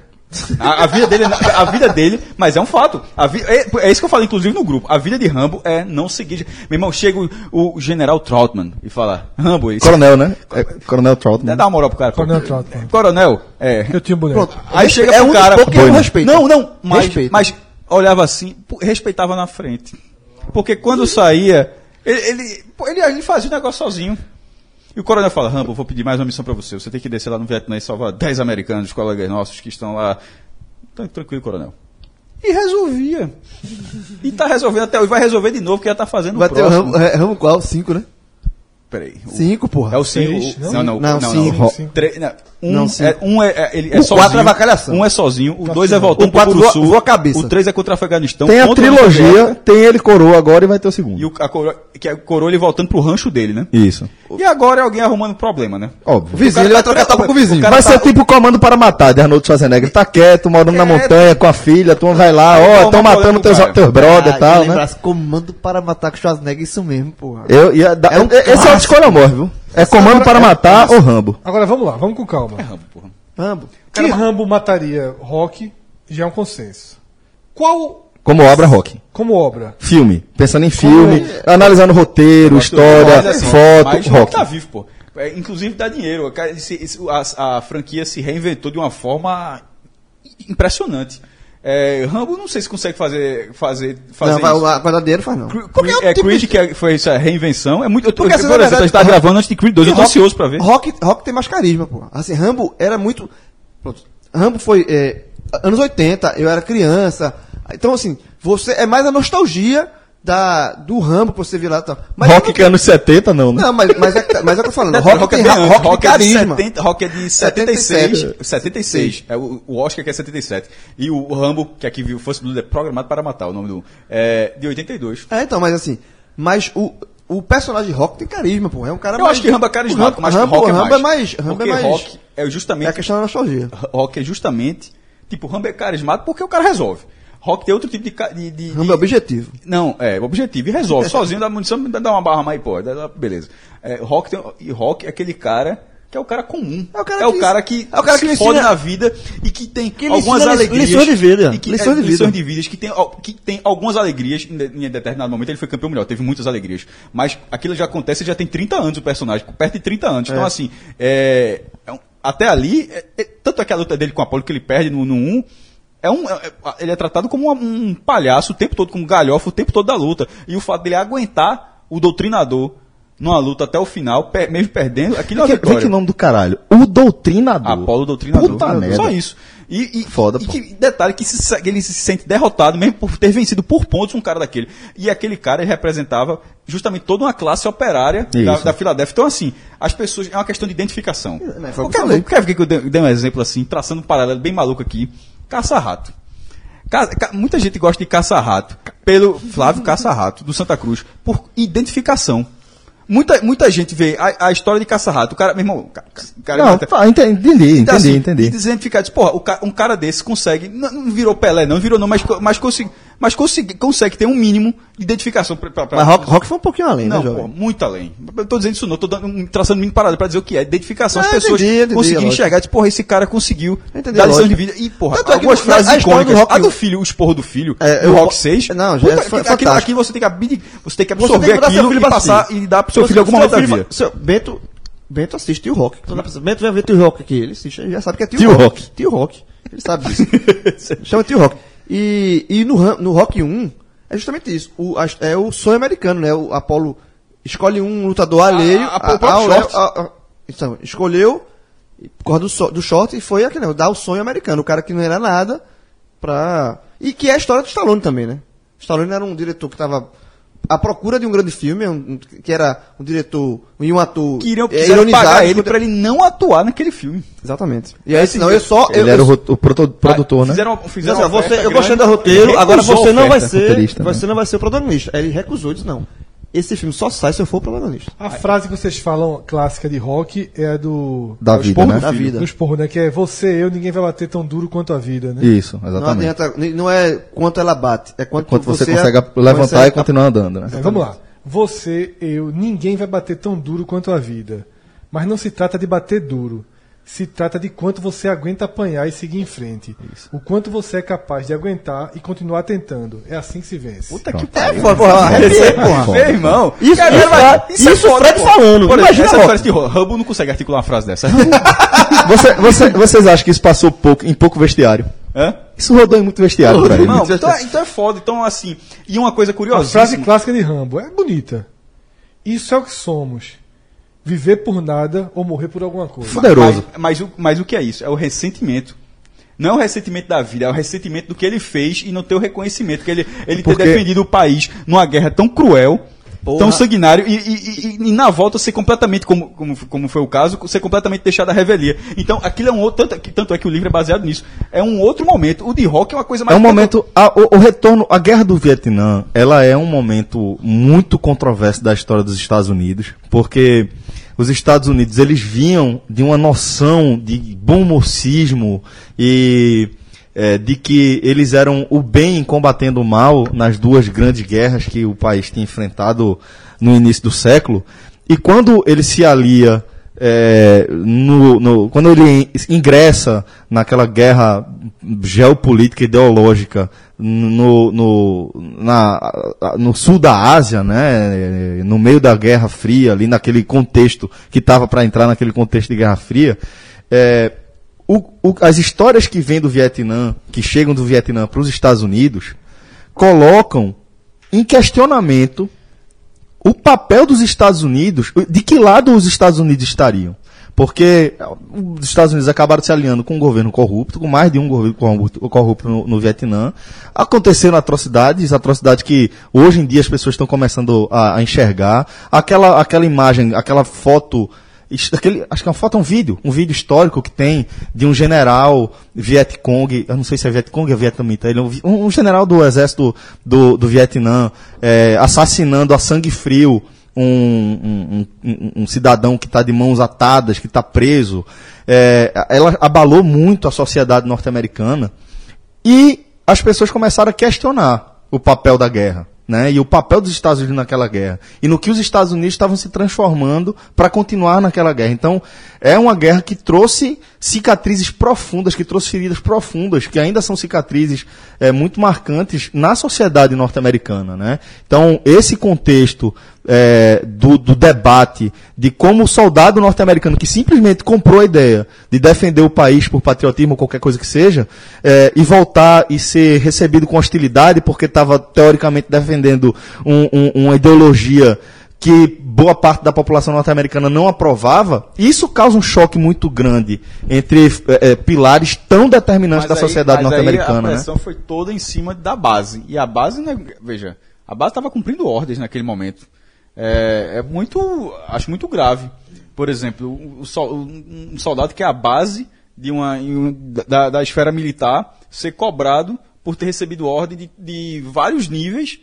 A, a vida dele, a vida dele, mas é um fato. A vi- é, é isso que eu falei, inclusive, no grupo. A vida de Rambo é não seguir. Meu irmão, chega o, o general Troutman e fala: Rambo, isso. Coronel, né? É, Coronel Troutman. Dá uma moral pro cara. Coronel Troutman. Coronel, é. Eu tinha um boneco. Pronto. Aí chega é pro um cara. pouco que eu Pô, respeito. Não, não, mas, Respeito. mas olhava assim, respeitava na frente. Porque quando saía, ele, ele, ele, ele fazia o negócio sozinho. E o coronel fala: Rambo, vou pedir mais uma missão pra você. Você tem que descer lá no Vietnã e salvar 10 americanos, colegas nossos que estão lá. Tá tranquilo, coronel. E resolvia. E tá resolvendo até hoje. Vai resolver de novo, que já tá fazendo Vai o ter o próximo. é, ramo qual? Cinco, né? Peraí. o- Cinco, porra. É o 5. Seis, Não, não? não, Não, cinco. não. Cinco. Tre- não, Um, Não, é, cinco. um é, é, ele é O sozinho. quatro é avacalhação. Um é sozinho, o dois é voltando O quatro pro Sul. voa a cabeça. O três é contra o Afeganistão. Tem a trilogia, tem ele coroa agora e vai ter o segundo. E o, a coroa, que é coroa ele voltando pro rancho dele, né? Isso. E agora é alguém arrumando problema, né? Óbvio. O vizinho, ele vai trocar tapa com o vizinho. o Vai tá- ser tipo comando para matar de Arnold Schwarzenegger. Tá quieto, morando na montanha com a filha, turma vai lá, ó, estão matando do teus, brother e Ah, tal, né? Comando para matar com Schwarzenegger, isso mesmo, porra. Eu, ia dar- É esse é o escolha amor, viu? É comando para matar ou Rambo. Agora vamos lá, vamos com calma. Rambo, porra. Rambo. Que Rambo mataria Rock já é um consenso. Qual, Como obra rock. como obra? Filme. Pensando em filme, analisando roteiro, história, Mas, assim, foto, mas rock. Tá vivo, pô. É, inclusive dá dinheiro. Cara, esse- a, a franquia se reinventou de uma forma impressionante. É, Rambo não sei se consegue fazer fazer fazer Não, vai, isso. dar dinheiro, faz não. Creed, Porque é, tipo Creed de- que é- foi essa reinvenção. É muito. Eu, tô- Porque, eu, assim, por exemplo, a gente tá gravando antes de Creed 2, eu tô Rock- ansioso pra ver. Rock, Rock tem mais carisma, pô. Assim, Rambo era muito. Pronto. Rambo foi. é, anos 80, eu era criança. Então, assim, você. É mais a nostalgia da, do Rambo que você viu lá. Tá. Mas rock que é anos 70, não, né? Não, mas, mas, é, mas é o que eu tô falando. Rock, Rock, é tem rock tem Rock é de carisma. 70, Rock é de 76. 77. 76. É, o, o Oscar que é 77. E o, o Rambo, que aqui viu First Blood, é programado para matar, o nome do. É de 82. É, então, mas assim. Mas o, o personagem Rock tem carisma, pô. É um cara Eu acho que Rambo é carismático, mas Rambo, Rock é Rambo mais. é mais. Rambo porque é mais. Rock é É justamente. a questão da nostalgia. Rock é justamente. Tipo, Rambo é carismático porque o cara resolve. Rock tem outro tipo de. de, de- de- é objetivo. Não, é, objetivo. E resolve. Sozinho dá munição, dá uma barra mais, pô. dá- dá- beleza. É, rock tem, e Rock é aquele cara que é o cara comum. É o cara que- cara que, é o cara que se fode ensina- na vida e que tem Que algumas alegrias. lições de vida. E que, Lições é, de vida. lições de vidas que tem, que tem algumas alegrias em, em determinado momento. Ele foi campeão melhor, teve muitas alegrias. Mas aquilo já acontece já tem 30 anos o personagem, perto de 30 anos. Então, assim, é, é um- até ali, é- é- tanto aquela luta dele com a Apolo que ele perde no, no 1. É um, é- é- ele é tratado como um palhaço o tempo todo, como galhofa o tempo todo da luta. E o fato dele aguentar o doutrinador numa luta até o final, pe- mesmo perdendo, aquilo é uma Vê que, vê vitória. que nome do caralho. O Doutrinador. Apolo Doutrinador. Puta merda. Só isso. E, e, Foda, e que, detalhe que se ele se sente derrotado, mesmo por ter vencido por pontos um cara daquele. E aquele cara ele representava justamente toda uma classe operária da, Isso. da Filadélfia. Então, assim, as pessoas. É uma questão de identificação. foi o que eu Quer ver, que eu dei um exemplo assim, traçando um paralelo bem maluco aqui? Caça-rato. Ca- ca- muita gente gosta de caça-rato pelo Flávio Caça-rato, do Santa Cruz, por identificação. Muita, muita gente vê a, a história de caça-rato. O cara, meu irmão, cara, cara Não, tá, entendi, entendi, então, entendi, assim, entendi. Identificar, diz, porra, o ca- um cara desse consegue, não, não virou Pelé, não virou não, mas, mas, consegui, mas consegui, consegue ter um mínimo de identificação pra, pra- pra- Mas Rock, Rock foi um pouquinho além, não, né, pô, jovem? muito além. Eu tô dizendo isso não, tô dando, traçando um mínimo parado pra dizer o que é. Identificação, as Ah, pessoas entendi, entendi, conseguirem lógico. enxergar, diz, porra, esse cara conseguiu Entendi dar a lição de vida. E, porra, Tanto é que algumas a- frases a icônicas. Rock a do filho, o esporro do filho, É, eu- Rock 6. não, já é puta, fa- aqui, fantástico. aqui você tem que abdi- você tem que Você absorver tem que aquilo e passar e dar pro seu filho alguma vida. seu- Bento, Bento assiste Tio Rock. A Bento vai ver Tio Rock aqui. Ele assiste, ele já sabe que é Tio. Rock. Tio Rock. Ele sabe disso. Chama Tio Rock. E, e no, no Rock 1, é justamente isso. O, é o sonho americano, né? O Apollo escolhe um lutador alheio. a- o próprio ao- short. a- a- então, escolheu Por causa do, so- do short, e foi aquele dar o sonho americano. O cara que não era nada pra... E que é a história do Stallone também, né? Stallone era um diretor que tava à procura de um grande filme, um- que era um diretor e um ator Que iriam é, pagar ele poder- pra ele não atuar naquele filme. Exatamente. E aí, senão eu assim, só... eu, Ele era eu, o, o produtor, né? Fizeram, Fizeram assim, você, oferta eu gostei do roteiro, ele agora você a não vai ser, roteirista, né? você não vai ser o protagonista. Aí ele recusou disse, não, esse filme só sai se eu for o protagonista. A frase que vocês falam, clássica de rock, é a do. Da é vida, esporro né? do Da vida. Do esporro, né? Que é você, eu, ninguém vai bater tão duro quanto a vida, né? Isso, Não exatamente. adianta, não é quanto ela bate, é quanto, Quanto você, é- consegue levantar você e continuar andando, né? Mas vamos lá. Você, eu, ninguém vai bater tão duro quanto a vida. Mas não se trata de bater duro. Se trata de quanto você aguenta apanhar e seguir em frente. O quanto você é capaz de aguentar e continuar tentando. É assim que se vence. Puta que É pariu. foda, porra, arrepiei, porra. Meu irmão. Isso- Cara, isso- vai- isso é o Fred falando. Por exemplo, Imagina, essa diferença de Rambo não consegue articular uma frase dessa. Você- você- vocês acham que isso passou pouco, em pouco vestiário? Hã? Isso rodou em muito vestiário por aí. Não, então, é- então é foda. Então, assim. E uma coisa A curiosa. frase clássica de Rambo é bonita. Isso é o que somos. Viver por nada ou morrer por alguma coisa. Poderoso. Mas, mas, o, mas o que é isso? É o ressentimento. Não é o ressentimento da vida, é o ressentimento do que ele fez e não ter o reconhecimento. Que ele, ele Porque- ter defendido o país numa guerra tão cruel, Porra. tão sanguinário, e, e- e- e na volta ser completamente, como, como, como foi o caso, ser completamente deixado à revelia. Então, aquilo é um outro. Tanto, tanto é que o livro é baseado nisso. É um outro momento. O de rock é uma coisa mais. É um momento. a- o, o retorno. A guerra do Vietnã, ela é um momento muito controverso da história dos Estados Unidos, porque os Estados Unidos eles vinham de uma noção de bom mocismo e é, de que eles eram o bem combatendo o mal nas duas grandes guerras que o país tinha enfrentado no início do século. E quando ele se alia é, no, no- quando ele ingressa naquela guerra geopolítica ideológica no, no, na- no sul da Ásia, né, no meio da Guerra Fria, ali naquele contexto que estava para entrar naquele contexto de Guerra Fria, é, o- o- as histórias que vêm do Vietnã, que chegam do Vietnã para os Estados Unidos, colocam em questionamento o papel dos Estados Unidos, de que lado os Estados Unidos estariam? Porque eh, os Estados Unidos acabaram se alinhando com um governo corrupto, com mais de um governo corrupto, no, no Vietnã. Aconteceram atrocidades, atrocidades que hoje em dia as pessoas estão começando a, a enxergar. Aquela, aquela imagem, aquela foto, aquele, acho que é uma foto, é um vídeo, um vídeo histórico que tem de um general Vietcong, eu não sei se é Vietcong ou vietnamita, ele é um, um- general do exército do, do Vietnã, eh, assassinando a sangue frio um, um- um- um cidadão que está de mãos atadas, que está preso. É, ela abalou muito a sociedade norte-americana e as pessoas começaram a questionar o papel da guerra. Né, e o papel dos Estados Unidos naquela guerra. E no que os Estados Unidos estavam se transformando para continuar naquela guerra. Então, é uma guerra que trouxe cicatrizes profundas, que trouxe feridas profundas, que ainda são cicatrizes é, muito marcantes na sociedade norte-americana. Né? Então, esse contexto é, do, do debate de como o soldado norte-americano que simplesmente comprou a ideia de defender o país por patriotismo ou qualquer coisa que seja, é, e voltar e ser recebido com hostilidade porque estava teoricamente defendendo um- um- uma ideologia que boa parte da população norte-americana não aprovava, isso causa um choque muito grande entre é, é, pilares tão determinantes da aí- sociedade mas norte-americana. A né? pressão foi toda em cima da base. E a base, né, veja, a base estava cumprindo ordens naquele momento. É, é muito, acho muito grave. Por exemplo, o, o um soldado que é a base de uma, um- da, da esfera militar ser cobrado por ter recebido ordem de, de vários níveis.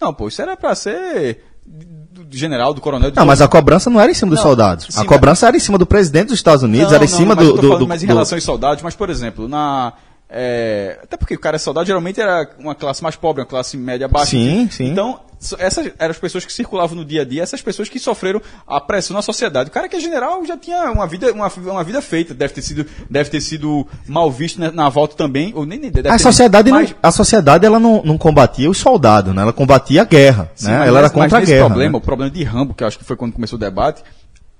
Não, pô, isso era para ser do do general, do coronel. de Não, mas a cobrança não era em cima dos Não, soldados. sim, a cobrança era em cima do presidente dos Estados Unidos, Não, era em não, cima mas do, do, falando do- mais em do- relação aos soldados, mas por exemplo, na é, até porque o cara é soldado geralmente era uma classe mais pobre, uma classe média baixa. Sim, enfim. sim. Então essas eram as pessoas que circulavam no dia a dia, essas pessoas que sofreram a pressão na sociedade. O cara que é general já tinha uma vida, uma, uma vida feita, deve ter sido, deve ter sido mal visto na volta também, ou nem, nem A ter- sociedade, mas- não, a sociedade ela não, não combatia os soldados, né? Ela combatia a guerra, Sim, né? mas Ela era contra a guerra. problema, né? o problema de Rambo, que eu acho que foi quando começou o debate,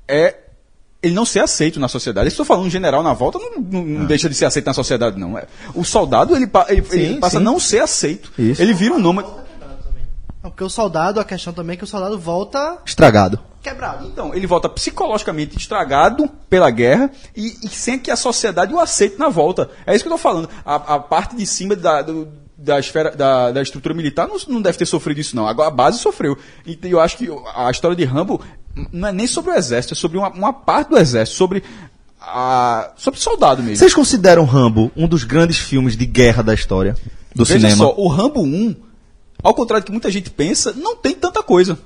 é ele não ser aceito na sociedade. Estou falando um general na volta, não, não- não deixa de ser aceito na sociedade, não. É, O soldado, ele, ele- ele Sim, passa sim. a não ser aceito. Isso. Ele vira um nome. Não, Porque o soldado, a questão também é que o soldado volta Estragado. quebrado. Então, ele volta psicologicamente estragado pela guerra e, e sem que a sociedade o aceite na volta. É isso que eu tô falando. A, a parte de cima da, do- da esfera da, da estrutura militar não, não deve ter sofrido isso, não. Agora a base sofreu. E eu acho que a história de Rambo não é nem sobre o exército, é sobre uma, uma parte do exército, sobre. A, sobre soldado mesmo. Vocês consideram Rambo um dos grandes filmes de guerra da história do Veja cinema? só, o Rambo 1, ao contrário do que muita gente pensa, não tem tanta coisa.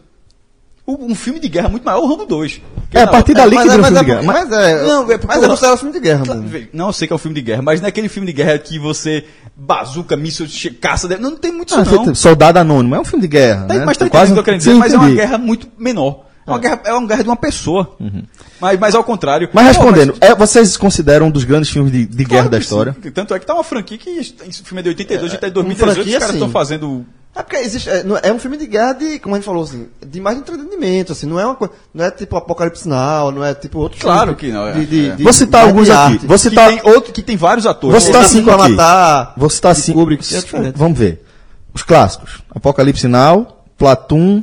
Um filme de guerra muito maior é o Rambo 2. Que É, a partir dali que mas, é, vira um mas, filme é, de guerra. mas, é, Não, é mas é considerado filme de guerra, mano. Não, eu sei que é um filme de guerra, mas não é aquele filme de guerra que você bazuca, míssil, caça, não, não tem muito Ah, isso não. feito- Soldado Anônimo, é um filme de guerra. Tem- né? mas tá Quase- que eu quero dizer, Sim, mas é uma guerra muito menor. É uma, guerra, é uma guerra de uma pessoa. Mas, mas ao contrário. Mas Pô, respondendo, mas- é, vocês consideram um dos grandes filmes de, de claro guerra da que história? sim. Tanto é que tá uma franquia que esse filme é de 82, a gente tá em 2018, franquia, os caras estão fazendo. É porque existe, é, não- é um filme de guerra de, como a gente falou assim, de mais entretenimento, assim, não é uma coisa, não é tipo Apocalipse Now, não é tipo outro Claro filme que não, é, De, de, é. de- Vou citar alguns aqui. arte. Vou Que citar, tem, outro, que tem vários atores. Vou citar cinco aqui. matar, Vou citar cinco. Kubrick, é. Vamos ver. Os clássicos: Apocalipse Now, Platoon,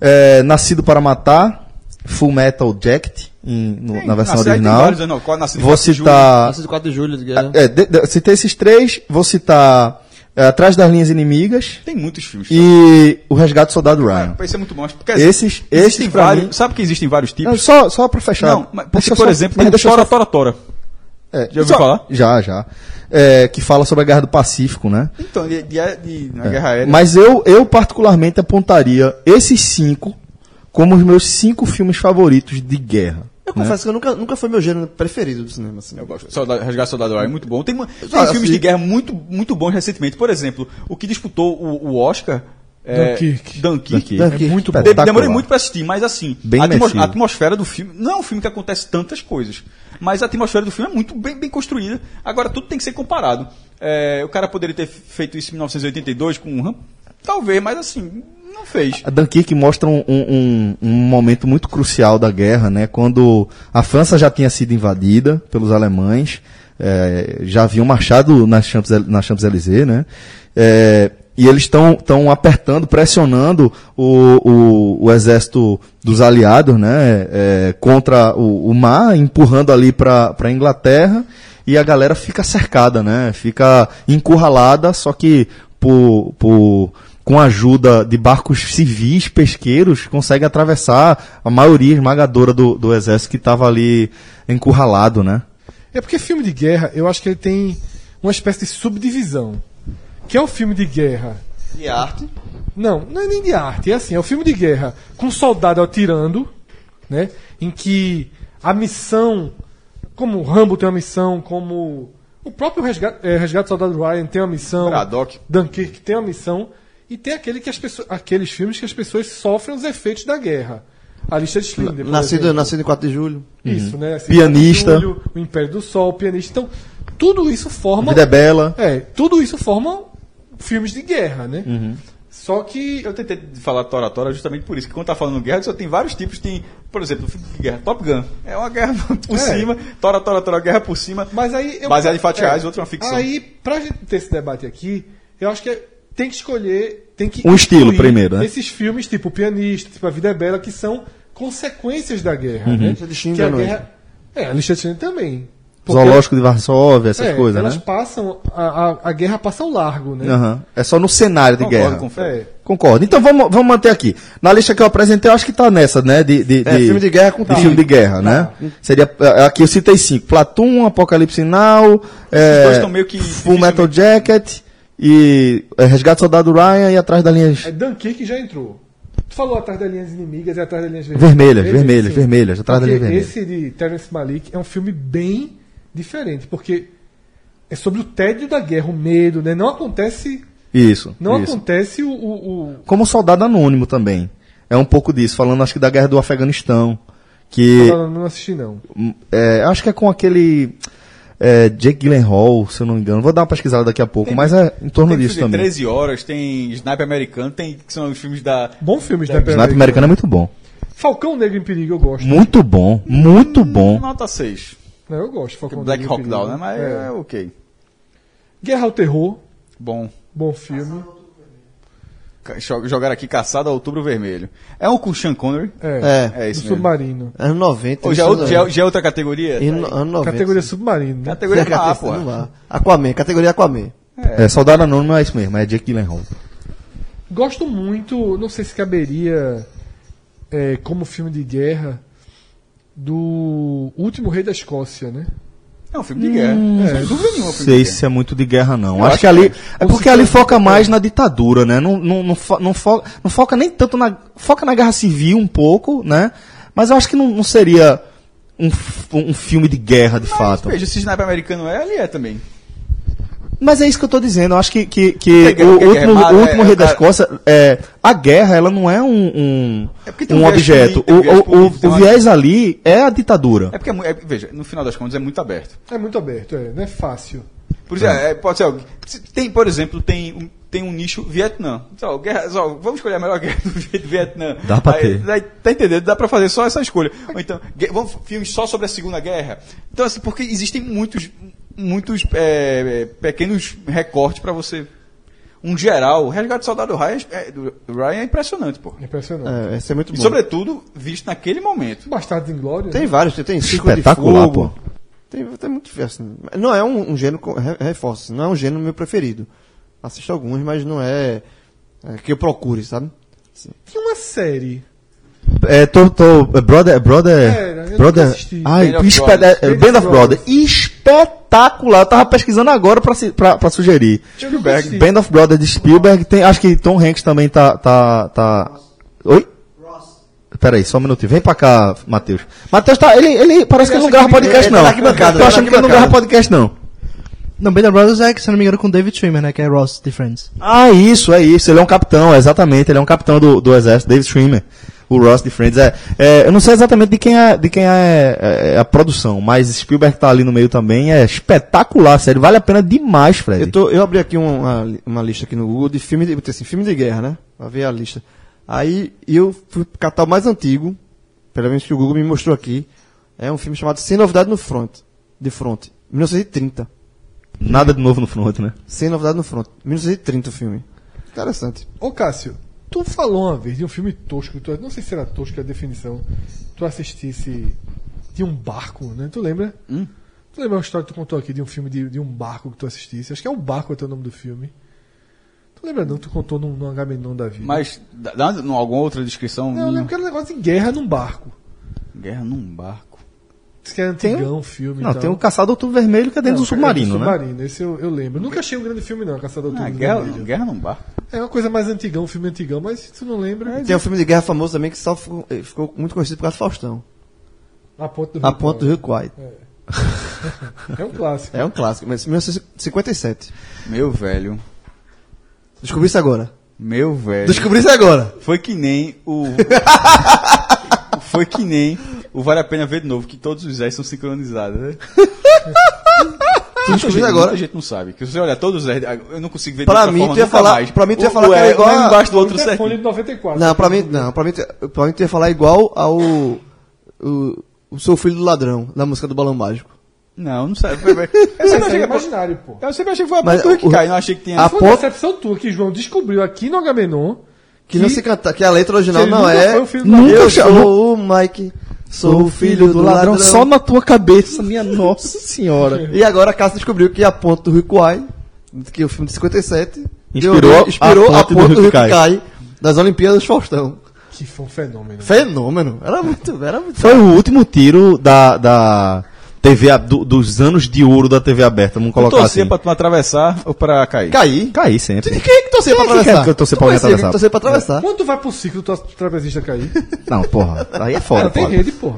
é, Nascido para Matar, Full Metal Jacket, em- no- Tem, na versão tem original. vários, não, qual- Nascido Vou 4 de citar. Nascido 4 de julho de guerra. É, de- de- citei esses três, vou citar é, Atrás das Linhas Inimigas Tem muitos filmes. e O Resgate do Soldado Ryan. Vai ser muito bom. Porque, Esses- esses vários. mim- Sabe que existem vários Não, tipos? só, só pra fechar. Não, mas porque, por só- exemplo, mas tem Tora Tora Tora. é, Já ouviu só- falar? Já, já. É, que fala sobre a Guerra do Pacífico, né? Então, de, de, de- na Guerra Aérea. Mas eu, eu particularmente apontaria esses cinco como os meus cinco filmes favoritos de guerra. Eu né? confesso que eu nunca, nunca foi meu gênero preferido do cinema, assim. Eu gosto. Soldado, Resgate do Soldado Ryan é muito bom. Tem, mu- tem Ah, filmes sim. de guerra muito, muito bons recentemente. Por exemplo, o que disputou o, o Oscar. É, Dunkirk. Dunkirk. Dunkirk. É muito bom. Demorei muito pra assistir, mas assim, Bem a, atmos- a atmosfera do filme. Não é um filme que acontece tantas coisas. Mas a atmosfera do filme é muito bem, bem construída. Agora, tudo tem que ser comparado. É, o cara poderia ter feito isso em 1982 com um? Talvez, mas assim, não fez. A Dunkirk mostra um, um- um momento muito crucial da guerra, né? Quando a França já tinha sido invadida pelos alemães, é, já haviam marchado nas Champs, na Champs-Élysées, né? É, e eles estão apertando, pressionando o, o, o exército dos aliados, né? É, contra o, o mar, empurrando ali para a Inglaterra e a galera fica cercada, né? Fica encurralada, só que por, por, com a ajuda de barcos civis, pesqueiros, consegue atravessar a maioria esmagadora do, do exército que estava ali encurralado, né? É porque filme de guerra, eu acho que ele tem uma espécie de subdivisão. Que é o filme de guerra. De arte. Não, não é nem de arte, é assim, é o filme de guerra com um soldado atirando, né? Em que a missão, como o Rambo tem uma missão, como o próprio Resgate, é, Resgate do Soldado Ryan tem uma missão, Braddock. Dunkirk tem uma missão, e tem aquele que as pessoas, aqueles filmes que as pessoas sofrem os efeitos da guerra. A lista de Schindler. Nascido, nascido em 4 de julho. Isso, né? Assim, Pianista. Júlio, o Império do Sol, o pianista. Então, tudo isso forma. Vida é bela. É, tudo isso forma filmes de guerra, né? Uhum. Só que. Eu tentei falar Tora Tora justamente por isso, que quando tá falando guerra, só tem vários tipos. Tem, por exemplo, filme de guerra, Top Gun. É uma guerra por É. cima, Tora Tora Tora, guerra por cima. Mas aí. Eu, Baseado em fatos reais, outra é uma ficção. Aí, pra gente ter esse debate aqui, eu acho que é- tem que escolher. Tem que Um estilo primeiro, né? Esses filmes, tipo O Pianista, tipo A Vida é Bela, que são consequências da guerra, Uhum. né? Lista de Que a não guerra. É, a lista de Schindler também. Porque- Zoológico de Varsóvia, essas é, coisas, elas né? passam. A, a, a guerra passa ao largo, né? Aham. É só no cenário de Concordo guerra. com o Fred. É. Concordo. Então vamos, vamos manter aqui. Na lista que eu apresentei, eu acho que tá nessa, né? De, de, É, filme de guerra com de filme de guerra, né? Seria. é, Aqui eu citei cinco: Platum, Apocalipse Now, é, dois estão meio que Full Metal Jacket e é, Resgate do Soldado Ryan e Atrás das Linhas É Dunkirk já entrou. Tu falou atrás das linhas inimigas e atrás das linhas vermelhas. Vermelhas, vermelhas, vermelhas, atrás da Porque linha vermelha. Esse de Terence Malik é um filme bem diferente, porque é sobre o tédio da guerra, o medo, né? Não acontece, Isso. não isso. acontece o, o- o- Como Soldado Anônimo também. É um pouco disso, falando acho que da guerra do Afeganistão. Que. Não, não assisti não. É, acho que é com aquele. É, Jake Gyllenhaal, se eu não me engano. Vou dar uma pesquisada daqui a pouco, mas é em torno Tem disso também. 13 horas, tem Sniper Americano, tem que são os filmes da. Bom filme, Sniper Sniper Americano é muito bom. Falcão Negro em Perigo eu gosto. Muito bom, muito bom. Nota 6. Não, eu gosto. Falcão Black Negro em Hawk. Down, né? Mas É. é ok. Guerra ao Terror, Bom. bom filme. Jogaram aqui Caçado ao Outubro Vermelho. É um com Sean Connery. É, É, É isso submarino. anos 90. Ou já, é não já, é- já é outra categoria? E no- ano 90. Categoria submarino, né? Categoria Categoria A, pô. Aquaman, categoria Aquaman. É, Soldado Anônimo é isso mesmo, é Jake Gyllenhaal. Gosto muito, não sei se caberia é, como filme de guerra, do Último Rei da Escócia, né? É um filme de guerra. Sem dúvida nenhuma, um sei se é muito de guerra, não. Acho, acho que ali. que É porque ali foca mais na ditadura, né? Não, não, não, fo- não, fo- não foca nem tanto na. Foca na guerra civil um pouco, né? Mas eu acho que não, não seria um, um filme de guerra, de fato. Veja, se sniper americano é, ali é também. Mas é isso que eu tô dizendo. Eu acho que, que, que o, guerra- o guerra último, armada o último é- rei é da cara- Escócia, é, a guerra, ela não é um, um, É um um objeto. O, o, o, o uma- viés ali é a ditadura. É porque, é é- veja, no final das contas é muito aberto. É muito aberto, é, não é fácil. Por exemplo, é, pode ser Tem, por exemplo, tem um, tem um nicho Vietnã. Só, guerra, só, vamos escolher a melhor guerra do Vi- Vietnã. Dá pra Aí, ter. daí, tá entendendo? Dá pra fazer só essa escolha. Ou então, gue- vamos filmes só sobre a Segunda Guerra. Então, assim, porque existem muitos, muitos é, é, pequenos recortes pra você. Um geral, o Resgate do Soldado Ryan é, do Ryan é impressionante, pô. Impressionante. É, esse é muito E, bom. sobretudo, visto naquele momento. Bastardos Inglórios. Tem né? vários, tem, tem Círculo de Espetacular, Fogo. pô. Tem, tem muito assim, Não é um, um gênero, reforço, não é um gênero meu preferido. Assisto alguns, mas não é, é que eu procure, sabe? Tinha uma série. É, tô, tô, é, brother, brother, Era, eu brother, assisti. ai, Band of Brothers. é, Band Band of Brothers, espetacular, eu tava pesquisando agora pra, se- pra, pra sugerir. Spielberg. Band of Brothers de Spielberg, tem, acho que Tom Hanks também tá, tá, tá, oi? Peraí, só um minutinho, vem pra cá, Matheus. Matheus tá, ele, ele parece que ele não grava podcast ele não. tá na arquibancada, Tô tá achando que ele não grava podcast não. Não, Band of Brothers é, que, se não me engano, com David Schwimmer, né? Que é Ross de Friends. Ah, isso, é isso. Ele é um capitão, exatamente. Ele é um capitão do, do exército, David Schwimmer. O Ross de Friends. É, é, eu não sei exatamente de quem é, de quem é, é, a produção, mas Spielberg tá ali no meio também. É espetacular, sério. Vale a pena demais, Fred. Eu, tô, eu abri aqui um, uma, uma lista aqui no Google de filme de, assim, filme de guerra, né? Pra ver a lista. Aí eu fui catar o mais antigo, pelo menos que o Google me mostrou aqui. É um filme chamado Sem Novidade no Front. De Front. 1930. Nada de novo no front, né? Sem Novidade no Front. 1930 o filme. Interessante. Ô Cássio, tu falou uma vez de um filme tosco, tu, não sei se era tosco a definição, tu assistisse de um barco, né? Tu lembra? Hum? Tu lembra uma história que tu contou aqui de um filme de, de um barco que tu assistisse? Acho que é o barco até o nome do filme. Tu lembra não? Tu contou num, num Agamenon da vida. Mas, dá, dá uma- alguma outra descrição? Não, eu lembro que era um negócio de guerra num barco. Guerra num barco. Diz que é antigão o filme. Não, tal. tem o Caçado Outubro Vermelho que é dentro Não, do submarino, é do né? submarino, esse eu, eu lembro. Nunca achei um grande filme não, Caçador Ah, Outubro guerra, Vermelho. guerra num barco. É uma coisa mais antigão, um filme antigão, mas se tu não lembra, Tem um filme de guerra famoso também que só ficou, eh, ficou muito conhecido por causa do Faustão. a ponta do A Rio Ponte do Rio Kwai. É um clássico. É um clássico, mas 1957. Meu velho. Descobri isso agora. Meu velho. Descobri isso agora. Foi que nem o. Foi que nem o Vale a Pena Ver de Novo, que todos os Zés são sincronizados, né? Tu descobriu gente, agora. muita gente não sabe. Que se você olhar todos os Zés, eu não consigo ver de Pra mim, forma tu ia nunca falar- mais. pra mim, tu ia falar o que era é- igual um a- embaixo do outro o telefone certinho. de 94. Não, pra mim, não, pra mim, pra mim tu ia falar igual ao o, o Sou Filho do Ladrão, da música do Balão Mágico. Não, não sei. Eu sempre achei é que, imaginário, pô. eu sempre achei que foi a Mas ponta que cai, não achei que tinha. a Foi uma ponto- decepção tua que João descobriu aqui no Agamenon Que, não se canta, que a letra original que não nunca é. foi o filho do Nunca Eu chamou- sou o Mike, sou o filho do ladrão. Só na tua cabeça, minha nossa senhora. E agora a Cássio descobriu que a ponte do Rio Kwai, que é o filme de 57, deu Inspirou origem- inspirou a a ponte ponte, do. Kwai das Olimpíadas Faustão. Que foi um fenômeno. Fenômeno. Era muito, era muito. Foi o último tiro da, da TV, a- do- dos anos de ouro da TV aberta, vamos colocar torcia assim. pra tu atravessar ou pra cair? Cair. Cair sempre. Quem é que torcia pra Quem é que atravessar? quer que eu torcer pra alguém atravessar? torcia pra atravessar. Quando tu vai pro ciclo, tu trapezista cair? Não, porra, aí é Não, foda, tem foda. rede, porra.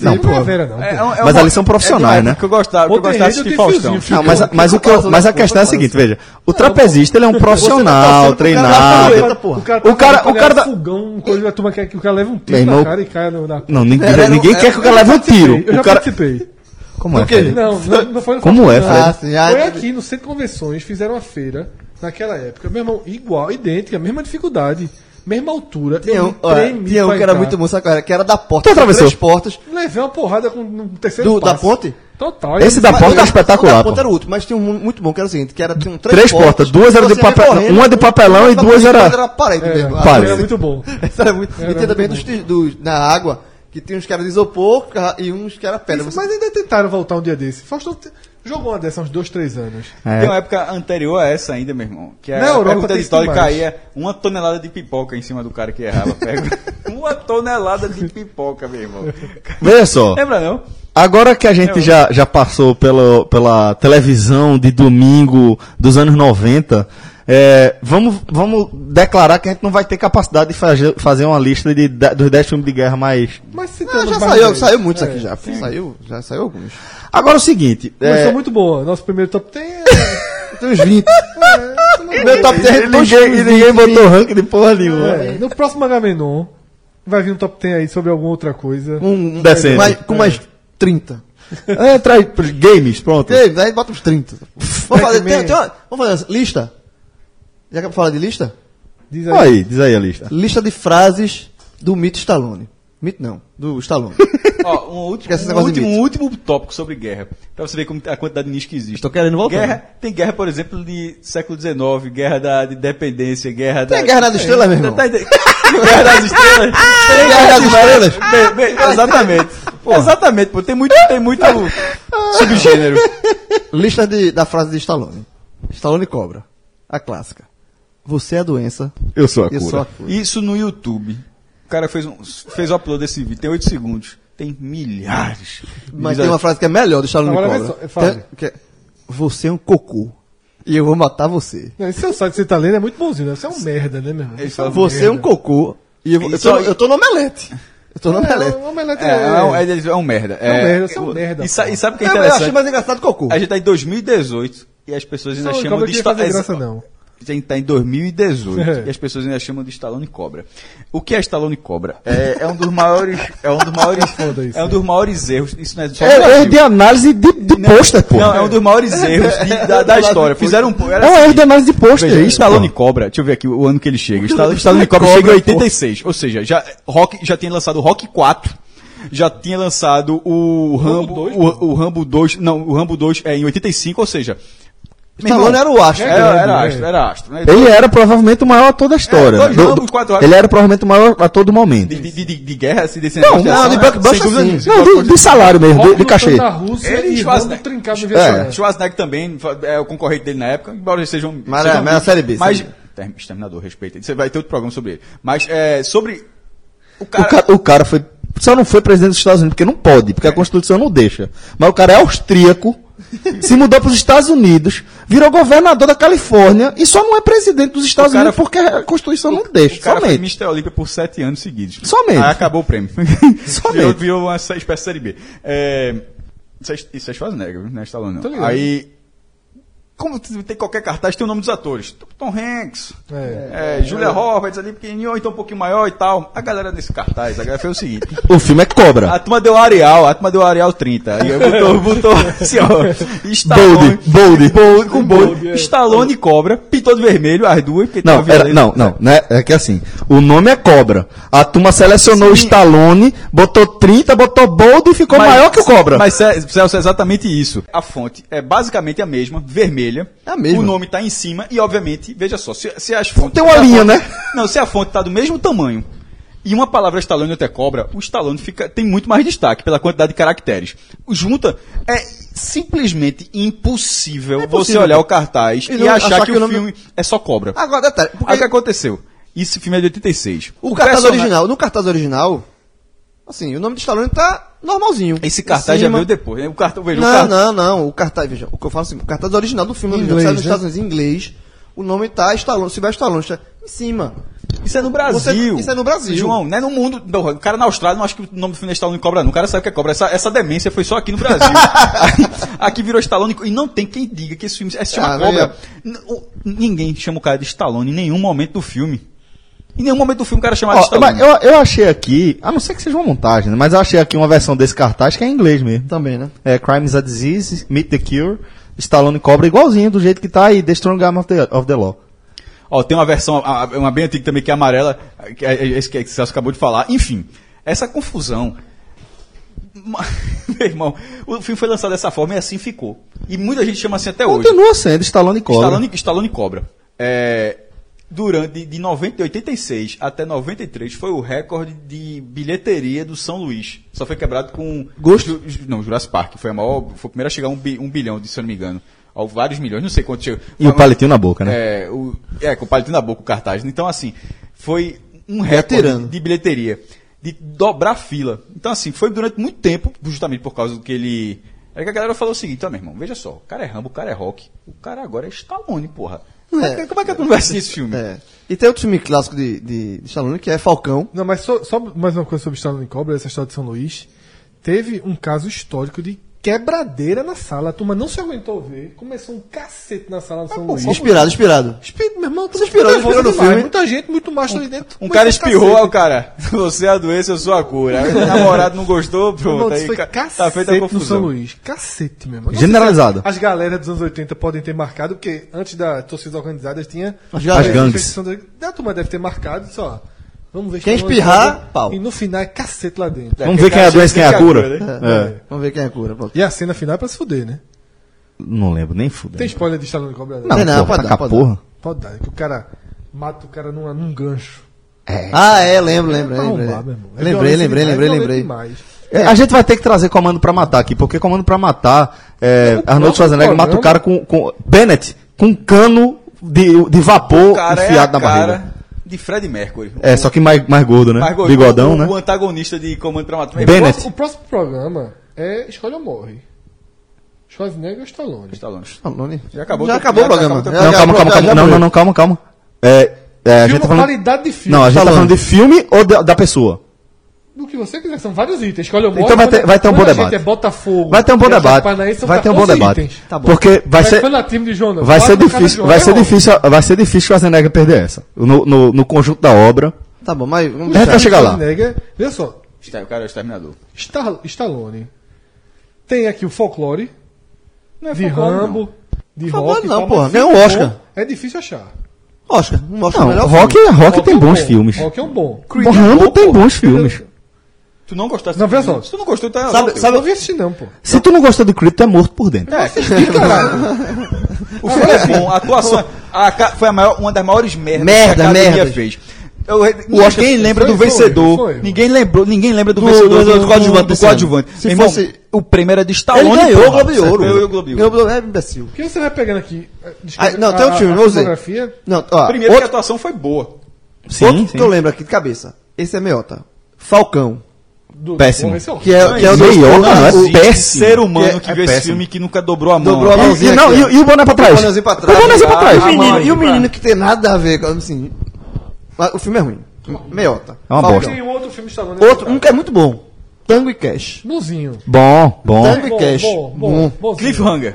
Não, Não, porra. primavera, não. É, porra. é é Mas uma- ali são profissionais, é uma né? época Que eu gostava, que eu gostava de assistir Faustão. Não, mas, mas, o que eu- mas a questão é a seguinte, veja, o trapezista ele é um profissional, treinado. Eita, porra. O cara, O cara- o cara da- fogão, quando a turma quer que o cara leve um tiro na cara e caia no, na... Não, ninguém, era- quer que o cara leve um tiro. Eu já O cara... participei. Como é? Não, não, não foi no Como é. Fred? Ah, sim, Foi aqui no Centro de Convenções, fizeram uma feira naquela época. Meu irmão, igual, idêntica, mesma dificuldade, mesma altura. Tinha eu um, olha, tremi tinha um que era entrar. muito era? Que era da porta. Tinha atravessou? Três portas. Levei uma porrada com no terceiro Do, da passo. ponte? Total. Esse da porta é mas- espetacular, O da era o último, mas tinha um mu- muito bom, que era o seguinte, que era, tinha um três, Três portas, duas eram de papel- correndo, uma de papelão e duas era- era parede Era, mesmo. Parede. era muito bom. Essa era muito... Era e tinha também dos, dos- na água, que tinha uns caras de isopor e uns que era pedra. Você- Mas ainda tentaram voltar um dia desse. Faustão te- jogou uma dessa há uns dois, três anos. É. Tem uma época anterior a essa ainda, meu irmão. Que é Na a Europa tem isso história demais. caía uma tonelada de pipoca em cima do cara que errava. Pega. uma tonelada de pipoca, meu irmão. Veja só. Lembra não? Agora que a gente já, já passou pelo, pela televisão de domingo dos anos 90, é, vamos, vamos declarar que a gente não vai ter capacidade de fazer, fazer uma lista de, de- dos 10 filmes de guerra mais. Mas Ah, citamos já saiu, dez. saiu muitos É. aqui já. Saiu, já saiu alguns. Agora é o seguinte. Começou É, muito boa. Nosso primeiro top 10 é... Tem uns 20. Meu top 10 e ninguém, e ninguém botou ranking de porra nenhuma. é, No próximo Agamenon vai vir um top 10 aí sobre alguma outra coisa. com, um- Decente. mais, com mais 30. É, traz games, pronto. Ok, Aí bota uns 30. Vamos fazer, tem, tem uma- vamos fazer essa lista? Já que eu falar de lista? Diz Olha aí, diz aí a lista. Lista de frases do Mito Stallone. Mito não, do Stallone. Ó, um último, um último, um último tópico sobre guerra. Pra você ver como a quantidade de nicho que existe. Tô querendo voltar. Guerra, tem guerra, por exemplo, de século XIX, guerra da de independência, guerra da. Tem Guerra das Estrelas, meu irmão? Tá guerra das estrelas. Tem Guerra das Estrelas? Bem, bem, exatamente. Exatamente, pô. Tem muito, tem muito subgênero. Lista de, da frase de Stallone. Stallone cobra. A clássica. Você é a doença. Eu sou a Eu cura. sou a cura. Isso no YouTube. O cara fez, um, fez o upload desse vídeo, tem 8 segundos. Tem milhares. Mas tem uma frase que é melhor do Agora cobra. Que é- é, você é um cocô. E eu vou matar você. Não, esse seu site que você tá lendo é muito bonzinho, né? Você é um merda, né, meu irmão? Fala, Você é um cocô. E eu, vou- eu, tô, aí- eu tô no omelete. Eu tô no omelete. É, um omelete É, é, um, é, é um merda. É um merda, você é um merda, E, sa- e sabe o que é Eu, eu interessante? achei mais engraçado cocô. A gente tá em 2018 e as pessoas ainda Não, chamam de fazer é, graça, não. A gente tá em 2018 É. e as pessoas ainda chamam de Stallone Cobra. O que é Stallone Cobra? É, é um dos maiores. É um dos maiores. Isso. é um dos maiores erros. Isso não é só É, é Brasil. de análise de, de pôster, pô. Não, é um dos maiores erros de- da, da história. Fizeram um. era É um assim, erro de análise de pôster, Veja, é isso, Stallone pô. Cobra, deixa eu ver aqui o ano que ele chega. Stallone, Stallone Cobra, chega em 86. Ou seja, já, rock, já tinha lançado o Rock 4. Já tinha lançado o Rambo, dois, o, o Rambo 2, não, o Rambo 2 é em 85, ou seja, Stallone irmão, era o astro. era, grande, era né? astro, era astro, né? Ele era provavelmente o maior ator da história. É, Do- Rambos, quatro ele era provavelmente o maior ator do momento. De, de, de, de guerra, assim, desse Não, não, ação, de né? blockbuster, Sem dúvida sim. nenhuma. Não, de, de salário mesmo, de, cachê. Rússia Ele e Schwarzenegger. trincado É. Schwarzenegger também é o concorrente dele na época, embora eles sejam. Mas sejam é- mas é a Série B, Mas. Série B. Term- Exterminador, respeita. Você vai ter outro programa sobre ele. Mas é, sobre. O O cara. cara, o cara foi. Só não foi presidente dos Estados Unidos, porque não pode, porque a Constituição não deixa. Mas o cara é austríaco, se mudou para os Estados Unidos, virou governador da Califórnia e só não é presidente dos Estados O cara- Unidos porque a Constituição não deixa. O cara foi somente. Mr. Olímpia por sete anos seguidos. Somente. Aí acabou o prêmio. Somente. virou, virou uma espécie de série B. É, isso é- é Schwarzenegger, viu? não é Stallone. Aí. Como tem qualquer cartaz, tem o nome dos atores. Tom Hanks, É. é, Julia Roberts ali pequenininho, ou então um pouquinho maior e tal. A galera nesse cartaz, a galera fez o seguinte. O filme é Cobra. A turma deu Arial, a turma deu Arial 30. Aí botou, botou assim, ó. Stallone, Bold, bold. Bold, com Bold. Bold, é. Stallone e Cobra, pintou de vermelho as duas, porque Não, era, não, não, né? É que assim, o nome é Cobra. A turma selecionou o Stallone, botou 30, botou Bold e ficou Mas- maior que o Cobra. Mas, Celso, é exatamente isso. A fonte é basicamente a mesma, vermelha. É a mesma. O nome tá em cima e, obviamente, veja só, se, se as fontes... Tem uma a linha, fonte- né? Não, se a fonte tá do mesmo tamanho e uma palavra Stallone até cobra, o Stallone fica, tem muito mais destaque pela quantidade de caracteres. O Junta é simplesmente impossível, você impossível. olhar o cartaz E e, achar, achar que, que o o nome- filme é só cobra. Agora, detalhe. Porque Aí o que aconteceu? Esse filme é de 86. o, cartaz personagem- original, no cartaz original, assim, o nome de Stallone tá normalzinho. Esse cartaz já veio depois, né? O cartaz, veja, o Não, cartaz- não, não. O cartaz, veja, o que eu falo assim, o cartaz original do filme inglês, nos né? Estados Unidos em inglês, o nome tá Stallone, Silvestre Stallone, está em cima. Isso é no Brasil. Você- isso é no Brasil. João, não é no mundo. não, o cara na Austrália não acha que o nome do filme é Stallone Cobra, não. O cara sabe que é cobra. Essa, essa demência foi só aqui no Brasil. Aqui virou Stallone e não tem quem diga que esse filme é, se chama Ah, Cobra. O- Ninguém chama o cara de Stallone em nenhum momento do filme. Em nenhum momento do filme o cara chama de Ó, mas eu, eu achei aqui, a não ser que seja uma montagem, né? mas eu achei aqui uma versão desse cartaz que é em inglês mesmo. Também, né? É Crime is a Disease, Meet the Cure, Stallone Cobra igualzinho do jeito que tá aí, The Strong Arm of the, of the Law. Ó, tem uma versão, uma bem antiga também, que é amarela, que é esse que o Celso acabou de falar. Enfim, essa confusão Meu irmão, o filme foi lançado dessa forma e assim ficou. E muita gente chama assim até hoje. Continua sendo Stallone e Cobra. Stallone, Stallone Cobra. É, durante de 90, 86 até 93 foi o recorde de bilheteria do São Luís. Só foi quebrado com Gosto? Ju- não, Jurassic Park. Foi a maior, foi o primeiro a chegar a um, bi- um bilhão, se eu não me engano. Ou vários milhões, não sei quanto chegou. E o palitinho na boca, né? É, o, é, com o palitinho na boca, o cartaz. Então, assim, foi um recorde de bilheteria. De dobrar fila. Então, assim, foi durante muito tempo, justamente por causa do que ele. É que a galera falou o seguinte, ó, meu irmão, veja só, o cara é Rambo, o cara é rock, o cara agora é Stallone, porra. Como é, que- como é que tu não vai assistir esse filme? É. E tem outro filme clássico de, de, de Stallone que é Falcão. Não, mas só, só mais uma coisa sobre Stallone Cobra, essa história de São Luís. Teve um caso histórico de quebradeira na sala. A turma não se aguentou ver. Começou um cacete na sala do São Luís. Inspirado, inspirado. Espírito, meu irmão, Você inspirou, inspirou no filme? Muita gente, muito macho ali dentro. Um cara espirrou, aí o cara, você é a doença, eu sou a cura. Aí o namorado não gostou, pronto. irmão, Aí foi ca- cacete tá feita a no São confusão. Luís. Cacete, meu irmão. Não Generalizado. As galera dos anos 80 podem ter marcado, porque antes da torcida organizada tinha... As As gangues. A turma deve ter marcado, só... Vamos ver Quem Stallone espirrar, pau. E no final é cacete lá dentro. Vamos ver quem é a doença e quem é a cura. né? É. Vamos ver quem é a cura. pronto. E a cena final é pra se fuder, né? Não lembro, nem fudeu. Tem spoiler de Stallone Cobra? Não, não, porra, pode tá dar, pode porra. Pode dar, é que o cara mata o cara num, num gancho. Ah, é, lembro, lembro, Pra lembro. É Lembrei, violência lembrei, lembrei, lembrei. É, a gente vai ter que trazer Comando pra Matar aqui, porque Comando pra Matar, é, Arnold Schwarzenegger mata o cara com, com Bennett, com um cano de, de vapor é enfiado na cara barriga. De Fred Mercury. É, só que mais, mais gordo, né? Mais gordo. Bigodão, o, né? O antagonista de Comando pra Matar. Bennett. O próximo, o programa é Escolha ou Morre. Schwarzenegger ou Stallone? Stallone. Stallone. Já acabou Já o- acabou o já programa. acabou o Não, calma, calma, calma. Não, não, não, calma, calma. É, é, a gente tá falando... qualidade de filme. Não, a gente tá Stallone. falando de filme ou da, da pessoa? Do que você quiser, são vários itens. Escolha ou morre. Então vai ter- vai ter um bom debate. é Botafogo. Vai ter um bom Atlético debate. Vai ter um bom 14 debate. Tá bom. Porque vai ser... Time de Jonas, Vai ser difícil, vai é ser óbvio. difícil, vai ser difícil Schwarzenegger perder essa. No, no, no conjunto da obra. Tá bom, mas vamos É, deixar. tá chegar lá. Schwarzenegger, Veja só, O cara é o exterminador. Sta- Stallone. Tem aqui o folclore Não é de folclore, Rambo, não. de Folclore rock. não, porra, mas ganhou um Oscar. É difícil achar. Oscar, não mostra Não, o melhor rock, filme. rock tem é um bons bom, filmes. Rock é um bom. O Rambo tem bons filmes. Tu não gostaste Não, filme? só. Se tu não gostou, tá Sabe- louco. sabe- Eu não vi assistir não, pô. Se tu não gostou do Creed, tu é morto por dentro. É, o filme é bom, a atuação a foi a maior, uma das maiores merdas Merda, que a academia merda. fez. Eu, ninguém lembra do vencedor. ninguém lembrou, ninguém lembra do, Do- vencedor do- do coadjuvante do coadjuvante. Se Irmão, fosse- o prêmio era de Stallone. Ele ganhou o. Globo de Ouro. Ganhou o Globo de Ouro. É imbecil. O que você vai pegando aqui? Ah, não, tem outro filme, dizer. filmografia, Não, ó, Primeiro que a atuação foi boa. Sim, outro sim. que eu lembro aqui de cabeça. Esse é meiota. Falcão. Do, Péssimo. Bom, esse é o- Que é, que é o Meiota, do- não, é o- péssimo. Ser humano Que é- que, é viu esse péssimo. filme que nunca dobrou a mão. Dobrou a E, mãozinha e, não, aqui, ó. e, e o boné pra trás? O bonézinho pra trás. O bonézinho pra trás. E o menino, e o pra- menino que tem nada a ver com assim. mas O filme é ruim. Meiota. É uma Falcão. bosta. Tem um outro filme Stallone. Outro, um que é muito bom. Tango e Cash. Bonzinho. Bom, bom. Tango e Cash. bom, bom, Bom. Cliffhanger.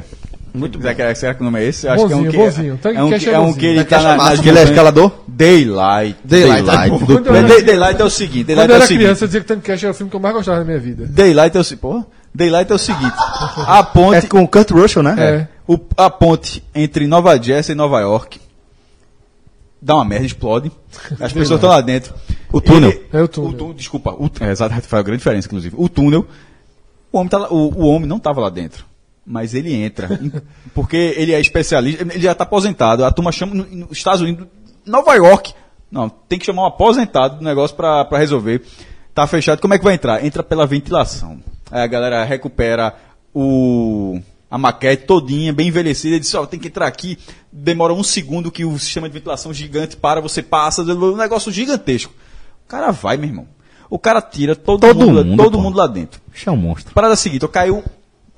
Muito será, que, será que o nome é esse? Eu Bonzinho, que é um que, bonzinho. Tango é um, Cash que- é é um que ele tá é na, massa. nas Ele é escalador? Daylight. Daylight. Daylight. é. Do Quando eu era- Day- Daylight é o seguinte. Quando Daylight eu é o era seguinte. criança, eu dizia que Tank Cash era o filme que eu mais gostava da minha vida. Daylight é o seguinte. Porra. Daylight é o seguinte. A ponte. É com o Kurt Russell, né? É. O- a ponte entre Nova Jersey e Nova York dá uma merda, explode. As pessoas estão lá dentro. O túnel. Ele- É o túnel. desculpa, o, é, exato, faz uma grande diferença, inclusive. O túnel, o homem, tá lá- o, o homem não estava lá dentro. Mas ele entra. porque ele é especialista, ele já está aposentado. A turma chama no- nos Estados Unidos, Nova York. Não, tem que chamar um aposentado do negócio para resolver. Tá fechado. Como é que vai entrar? Entra pela ventilação. Aí a galera recupera o a maquete todinha, bem envelhecida, e diz, ó, tem que entrar aqui, demora um segundo que o sistema de ventilação gigante para, você passa, um negócio gigantesco. O cara vai, meu irmão. O cara tira todo, Todo mundo, mundo, todo pô. mundo lá dentro. Isso é um monstro. Parada seguinte, eu caiu.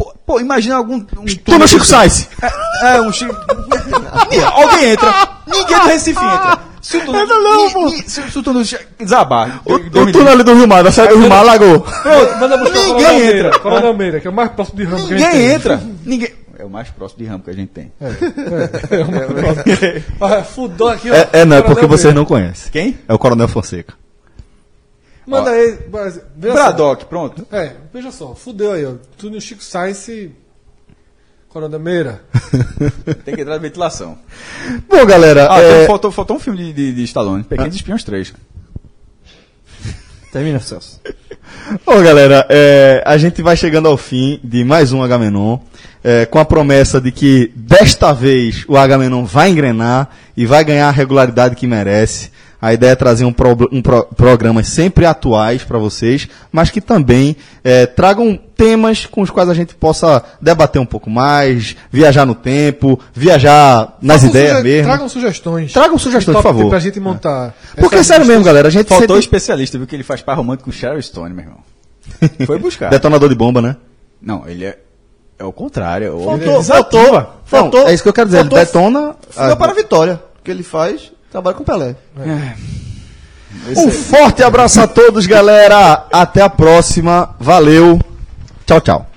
Pô, pô, imagina algum. Um Tu no Chico Sainz. É, é, um Chico. Alguém entra. Ninguém do Recife entra. Se o túnel. Entra não, pô. Se se o túnel desabar. O, me o túnel ali do Rio Mar, da saída do Rio Mar, buscar Ninguém entra. Coronel Meira, que é o mais próximo de Rambo que a gente Ninguém tem. entra. Ninguém. É o mais próximo de ramo que a gente tem. É o mais próximo. Ah, Fudou aqui, ó. É, é, não, é porque vocês não conhecem. Quem? É o Coronel Fonseca. Manda aí. Braddock, pronto. É, veja só, fudeu aí, ó. Tu no Chico Sainz e. Coronel Meira. Tem que entrar na ventilação. Bom, galera, Ah, é, faltou, faltou um filme de, de, de Stallone. Pequenos Espiões 3. Termina, Celso. Bom, galera, é, a gente vai chegando ao fim de mais um Agamenon, é, com a promessa de que desta vez o Agamenon vai engrenar e vai ganhar a regularidade que merece. A ideia é trazer um, pro, um pro, programas sempre atuais para vocês, mas que também é, tragam temas com os quais a gente possa debater um pouco mais, viajar no tempo, viajar nas Façam ideias suge- mesmo. Tragam sugestões. Tragam sugestões, por favor. Pra gente montar. Porque, essas sério mesmo, galera, a gente Faltou sente- especialista, viu que ele faz par romântico com Sharon Stone, meu irmão. Foi buscar. detonador de bomba, né? Não, ele é, é o contrário. é o- Faltou, faltou, Não, faltou. é isso que eu quero dizer. Ele faltou detona. Fuga para a vitória. O que ele faz, trabalha com Pelé. Um forte abraço a todos, galera. Até a próxima. Valeu. Tchau, tchau.